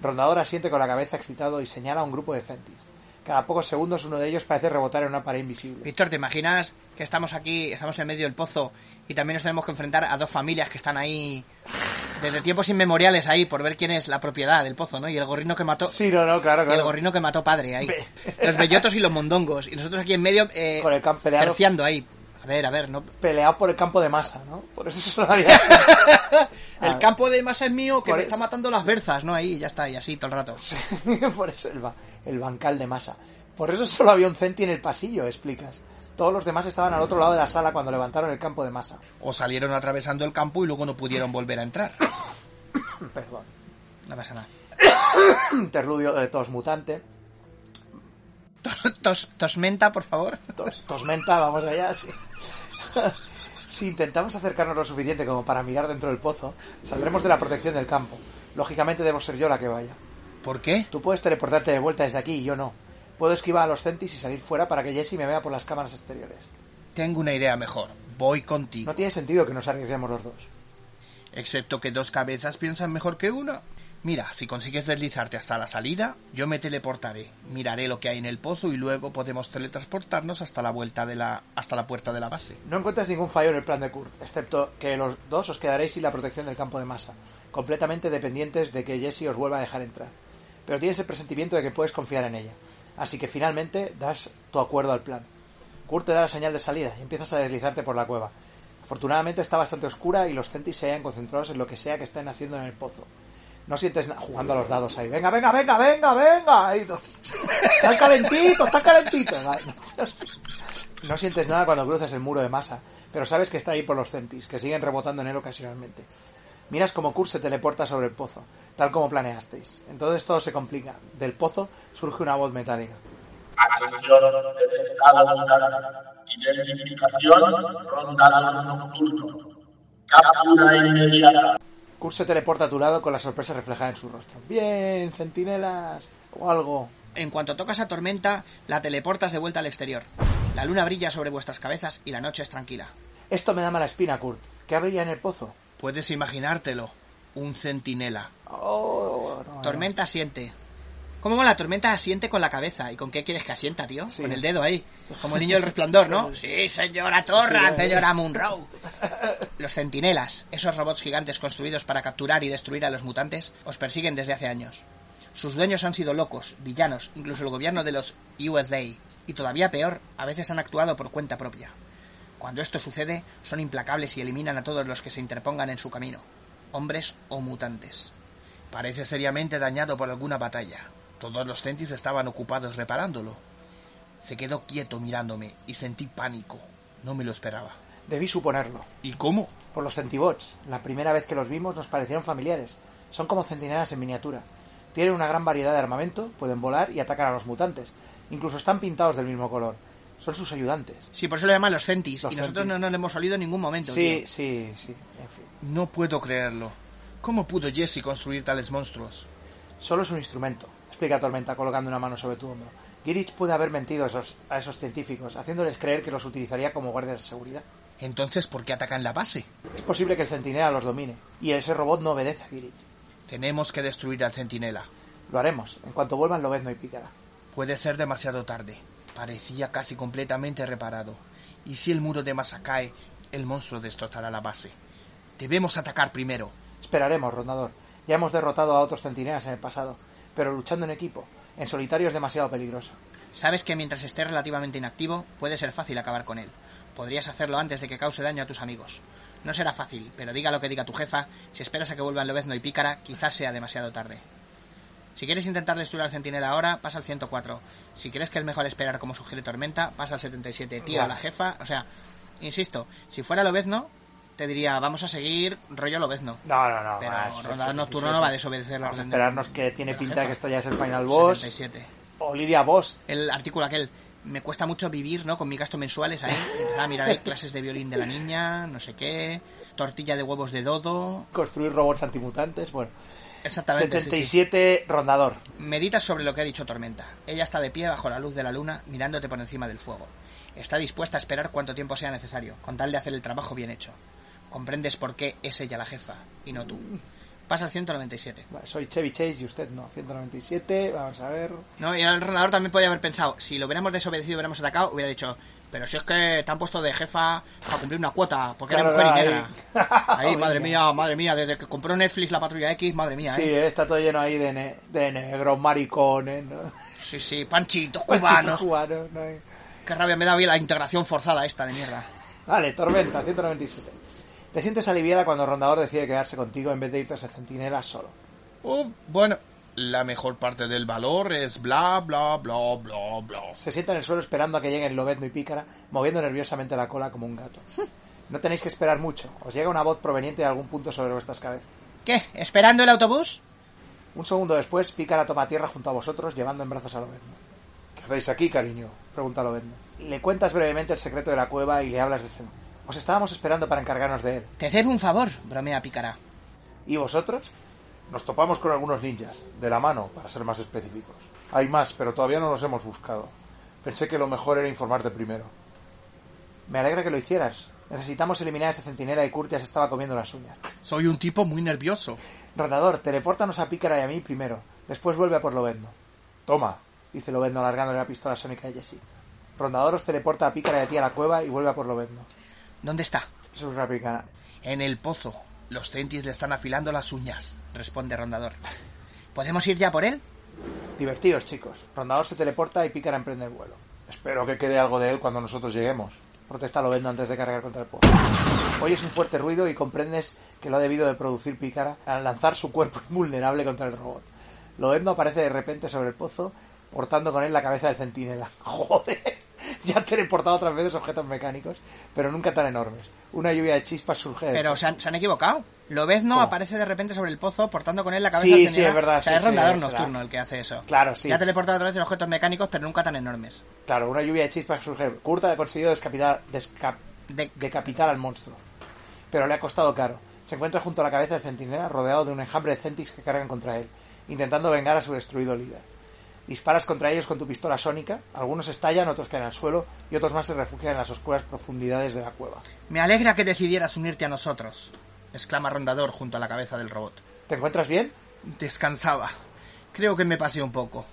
C: Rondador asiente con la cabeza excitado y señala a un grupo de centis. Cada pocos segundos uno de ellos parece rebotar en una pared invisible.
D: Víctor, ¿te imaginas que estamos aquí, estamos en medio del pozo y también nos tenemos que enfrentar a dos familias que están ahí desde tiempos inmemoriales ahí por ver quién es la propiedad del pozo, ¿no? Y el gorrino que mató...
C: Sí, no, no, claro,
D: Y el
C: claro.
D: gorrino que mató padre ahí. Los bellotos y los mondongos. Y nosotros aquí en medio eh,
C: Con el campo peleado.
D: terciando ahí. A ver, a ver, no...
C: Peleado por el campo de masa, ¿no? Por eso lo había...
D: El
C: Ah.
D: campo de masa es mío que
C: Por
D: me
C: eso-
D: está matando las berzas, ¿no? Ahí, ya está, y así todo el rato.
C: Por eso el, ba- el bancal de masa. Por eso solo había un centi en el pasillo, explicas. Todos los demás estaban al otro lado de la sala cuando levantaron el campo de masa.
E: O salieron atravesando el campo y luego no pudieron volver a entrar.
C: Perdón.
D: No pasa nada.
C: Interludio de tos mutante.
D: Tos, tosmenta, por favor.
C: Tos, tosmenta, vamos allá, sí. si intentamos acercarnos lo suficiente como para mirar dentro del pozo, saldremos de la protección del campo. Lógicamente debo ser yo la que vaya.
E: ¿Por qué?
C: Tú puedes teleportarte de vuelta desde aquí y yo no. Puedo esquivar a los centis y salir fuera para que Jesse me vea por las cámaras exteriores.
E: Tengo una idea mejor. Voy contigo.
C: No tiene sentido que nos arriesguemos los dos.
E: Excepto que dos cabezas piensan mejor que una. Mira, si consigues deslizarte hasta la salida, yo me teleportaré, miraré lo que hay en el pozo y luego podemos teletransportarnos hasta la vuelta de la hasta la puerta de la base.
C: No encuentras ningún fallo en el plan de Kurt, excepto que los dos os quedaréis sin la protección del campo de masa, completamente dependientes de que Jessie os vuelva a dejar entrar. Pero tienes el presentimiento de que puedes confiar en ella. Así que finalmente das tu acuerdo al plan. Kurt te da la señal de salida y empiezas a deslizarte por la cueva. Afortunadamente está bastante oscura y los centis se hallan concentrados en lo que sea que estén haciendo en el pozo. No sientes nada jugando a los dados ahí. Venga, venga, venga, venga, venga. Están calentitos, están calentitos. No sientes nada cuando cruzas el muro de masa, pero sabes que está ahí por los centis, que siguen rebotando en él ocasionalmente. Miras como Kurt se teleporta sobre el pozo, tal como planeasteis. Entonces todo se complica. Del pozo surge una voz metálica.
G: Atención. Identificación, nocturno. Captura inmediata.
C: Kurt se teleporta a tu lado con la sorpresa reflejada en su rostro. Bien, centinelas o algo.
D: En cuanto tocas a tormenta, la teleportas de vuelta al exterior. La luna brilla sobre vuestras cabezas y la noche es tranquila.
C: Esto me da mala espina, Kurt. ¿Qué habría en el pozo?
E: Puedes imaginártelo. Un centinela.
C: Oh.
D: Tormenta asiente. ¿Cómo la tormenta asiente con la cabeza? ¿Y con qué quieres que asienta, tío?
C: Sí.
D: Con el dedo ahí. Como el niño del resplandor, ¿no? Sí, señora Torra, señora Munro. Los centinelas, esos robots gigantes construidos para capturar y destruir a los mutantes, os persiguen desde hace años. Sus dueños han sido locos, villanos, incluso el gobierno de los USA. Y todavía peor, a veces han actuado por cuenta propia. Cuando esto sucede, son implacables y eliminan a todos los que se interpongan en su camino, hombres o mutantes.
E: Parece seriamente dañado por alguna batalla. Todos los centis estaban ocupados reparándolo. Se quedó quieto mirándome y sentí pánico. No me lo esperaba.
C: Debí suponerlo.
E: ¿Y cómo?
C: Por los centibots. La primera vez que los vimos nos parecieron familiares. Son como centinelas en miniatura. Tienen una gran variedad de armamento, pueden volar y atacar a los mutantes. Incluso están pintados del mismo color. Son sus ayudantes.
D: Sí, por eso le llaman los Centis.
C: Los
D: y nosotros
C: Centis.
D: no nos lo hemos olido en ningún momento.
C: Sí,
D: tío.
C: sí, sí. En fin.
E: No puedo creerlo. ¿Cómo pudo Jesse construir tales monstruos?
C: Solo es un instrumento, explica Tormenta colocando una mano sobre tu hombro. Girich puede haber mentido a esos, a esos científicos, haciéndoles creer que los utilizaría como guardias de seguridad.
E: Entonces, ¿por qué atacan la base?
C: Es posible que el centinela los domine, y ese robot no obedece a Girich.
E: Tenemos que destruir al centinela.
C: Lo haremos, en cuanto vuelvan Lobezno y Pícara.
E: Puede ser demasiado tarde. Parecía casi completamente reparado. Y si el muro de masa cae, el monstruo destrozará la base. Debemos atacar primero.
C: Esperaremos, rondador. Ya hemos derrotado a otros centinelas en el pasado, pero luchando en equipo, en solitario es demasiado peligroso.
D: Sabes que mientras esté relativamente inactivo, puede ser fácil acabar con él. Podrías hacerlo antes de que cause daño a tus amigos. No será fácil, pero diga lo que diga tu jefa, si esperas a que vuelvan Lobezno y Pícara, quizás sea demasiado tarde. Si quieres intentar destruir al centinela ahora, pasa al 104. Si crees que es mejor esperar como sugiere Tormenta, pasa al 77. Tío, a la jefa, o sea, insisto, si fuera Lobezno, te diría, vamos a seguir rollo Lobezno.
C: No, no, no.
D: Pero Rondador
C: 77.
D: Nocturno no va a desobedecer la
C: Vamos a esperarnos que tiene
D: de
C: pinta
D: jefa.
C: que esto ya es el final boss.
D: 77.
C: O Lidia Boss.
D: El artículo aquel, me cuesta mucho vivir, ¿no? Con mis gastos mensuales ahí. Empezaba a mirar ahí clases de violín de la niña, no sé qué, tortilla de huevos de dodo.
C: Construir robots antimutantes. Bueno,
D: Exactamente. sí, sí.
C: 77 rondador.
D: Meditas sobre lo que ha dicho Tormenta. Ella está de pie bajo la luz de la luna, mirándote por encima del fuego. Está dispuesta a esperar cuanto tiempo sea necesario, con tal de hacer el trabajo bien hecho. Comprendes por qué es ella la jefa, y no tú. Pasa al 197.
C: Vale, soy Chevy Chase y usted no. 197. Vamos a ver.
D: No, y el rondador también podía haber pensado, si lo hubiéramos desobedecido y hubiéramos atacado, hubiera dicho, pero si es que te han puesto de jefa para cumplir una cuota, porque eres
C: Claro,
D: mujer y negra.
C: ahí.
D: Ahí, madre mía, madre mía, desde que compró Netflix la Patrulla X, madre mía,
C: Sí,
D: ¿eh?
C: eh, está todo lleno ahí de, ne- de negros, maricones, ¿no?
D: Sí, sí, panchitos
C: Panchitos
D: cubanos.
C: cubanos, ¿no?
D: Qué rabia me da bien la integración forzada esta de mierda.
C: Vale, Tormenta, 197. Te sientes aliviada cuando el rondador decide quedarse contigo en vez de irte a ese centinela solo.
E: Oh, bueno, la mejor parte del valor es bla, bla, bla, bla, bla.
C: Se sienta en el suelo esperando a que lleguen Lobezno y Pícara, moviendo nerviosamente la cola como un gato. No tenéis que esperar mucho. Os llega una voz proveniente de algún punto sobre vuestras cabezas.
D: ¿Qué? ¿Esperando el autobús?
C: Un segundo después, Pícara toma tierra junto a vosotros, llevando en brazos a Lobezno. ¿Qué hacéis aquí, cariño? Pregunta Lobezno. Le cuentas brevemente el secreto de la cueva y le hablas de Zeno. Os estábamos esperando para encargarnos de él.
D: Te debo un favor, bromea Pícara.
C: ¿Y vosotros? Nos topamos con algunos ninjas, de la mano, para ser más específicos. Hay más, pero todavía no los hemos buscado. Pensé que lo mejor era informarte primero. Me alegra que lo hicieras. Necesitamos eliminar a ese centinela y Kurt ya se estaba comiendo las uñas.
E: Soy un tipo muy nervioso.
C: Rondador, telepórtanos a Pícara y a mí primero. Después vuelve a por Lobezno. Toma, dice Lobezno alargándole la pistola sónica a Jesse. Rondador os teleporta a Pícara y a ti a la cueva y vuelve a por Lobezno.
D: ¿Dónde está?
C: Susurra Pícara.
E: En el pozo. Los centis le están afilando las uñas.
D: Responde Rondador. ¿Podemos ir ya por él?
C: Divertíos, chicos. Rondador se teleporta y Pícara emprende el vuelo. Espero que quede algo de él cuando nosotros lleguemos. Protesta Lobezno antes de cargar contra el pozo. Oyes un fuerte ruido y comprendes que lo ha debido de producir Pícara al lanzar su cuerpo invulnerable contra el robot. Lobezno aparece de repente sobre el pozo, portando con él la cabeza del centinela. ¡Joder! Ya han teleportado otras veces objetos mecánicos, pero nunca tan enormes. Una lluvia de chispas surge
D: Pero se han, se han equivocado. Lobezno
C: ¿Cómo?
D: aparece de repente sobre el pozo portando con él la cabeza
C: Sí, sí, es verdad,
D: O sea,
C: sí,
D: es
C: sí,
D: Rondador
C: será.
D: Nocturno el que hace eso.
C: Claro, sí.
D: Ya ha teleportado otra vez los objetos mecánicos, pero nunca tan enormes.
C: Claro, una lluvia de chispas surge. Kurt ha conseguido descapitar, desca-
D: De-
C: decapitar al monstruo. Pero le ha costado caro. Se encuentra junto a la cabeza del centinela rodeado de un enjambre de Centics que cargan contra él, intentando vengar a su destruido líder. Disparas contra ellos con tu pistola sónica, algunos estallan, otros caen al suelo y otros más se refugian en las oscuras profundidades de la cueva.
D: Me alegra que decidieras unirte a nosotros. Exclama Rondador junto a la cabeza del robot.
C: ¿Te encuentras bien?
E: Descansaba. Creo que me pasé un poco.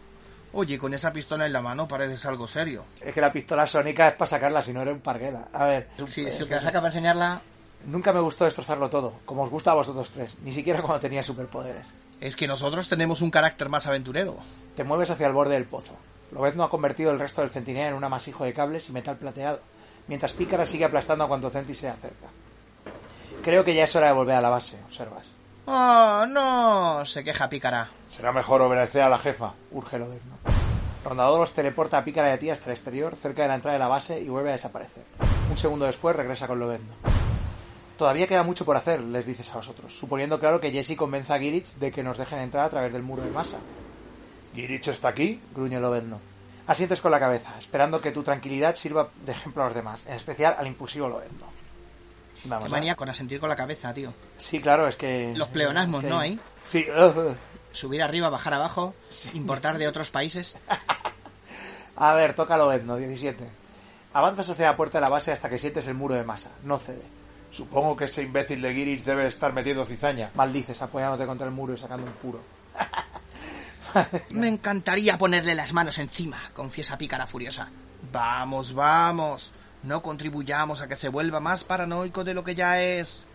E: Oye, con esa pistola en la mano pareces algo serio.
C: Es que la pistola sónica es para sacarla, si no eres un parguela. A ver, es un-
D: Si, la saca para enseñarla...
C: nunca me gustó destrozarlo todo, como os gusta a vosotros tres, ni siquiera cuando tenía superpoderes.
E: Es que nosotros tenemos un carácter más aventurero.
C: Te mueves hacia el borde del pozo. Lobezno ha convertido el resto del centinela en un amasijo de cables y metal plateado, mientras Pícara sigue aplastando a cuanto Centi se acerca. Creo que ya es hora de volver a la base, observas.
D: ¡Oh, no! Se queja Pícara.
C: Será mejor obedecer a la jefa, urge Lobezno. Rondador os teleporta a Pícara y a ti hasta el exterior, cerca de la entrada de la base, y vuelve a desaparecer. Un segundo después regresa con Lobezno. Todavía queda mucho por hacer, les dices a vosotros, suponiendo claro que Jesse convenza a Girich de que nos dejen entrar a través del muro de masa.
F: ¿Girich está aquí?
C: gruñe Lobezno. Asientes con la cabeza, esperando que tu tranquilidad sirva de ejemplo a los demás, en especial al impulsivo Lobezno.
D: Vamos Qué manía con asentir con la cabeza, tío.
C: Sí, claro, es que...
D: Los pleonasmos, ¿no? Ahí.
C: Sí.
D: Subir arriba, bajar abajo, importar de otros países.
C: a ver, toca Lobezno, 17. Avanzas hacia la puerta de la base hasta que sientes el muro de masa. No cede.
F: Supongo que ese imbécil de Girich debe estar metiendo cizaña.
C: Maldices, apoyándote contra el muro y sacando un puro.
D: Me encantaría ponerle las manos encima, confiesa Pícara furiosa. Vamos, vamos. No contribuyamos a que se vuelva más paranoico de lo que ya es.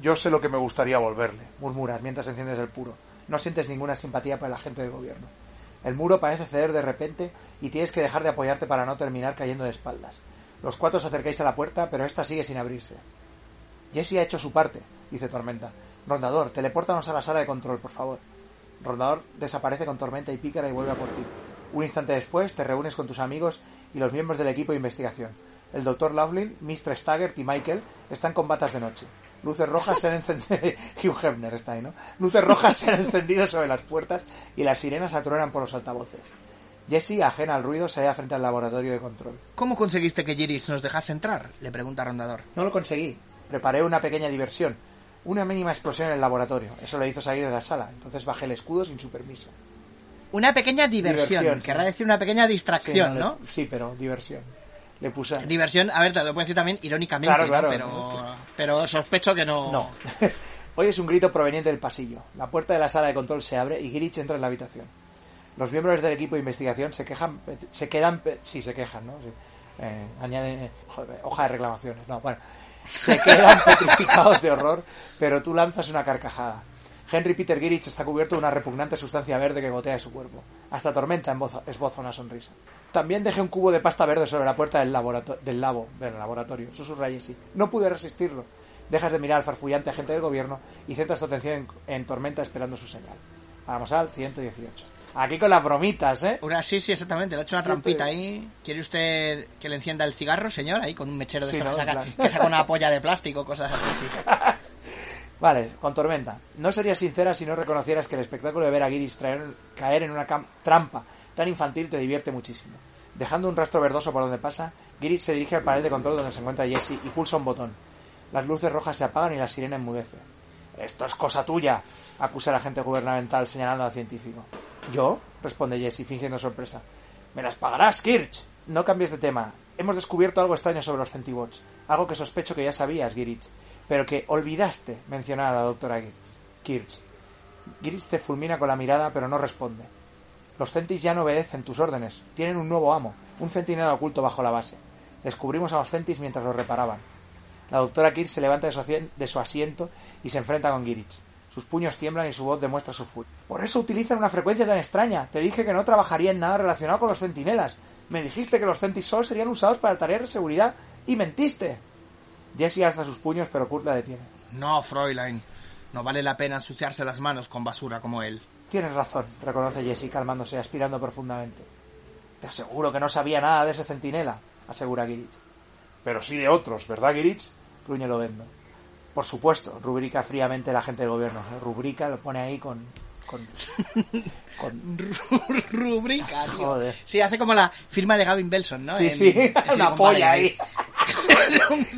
F: Yo sé lo que me gustaría volverle,
C: murmuras mientras enciendes el puro. No sientes ninguna simpatía por la gente del gobierno. El muro parece ceder de repente y tienes que dejar de apoyarte para no terminar cayendo de espaldas. Los cuatro os acercáis a la puerta, pero esta sigue sin abrirse. Jesse ha hecho su parte, dice Tormenta. Rondador, telepórtanos a la sala de control, por favor. Rondador desaparece con Tormenta y Pícara y vuelve a por ti. Un instante después te reúnes con tus amigos y los miembros del equipo de investigación. El Dr. Laughlin, Mr. Staggert y Michael están con batas de noche. Luces rojas se han encendido. Hugh Hefner está ahí, ¿no? Luces rojas se han encendido sobre las puertas y las sirenas atruenan por los altavoces. Jesse, ajena al ruido, se halla frente al laboratorio de control.
D: ¿Cómo conseguiste que Jiris nos dejase entrar? le pregunta Rondador.
C: No lo conseguí. Preparé una pequeña diversión. Una mínima explosión en el laboratorio. Eso le hizo salir de la sala. Entonces bajé el escudo sin su permiso.
D: Una pequeña diversión. Querrá decir una pequeña distracción,
C: ¿no? Sí, pero diversión. Le puse.
D: Diversión, a ver, te lo puedo decir también irónicamente, pero, pero sospecho que no.
C: No. Hoy es un grito proveniente del pasillo. La puerta de la sala de control se abre y Girich entra en la habitación. Los miembros del equipo de investigación se quejan, se quedan, sí, se quejan, ¿no? Eh, añaden, hoja de reclamaciones. No, bueno, se quedan petrificados de horror, pero tú lanzas una carcajada. Henry Peter Girich está cubierto de una repugnante sustancia verde que gotea de su cuerpo. Hasta Tormenta esboza una sonrisa. También dejé un cubo de pasta verde sobre la puerta del, del labo del laboratorio. Susurra Jesse. No pude resistirlo. Dejas de mirar al farfullante agente del gobierno y centras tu atención en, Tormenta esperando su señal. Vamos al 118. Aquí con las bromitas, ¿eh?
D: Una, sí, sí, exactamente. Le ha hecho una trampita ahí. ¿Quiere usted que le encienda el cigarro, señor? Ahí con un mechero de esto que, saca, que saca una polla de plástico, cosas así.
C: vale, con tormenta. No serías sincera si no reconocieras que el espectáculo de ver a Giris caer en una trampa tan infantil te divierte muchísimo. Dejando un rastro verdoso por donde pasa, Giris se dirige al panel de control donde se encuentra Jesse y pulsa un botón. Las luces rojas se apagan y la sirena enmudece. Esto es cosa tuya, acusa el agente gubernamental señalando al científico. ¿Yo? responde Jesse, fingiendo sorpresa. Me las pagarás, Kirch. No cambies de tema. Hemos descubierto algo extraño sobre los centibots. Algo que sospecho que ya sabías, Girich. Pero que olvidaste mencionar a la doctora Kirch. Girich te fulmina con la mirada, pero no responde. Los centis ya no obedecen tus órdenes. Tienen un nuevo amo, un centinela oculto bajo la base. Descubrimos a los centis mientras los reparaban. La doctora Kirch se levanta de su, asiento y se enfrenta con Girich. Sus puños tiemblan y su voz demuestra su furia. Por eso utilizan una frecuencia tan extraña. Te dije que no trabajaría en nada relacionado con los centinelas. Me dijiste que los centisol serían usados para tareas de seguridad y mentiste. Jesse alza sus puños, pero Kurt la detiene.
D: No, Fräulein. No vale la pena ensuciarse las manos con basura como él.
C: Tienes razón, reconoce Jesse, calmándose, aspirando profundamente. Te aseguro que no sabía nada de ese centinela, asegura Girich.
F: Pero sí de otros, ¿verdad, Girich?
C: Gruñe vendo. Por supuesto, rubrica fríamente la gente del gobierno. Rubrica lo pone ahí con. con,
D: rubrica, tío. Joder. Sí, hace como la firma de Gavin Belson, ¿no?
C: Sí, sí, una polla ahí.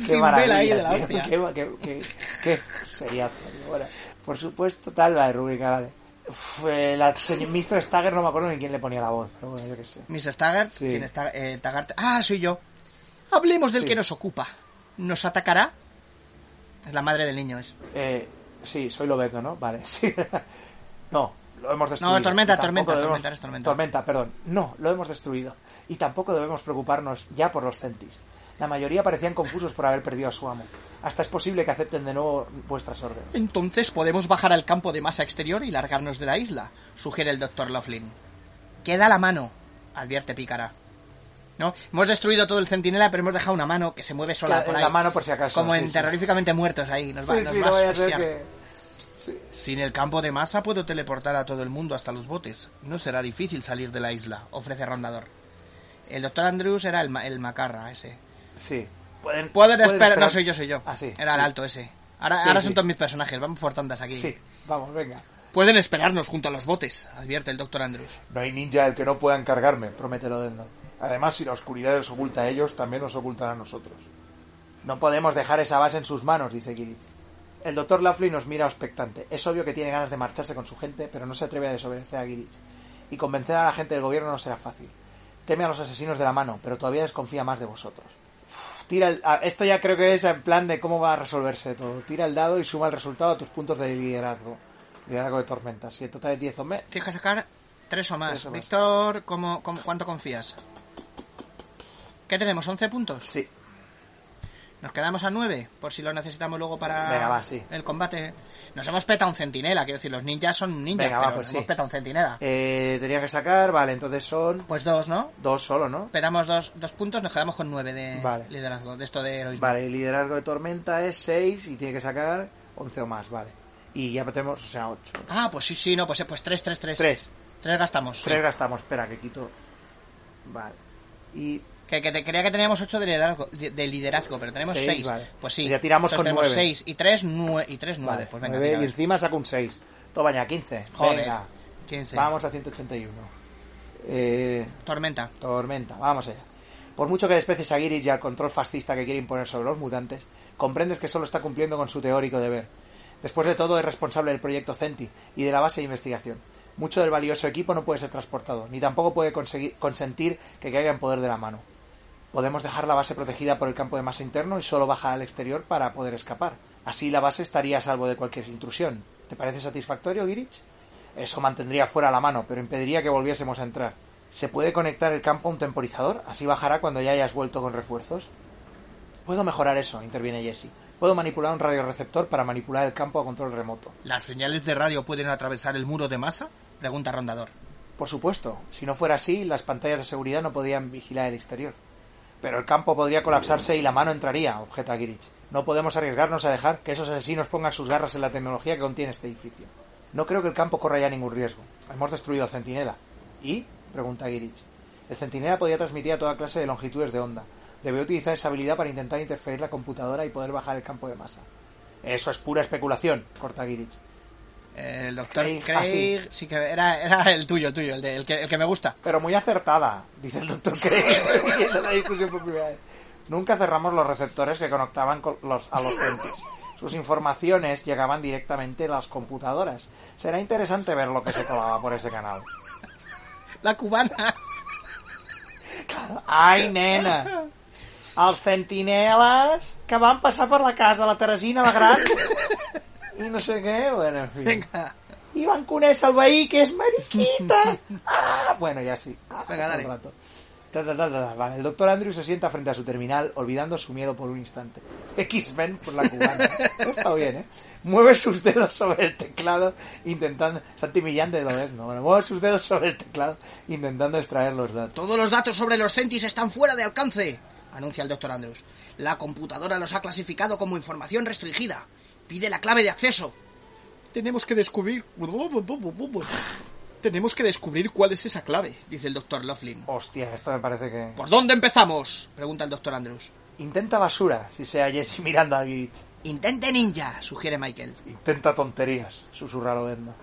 D: qué maravilla, ahí de la hostia.
C: Qué, qué, qué, sería. Bueno, por supuesto, tal, la rubrica, vale. Fue la Mr. Stagger no me acuerdo ni quién le ponía la voz, pero bueno, yo qué sé.
D: Mr. Stagger, sí. ¿quién está? Eh, Ah, soy yo. Hablemos del que nos ocupa. ¿Nos atacará? Es la madre del niño, es.
C: Eh, sí, soy Lobedo, ¿no? Vale, sí. no, lo hemos destruido.
D: No, tormenta, tormenta, tormenta, tormenta.
C: Tormenta, perdón. No, lo hemos destruido. Y tampoco debemos preocuparnos ya por los centis. La mayoría parecían confusos por haber perdido a su amo. Hasta es posible que acepten de nuevo vuestras órdenes.
D: Entonces podemos bajar al campo de masa exterior y largarnos de la isla, sugiere el doctor Laughlin. Queda la mano, advierte Pícara. ¿No? Hemos destruido todo el centinela, pero hemos dejado una mano que se mueve sola por ahí.
C: La mano por si acaso.
D: Como en terroríficamente muertos ahí. Nos va, nos va a que... Sin el campo de masa puedo teleportar a todo el mundo hasta los botes. No será difícil salir de la isla, ofrece Rondador. El doctor Andrews era el, el macarra ese.
C: Sí, Pueden,
D: Pueden esperar. No, soy yo, soy yo.
C: Ah, sí.
D: Era el
C: Sí.
D: alto ese. Ahora,
C: Sí,
D: ahora
C: sí.
D: son todos mis personajes. Vamos por tandas aquí.
C: Sí, vamos, venga.
D: Pueden esperarnos junto a los botes, advierte el doctor Andrews.
C: No hay ninja el que no pueda encargarme, promete Lodendon. Además, si la oscuridad les oculta a ellos, también nos ocultará a nosotros. No podemos dejar esa base en sus manos, dice Girich. El doctor Laughlin nos mira expectante. Es obvio que tiene ganas de marcharse con su gente, pero no se atreve a desobedecer a Girich. Y convencer a la gente del gobierno no será fácil. Teme a los asesinos de la mano, pero todavía desconfía más de vosotros. Uf, Tira el- ah, esto ya creo que es en plan de cómo va a resolverse todo. Tira el dado y suma el resultado a tus puntos de liderazgo. Liderazgo de tormentas. Si el total es 10 o menos.
D: Tienes que sacar tres o más.
C: Tres o más.
D: Víctor, ¿cómo, cómo, cuánto confías? ¿Qué tenemos? ¿11 puntos?
C: Sí.
D: Nos quedamos a 9, por si lo necesitamos luego para
C: Venga, va, sí.
D: el combate. Nos hemos petado un centinela, quiero decir, los ninjas son ninjas,
C: Venga, va,
D: pero
C: pues
D: nos
C: sí.
D: hemos petado un centinela.
C: Eh, tenía que sacar, vale, entonces son
D: Pues dos, ¿no?
C: dos solo, ¿no?
D: Petamos dos, dos puntos, nos quedamos con 9 de
C: Vale.
D: liderazgo, de esto de heroísmo.
C: Vale, el liderazgo de tormenta es 6 y tiene que sacar 11 o más, vale. Y ya tenemos, o sea, 8.
D: Ah, pues sí, sí, no, pues, pues 3, 3, 3.
C: 3.
D: 3 gastamos. sí.
C: 3 gastamos, espera, que quito. Vale. Y
D: Que, que te creía que teníamos 8 de liderazgo, de, de liderazgo, pero tenemos
C: Seis,
D: 6.
C: vale.
D: Pues sí.
C: Y ya tiramos
D: Entonces
C: con
D: tenemos
C: nueve.
D: 6 y 3, 9. Y 3, 9.
C: vale,
D: pues venga, tira,
C: y encima saco un 6. Toma ya, 15.
D: Joder.
C: Venga.
D: 15.
C: Vamos a 181. Eh,
D: Tormenta.
C: Tormenta, vamos allá. Por mucho que desprecies a Girich y al control fascista que quiere imponer sobre los mutantes, comprendes que solo está cumpliendo con su teórico deber. Después de todo, es responsable del proyecto Centi y de la base de investigación. Mucho del valioso equipo no puede ser transportado, ni tampoco puede conseguir- consentir que caiga en poder de la mano. Podemos dejar la base protegida por el campo de masa interno y solo bajar al exterior para poder escapar. Así la base estaría a salvo de cualquier intrusión. ¿Te parece satisfactorio, Girich? Eso mantendría fuera la mano, pero impediría que volviésemos a entrar. ¿Se puede conectar el campo a un temporizador? Así bajará cuando ya hayas vuelto con refuerzos. Puedo mejorar eso, interviene Jesse. Puedo manipular un radioreceptor para manipular el campo a control remoto.
E: ¿Las señales de radio pueden atravesar el muro de masa?
D: Pregunta Rondador.
C: Por supuesto, si no fuera así, las pantallas de seguridad no podían vigilar el exterior. Pero el campo podría colapsarse y la mano entraría, objeta Girich. No podemos arriesgarnos a dejar que esos asesinos pongan sus garras en la tecnología que contiene este edificio. No creo que el campo corra ya ningún riesgo. Hemos destruido al centinela. ¿Y? pregunta Girich. El centinela podía transmitir a toda clase de longitudes de onda. Debe utilizar esa habilidad para intentar interferir la computadora y poder bajar el campo de masa. Eso es pura especulación, corta Girich.
D: El doctor
C: Craig,
D: Craig,
C: ah, sí.
D: sí. que era, era el tuyo, el tuyo, el, de- el que, el que me gusta.
C: Pero muy acertada, dice el doctor Craig, viendo la discusión por primera vez. Nunca cerramos los receptores que conectaban con los, a los. Sus informaciones llegaban directamente a las computadoras. Será interesante ver lo que se colaba por ese canal.
D: La cubana.
C: Ai, nena! Els centineles que van passar per la casa, la Teresina la Gran, i no sé què, bueno, en fi.
D: Venga.
C: I van conèixer el veí que és mariquita. Ah, bueno, ya sí. Ah,
D: Venga, dale.
C: rato. Vale, el doctor Andrew se sienta frente a su terminal, olvidando su miedo por un instante. X-Men por la cubana. Está bien, ¿eh? Mueve sus dedos sobre el teclado, intentando... Santi Millán de Lodezno. Bueno, mueve sus dedos sobre el teclado, intentando extraer los datos.
D: Todos los datos sobre los centis están fuera de alcance, anuncia el doctor Andrews. La computadora los ha clasificado como información restringida. Pide la clave de acceso.
E: Tenemos que descubrir... Tenemos que descubrir cuál es esa clave.
D: Dice el doctor Laughlin.
C: Hostia, esto me parece que...
D: ¿Por dónde empezamos? Pregunta el doctor Andrews.
C: Intenta basura, si sea Jesse mirando a Girich.
D: Intente ninja, sugiere Michael.
C: Intenta tonterías, susurra Lodendo.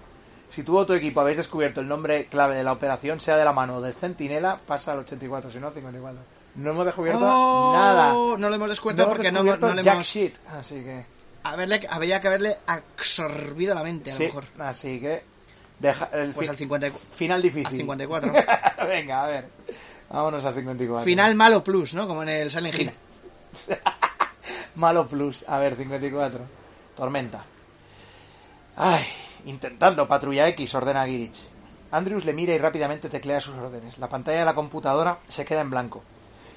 C: Si tú o tu equipo habéis descubierto el nombre clave de la operación, sea de la mano del centinela, pasa al 84, si no, 54. No hemos descubierto
D: Oh,
C: nada.
D: No lo hemos descubierto porque no,
C: descubierto
D: no le
C: jack
D: hemos...
C: shit. Así que...
D: Haberle, habría que haberle absorbido la mente, a
C: sí,
D: lo mejor.
C: así que... Deja el
D: Pues al 54.
C: final difícil.
D: al 54.
C: Venga, a ver. Vámonos al 54.
D: Final malo plus, ¿no? Como en el Silent Hill.
C: Malo plus. A ver, 54. Tormenta. Ay, intentando patrulla X, ordena Girich. Andrews le mira y rápidamente teclea sus órdenes. La pantalla de la computadora se queda en blanco.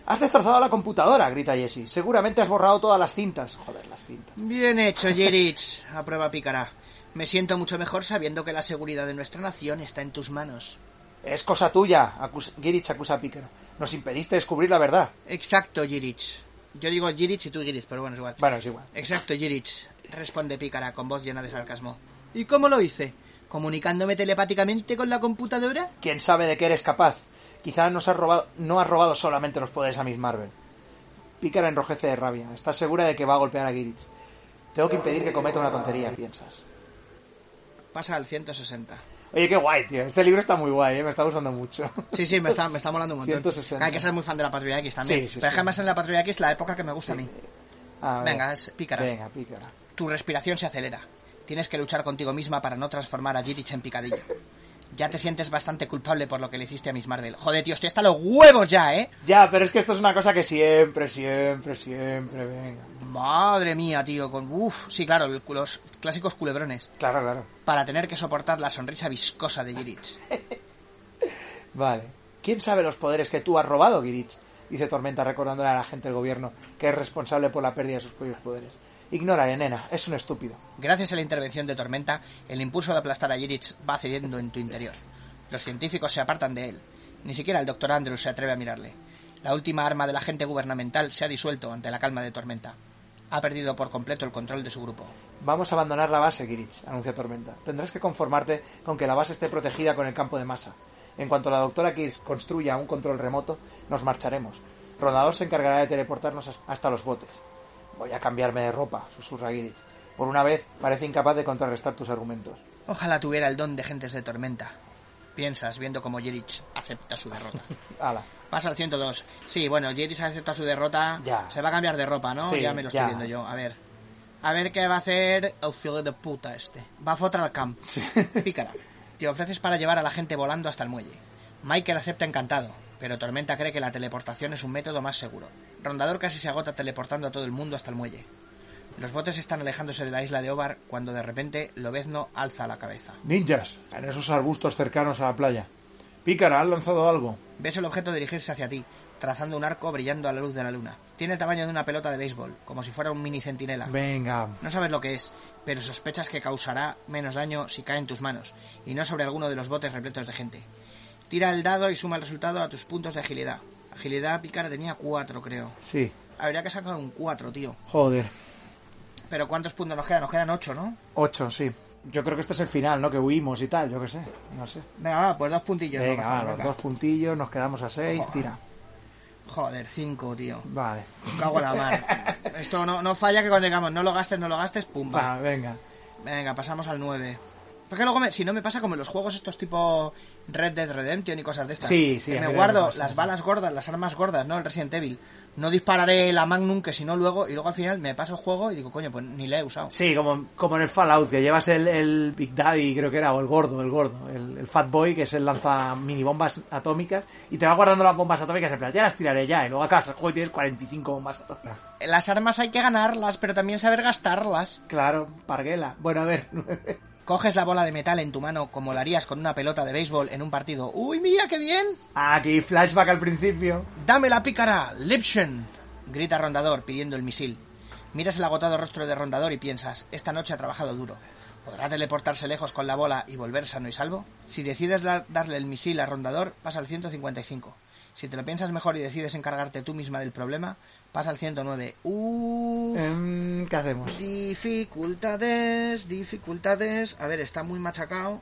C: Has destrozado la computadora, grita Jesse. Seguramente has borrado todas las cintas. Joder, las cintas.
D: Bien hecho, Jirich. Aprueba Pícara. Me siento mucho mejor sabiendo que la seguridad de nuestra nación está en tus manos.
C: Es cosa tuya, acus- Girich acusa a Pícaro. Nos impediste descubrir la verdad.
D: Exacto, Jirich. Yo digo Jirich y tú Girich, pero bueno, es igual.
C: Bueno, es igual.
D: Exacto, Jirich. Responde Pícara con voz llena de sarcasmo. ¿Y cómo lo hice? ¿Comunicándome telepáticamente con la computadora?
C: ¿Quién sabe de qué eres capaz? Quizá nos has robado, no has robado solamente los poderes a Miss Marvel. Pícara enrojece de rabia. Está segura de que va a golpear a Girich. Tengo que impedir que cometa una tontería, piensas.
D: Pasa al 160.
C: Oye, qué guay, tío. Este libro está muy guay, ¿eh? me está gustando mucho.
D: Sí, sí, me está, me está molando un montón.
C: 160.
D: Hay que ser muy fan de la Patrulla X también.
C: Sí, sí,
D: Pero
C: sí.
D: jamás en la Patrulla X la época que me gusta a mí.
C: A.
D: Venga, es pícara.
C: Venga, pícara.
D: Tu respiración se acelera. Tienes que luchar contigo misma para no transformar a Jirich en picadillo. Ya te sientes bastante culpable por lo que le hiciste a Miss Marvel. Joder, tío, estoy hasta los huevos ya, ¿eh?
C: Ya, pero es que esto es una cosa que siempre, siempre, siempre, venga.
D: Madre mía, tío, con... Uf, sí, claro, los clásicos culebrones.
C: Claro, claro.
D: Para tener que soportar la sonrisa viscosa de Jirich.
C: Vale. ¿Quién sabe los poderes que tú has robado, Girich? Dice Tormenta recordándole a la gente del gobierno que es responsable por la pérdida de sus propios poderes. Ignórale, nena, es un estúpido.
D: Gracias a la intervención de Tormenta, el impulso de aplastar a Jirich va cediendo en tu interior. Los científicos se apartan de él. Ni siquiera el doctor Andrews se atreve a mirarle. La última arma del agente gubernamental se ha disuelto ante la calma de Tormenta. Ha perdido por completo el control de su grupo.
C: Vamos a abandonar la base, Girich, anuncia Tormenta. Tendrás que conformarte con que la base esté protegida con el campo de masa. En cuanto la doctora Kirsch construya un control remoto, nos marcharemos. Rondador se encargará de teleportarnos has- hasta los botes. Voy a cambiarme de ropa, susurra Girich. Por una vez, parece incapaz de contrarrestar tus argumentos.
D: Ojalá tuviera el don de gentes de Tormenta. Piensas, viendo cómo Jirich acepta su derrota.
C: Ala.
D: Pasa al 102. Sí, bueno, Jirich acepta su derrota.
C: Ya.
D: Se va a cambiar de ropa, ¿no?
C: Sí,
D: ya me lo
C: ya.
D: estoy viendo yo. A ver. A ver qué va a hacer el filo de puta este. Va a fotar al camp. Pícara. Te ofreces para llevar a la gente volando hasta el muelle. Michael acepta encantado, pero Tormenta cree que la teleportación es un método más seguro. Rondador casi se agota teleportando a todo el mundo hasta el muelle. Los botes están alejándose de la isla de Ovar cuando de repente Lobezno alza la cabeza.
C: Ninjas, en esos arbustos cercanos a la playa. Pícara, han lanzado algo.
D: Ves el objeto dirigirse hacia ti, trazando un arco brillando a la luz de la luna. Tiene el tamaño de una pelota de béisbol, como si fuera un mini centinela.
C: Venga.
D: No sabes lo que es, pero sospechas que causará menos daño si cae en tus manos, y no sobre alguno de los botes repletos de gente. Tira el dado y suma el resultado a tus puntos de agilidad. Agilidad Pícara tenía 4, creo.
C: Sí.
D: Habría que sacar un 4, tío.
C: Joder.
D: Pero ¿cuántos puntos nos quedan? Nos quedan 8, ¿no?
C: Ocho, sí. Yo creo que este es el final, ¿no? Que huimos y tal, yo qué sé. No sé.
D: Venga, va, pues dos puntillos.
C: Venga, va, los dos puntillos, nos quedamos a seis, tira.
D: Joder, 5, tío.
C: Vale.
D: Cago en la mar. Esto no, no falla que cuando digamos no lo gastes, no lo gastes, pum, va.
C: Va, venga.
D: Venga, pasamos al 9. Porque luego, me- si no me pasa como en los juegos estos tipo Red Dead Redemption y cosas de estas.
C: Sí, sí,
D: Que me guardo las balas gordas, las armas gordas, ¿no? El Resident Evil. No dispararé la Magnum, que si no luego, y luego al final me paso el juego y digo, coño, pues ni le he usado.
C: Sí, como, como en el Fallout, que llevas el, el Big Daddy, creo que era, o el gordo, el gordo, el, el Fat Boy, que es el lanza mini bombas atómicas, y te va guardando las bombas atómicas en plan, ya las tiraré ya, y luego acabas el juego y tienes 45 bombas atómicas.
D: Las armas hay que ganarlas, pero también saber gastarlas.
C: Claro, parguela. Bueno, a ver.
D: Coges la bola de metal en tu mano como lo harías con una pelota de béisbol en un partido. ¡Uy, mira qué bien!
C: Aquí, flashback al principio.
D: ¡Dame la pícara! ¡Lipschen! Grita Rondador pidiendo el misil. Miras el agotado rostro de Rondador y piensas, esta noche ha trabajado duro. ¿Podrá teleportarse lejos con la bola y volver sano y salvo? Si decides dar- darle el misil a Rondador, pasa al 155. Si te lo piensas mejor y decides encargarte tú misma del problema, pasa al 109. Uff.
C: Em, ¿Qué hacemos?
D: Dificultades, dificultades. A ver, está muy machacado.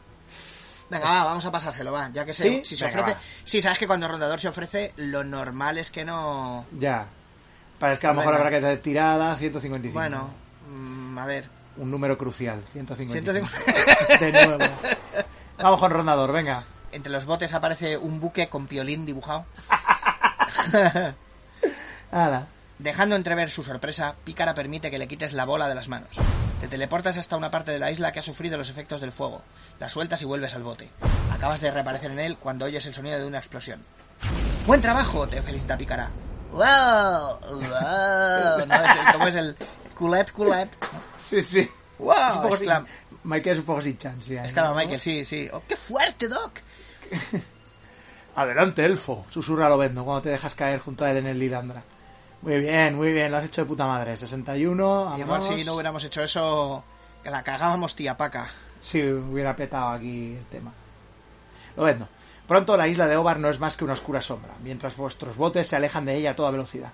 D: Venga, va, vamos a pasárselo, va. Ya que
C: ¿Sí?
D: si se
C: Venga,
D: ofrece.
C: va.
D: Sí, sabes que cuando Rondador se ofrece, lo normal es que no.
C: Ya. Parece que a lo mejor habrá que hacer tirada 155.
D: Bueno, mm, a ver.
C: Un número crucial, 155.
D: 150.
C: De nuevo. Vamos con rondador, venga.
D: Entre los botes aparece un buque con piolín dibujado.
C: Hala.
D: Dejando entrever su sorpresa, Pícara permite que le quites la bola de las manos. Te teleportas hasta una parte de la isla que ha sufrido los efectos del fuego. La sueltas y vuelves al bote. Acabas de reaparecer en él cuando oyes el sonido de una explosión. ¡Buen trabajo! te felicita Pícara. ¡Wow! ¡Wow! ¿No? Es el- ¿Cómo es el culet culet?
C: Sí, sí.
D: ¡Wow!
C: Es un poco sin- Michael es un poco sin chance. ahí,
D: exclama
C: ¿no?
D: Michael, sí, sí. ¡Oh, ¡Qué fuerte, Doc!
C: Adelante, elfo. Susurra Lobezno cuando te dejas caer junto a él en el Lilandra. Muy bien, muy bien. Lo has hecho de puta madre. 61.
D: Igual
C: vamos.
D: si no hubiéramos hecho eso, que la cagábamos tía Paca.
C: Sí, hubiera petado aquí el tema. Lobezno. Pronto la isla de Obar no es más que una oscura sombra, mientras vuestros botes se alejan de ella a toda velocidad.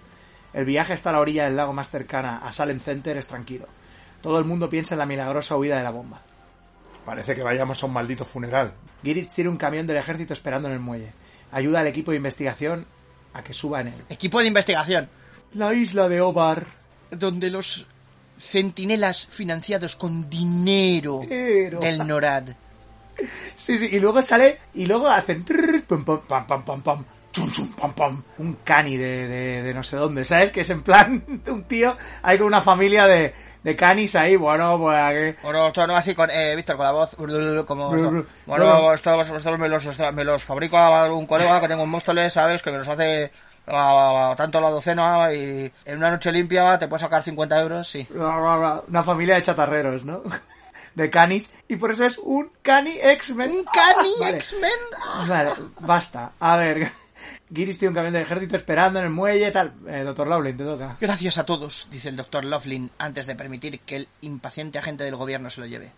C: El viaje hasta la orilla del lago más cercana, a Salem Center, es tranquilo. Todo el mundo piensa en la milagrosa huida de la bomba.
F: Parece que vayamos a un maldito funeral.
C: Giritz tiene un camión del ejército esperando en el muelle. Ayuda al equipo de investigación a que suba en él.
D: Equipo de investigación.
C: La isla de Obar.
D: donde los centinelas financiados con dinero
C: Dinero.
D: del NORAD
C: Sí, sí, y luego sale y luego hacen trrr, pam, pam, pam, pam, pam, pam, chum, chum, pam, pam, un cani de, de, de no sé dónde, ¿sabes? Que es en plan de un tío ahí con una familia de, de canis ahí, bueno, pues aquí.
D: Bueno, esto no así con, eh, Víctor, con la voz, como, bueno, estos, estos me, los, me los fabrica un colega que tengo en Móstoles, ¿sabes? Que me los hace a, a- tanto la docena y en una noche limpia te puedes sacar 50 euros, sí.
C: Una familia de chatarreros, ¿no? De canis, y por eso es un cani X-Men.
D: ¿Un cani
C: Vale.
D: X-Men?
C: Vale, basta. A ver, Giris tiene un camión de ejército esperando en el muelle, tal. Eh, doctor Lowling, te toca.
D: Gracias a todos, dice el doctor Laughlin antes de permitir que el impaciente agente del gobierno se lo lleve.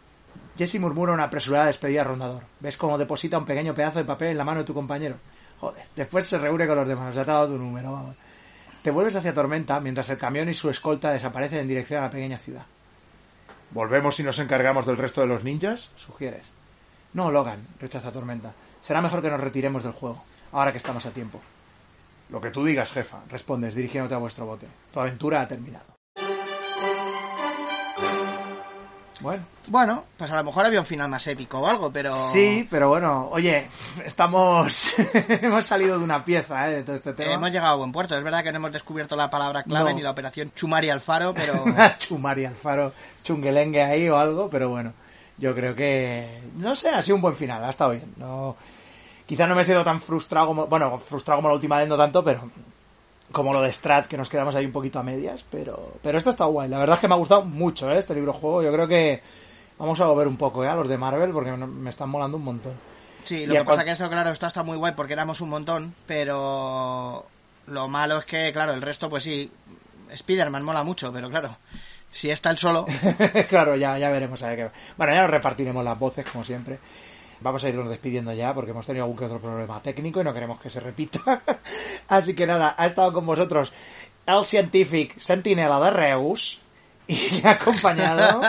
C: Jesse murmura una apresurada despedida al rondador. Ves cómo deposita un pequeño pedazo de papel en la mano de tu compañero. Joder, después se reúne con los demás. Ya te ha dado tu número, vamos. Te vuelves hacia Tormenta mientras el camión y su escolta desaparecen en dirección a la pequeña ciudad. ¿Volvemos y nos encargamos del resto de los ninjas? Sugieres. No, Logan, rechaza Tormenta. Será mejor que nos retiremos del juego, ahora que estamos a tiempo. Lo que tú digas, jefa, respondes, dirigiéndote a vuestro bote. Tu aventura ha terminado. Bueno,
D: Bueno, pues a lo mejor había un final más épico o algo, pero...
C: Sí, pero bueno, oye, estamos. hemos salido de una pieza, ¿eh? De todo este tema.
D: Hemos llegado a buen puerto. Es verdad que no hemos descubierto la palabra clave
C: No.
D: ni la operación Chumari Alfaro, pero...
C: Chumari Alfaro, chunguelengue ahí o algo, pero bueno, yo creo que. No sé, ha sido un buen final, ha estado bien. No, quizá no me he sido tan frustrado como. Bueno, frustrado como la última vez, no tanto, pero. Como lo de Strat, que nos quedamos ahí un poquito a medias, pero. Pero esto está guay. La verdad es que me ha gustado mucho, ¿eh? Este libro juego. Yo creo que. Vamos a volver un poco, ¿eh? A los de Marvel, porque me están molando un montón.
D: Sí, lo
C: Y
D: que pasa que esto, claro, esto está muy guay porque éramos un montón, pero lo malo es que, claro, el resto, pues sí, Spider-Man mola mucho, pero claro, si está el solo,
C: claro, ya, ya veremos a ver qué. Bueno, ya nos repartiremos las voces, como siempre. Vamos a irnos despidiendo ya, porque hemos tenido algún que otro problema técnico y no queremos que se repita. Así que nada, ha estado con vosotros el científic Sentinela de Reus y le ha acompañado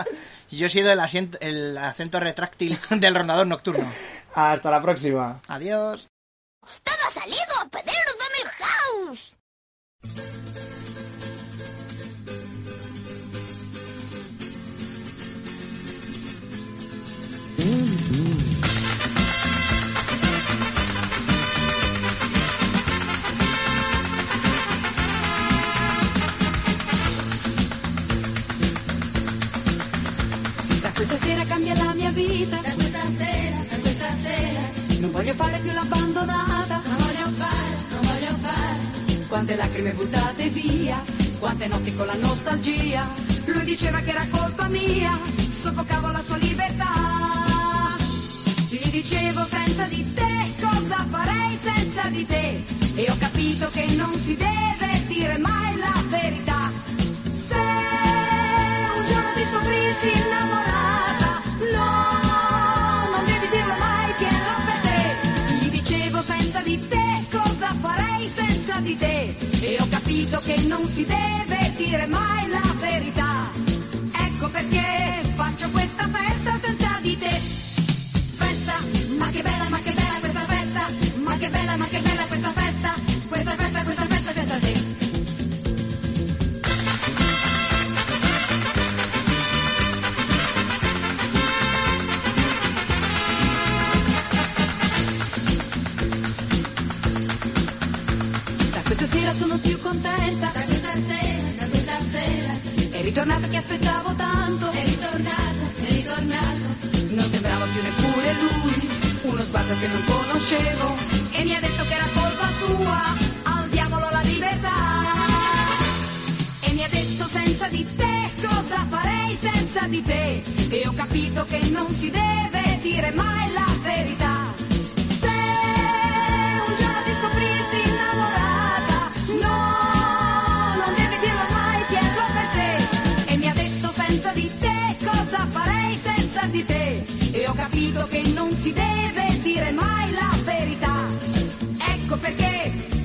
D: yo he sido el, asiento, el acento retráctil del rondador nocturno.
C: hasta la próxima.
D: Adiós.
A: ¡Todo ha salido a pedir de mi house!
H: Diceva che era colpa mia. Soffocavo la sua libertà. Gli dicevo senza di te cosa farei senza di te. E ho capito che non si deve dire mai la verità. Se un giorno ti scoprissi innamorata, no, non devi dirlo mai, tienilo per te. Gli dicevo senza di te cosa farei senza di te. E ho capito che non si deve dire mai la verità. Ecco perché faccio questa festa ma che bella, ma che bella questa festa. Ma che bella, ma che bella questa festa. Questa festa, questa festa senza te. Sono più contenta. Da questa sera, da questa sera. È ritornato che aspettavo tanto. È ritornato, è ritornato. Non sembrava più neppure lui. Uno sguardo che non conoscevo. E mi ha detto che era colpa sua. Al diavolo la libertà. E mi ha detto senza di te cosa farei senza di te. E ho capito che non si deve dire mai la verità. Capito che non si deve dire mai la verità. Ecco perché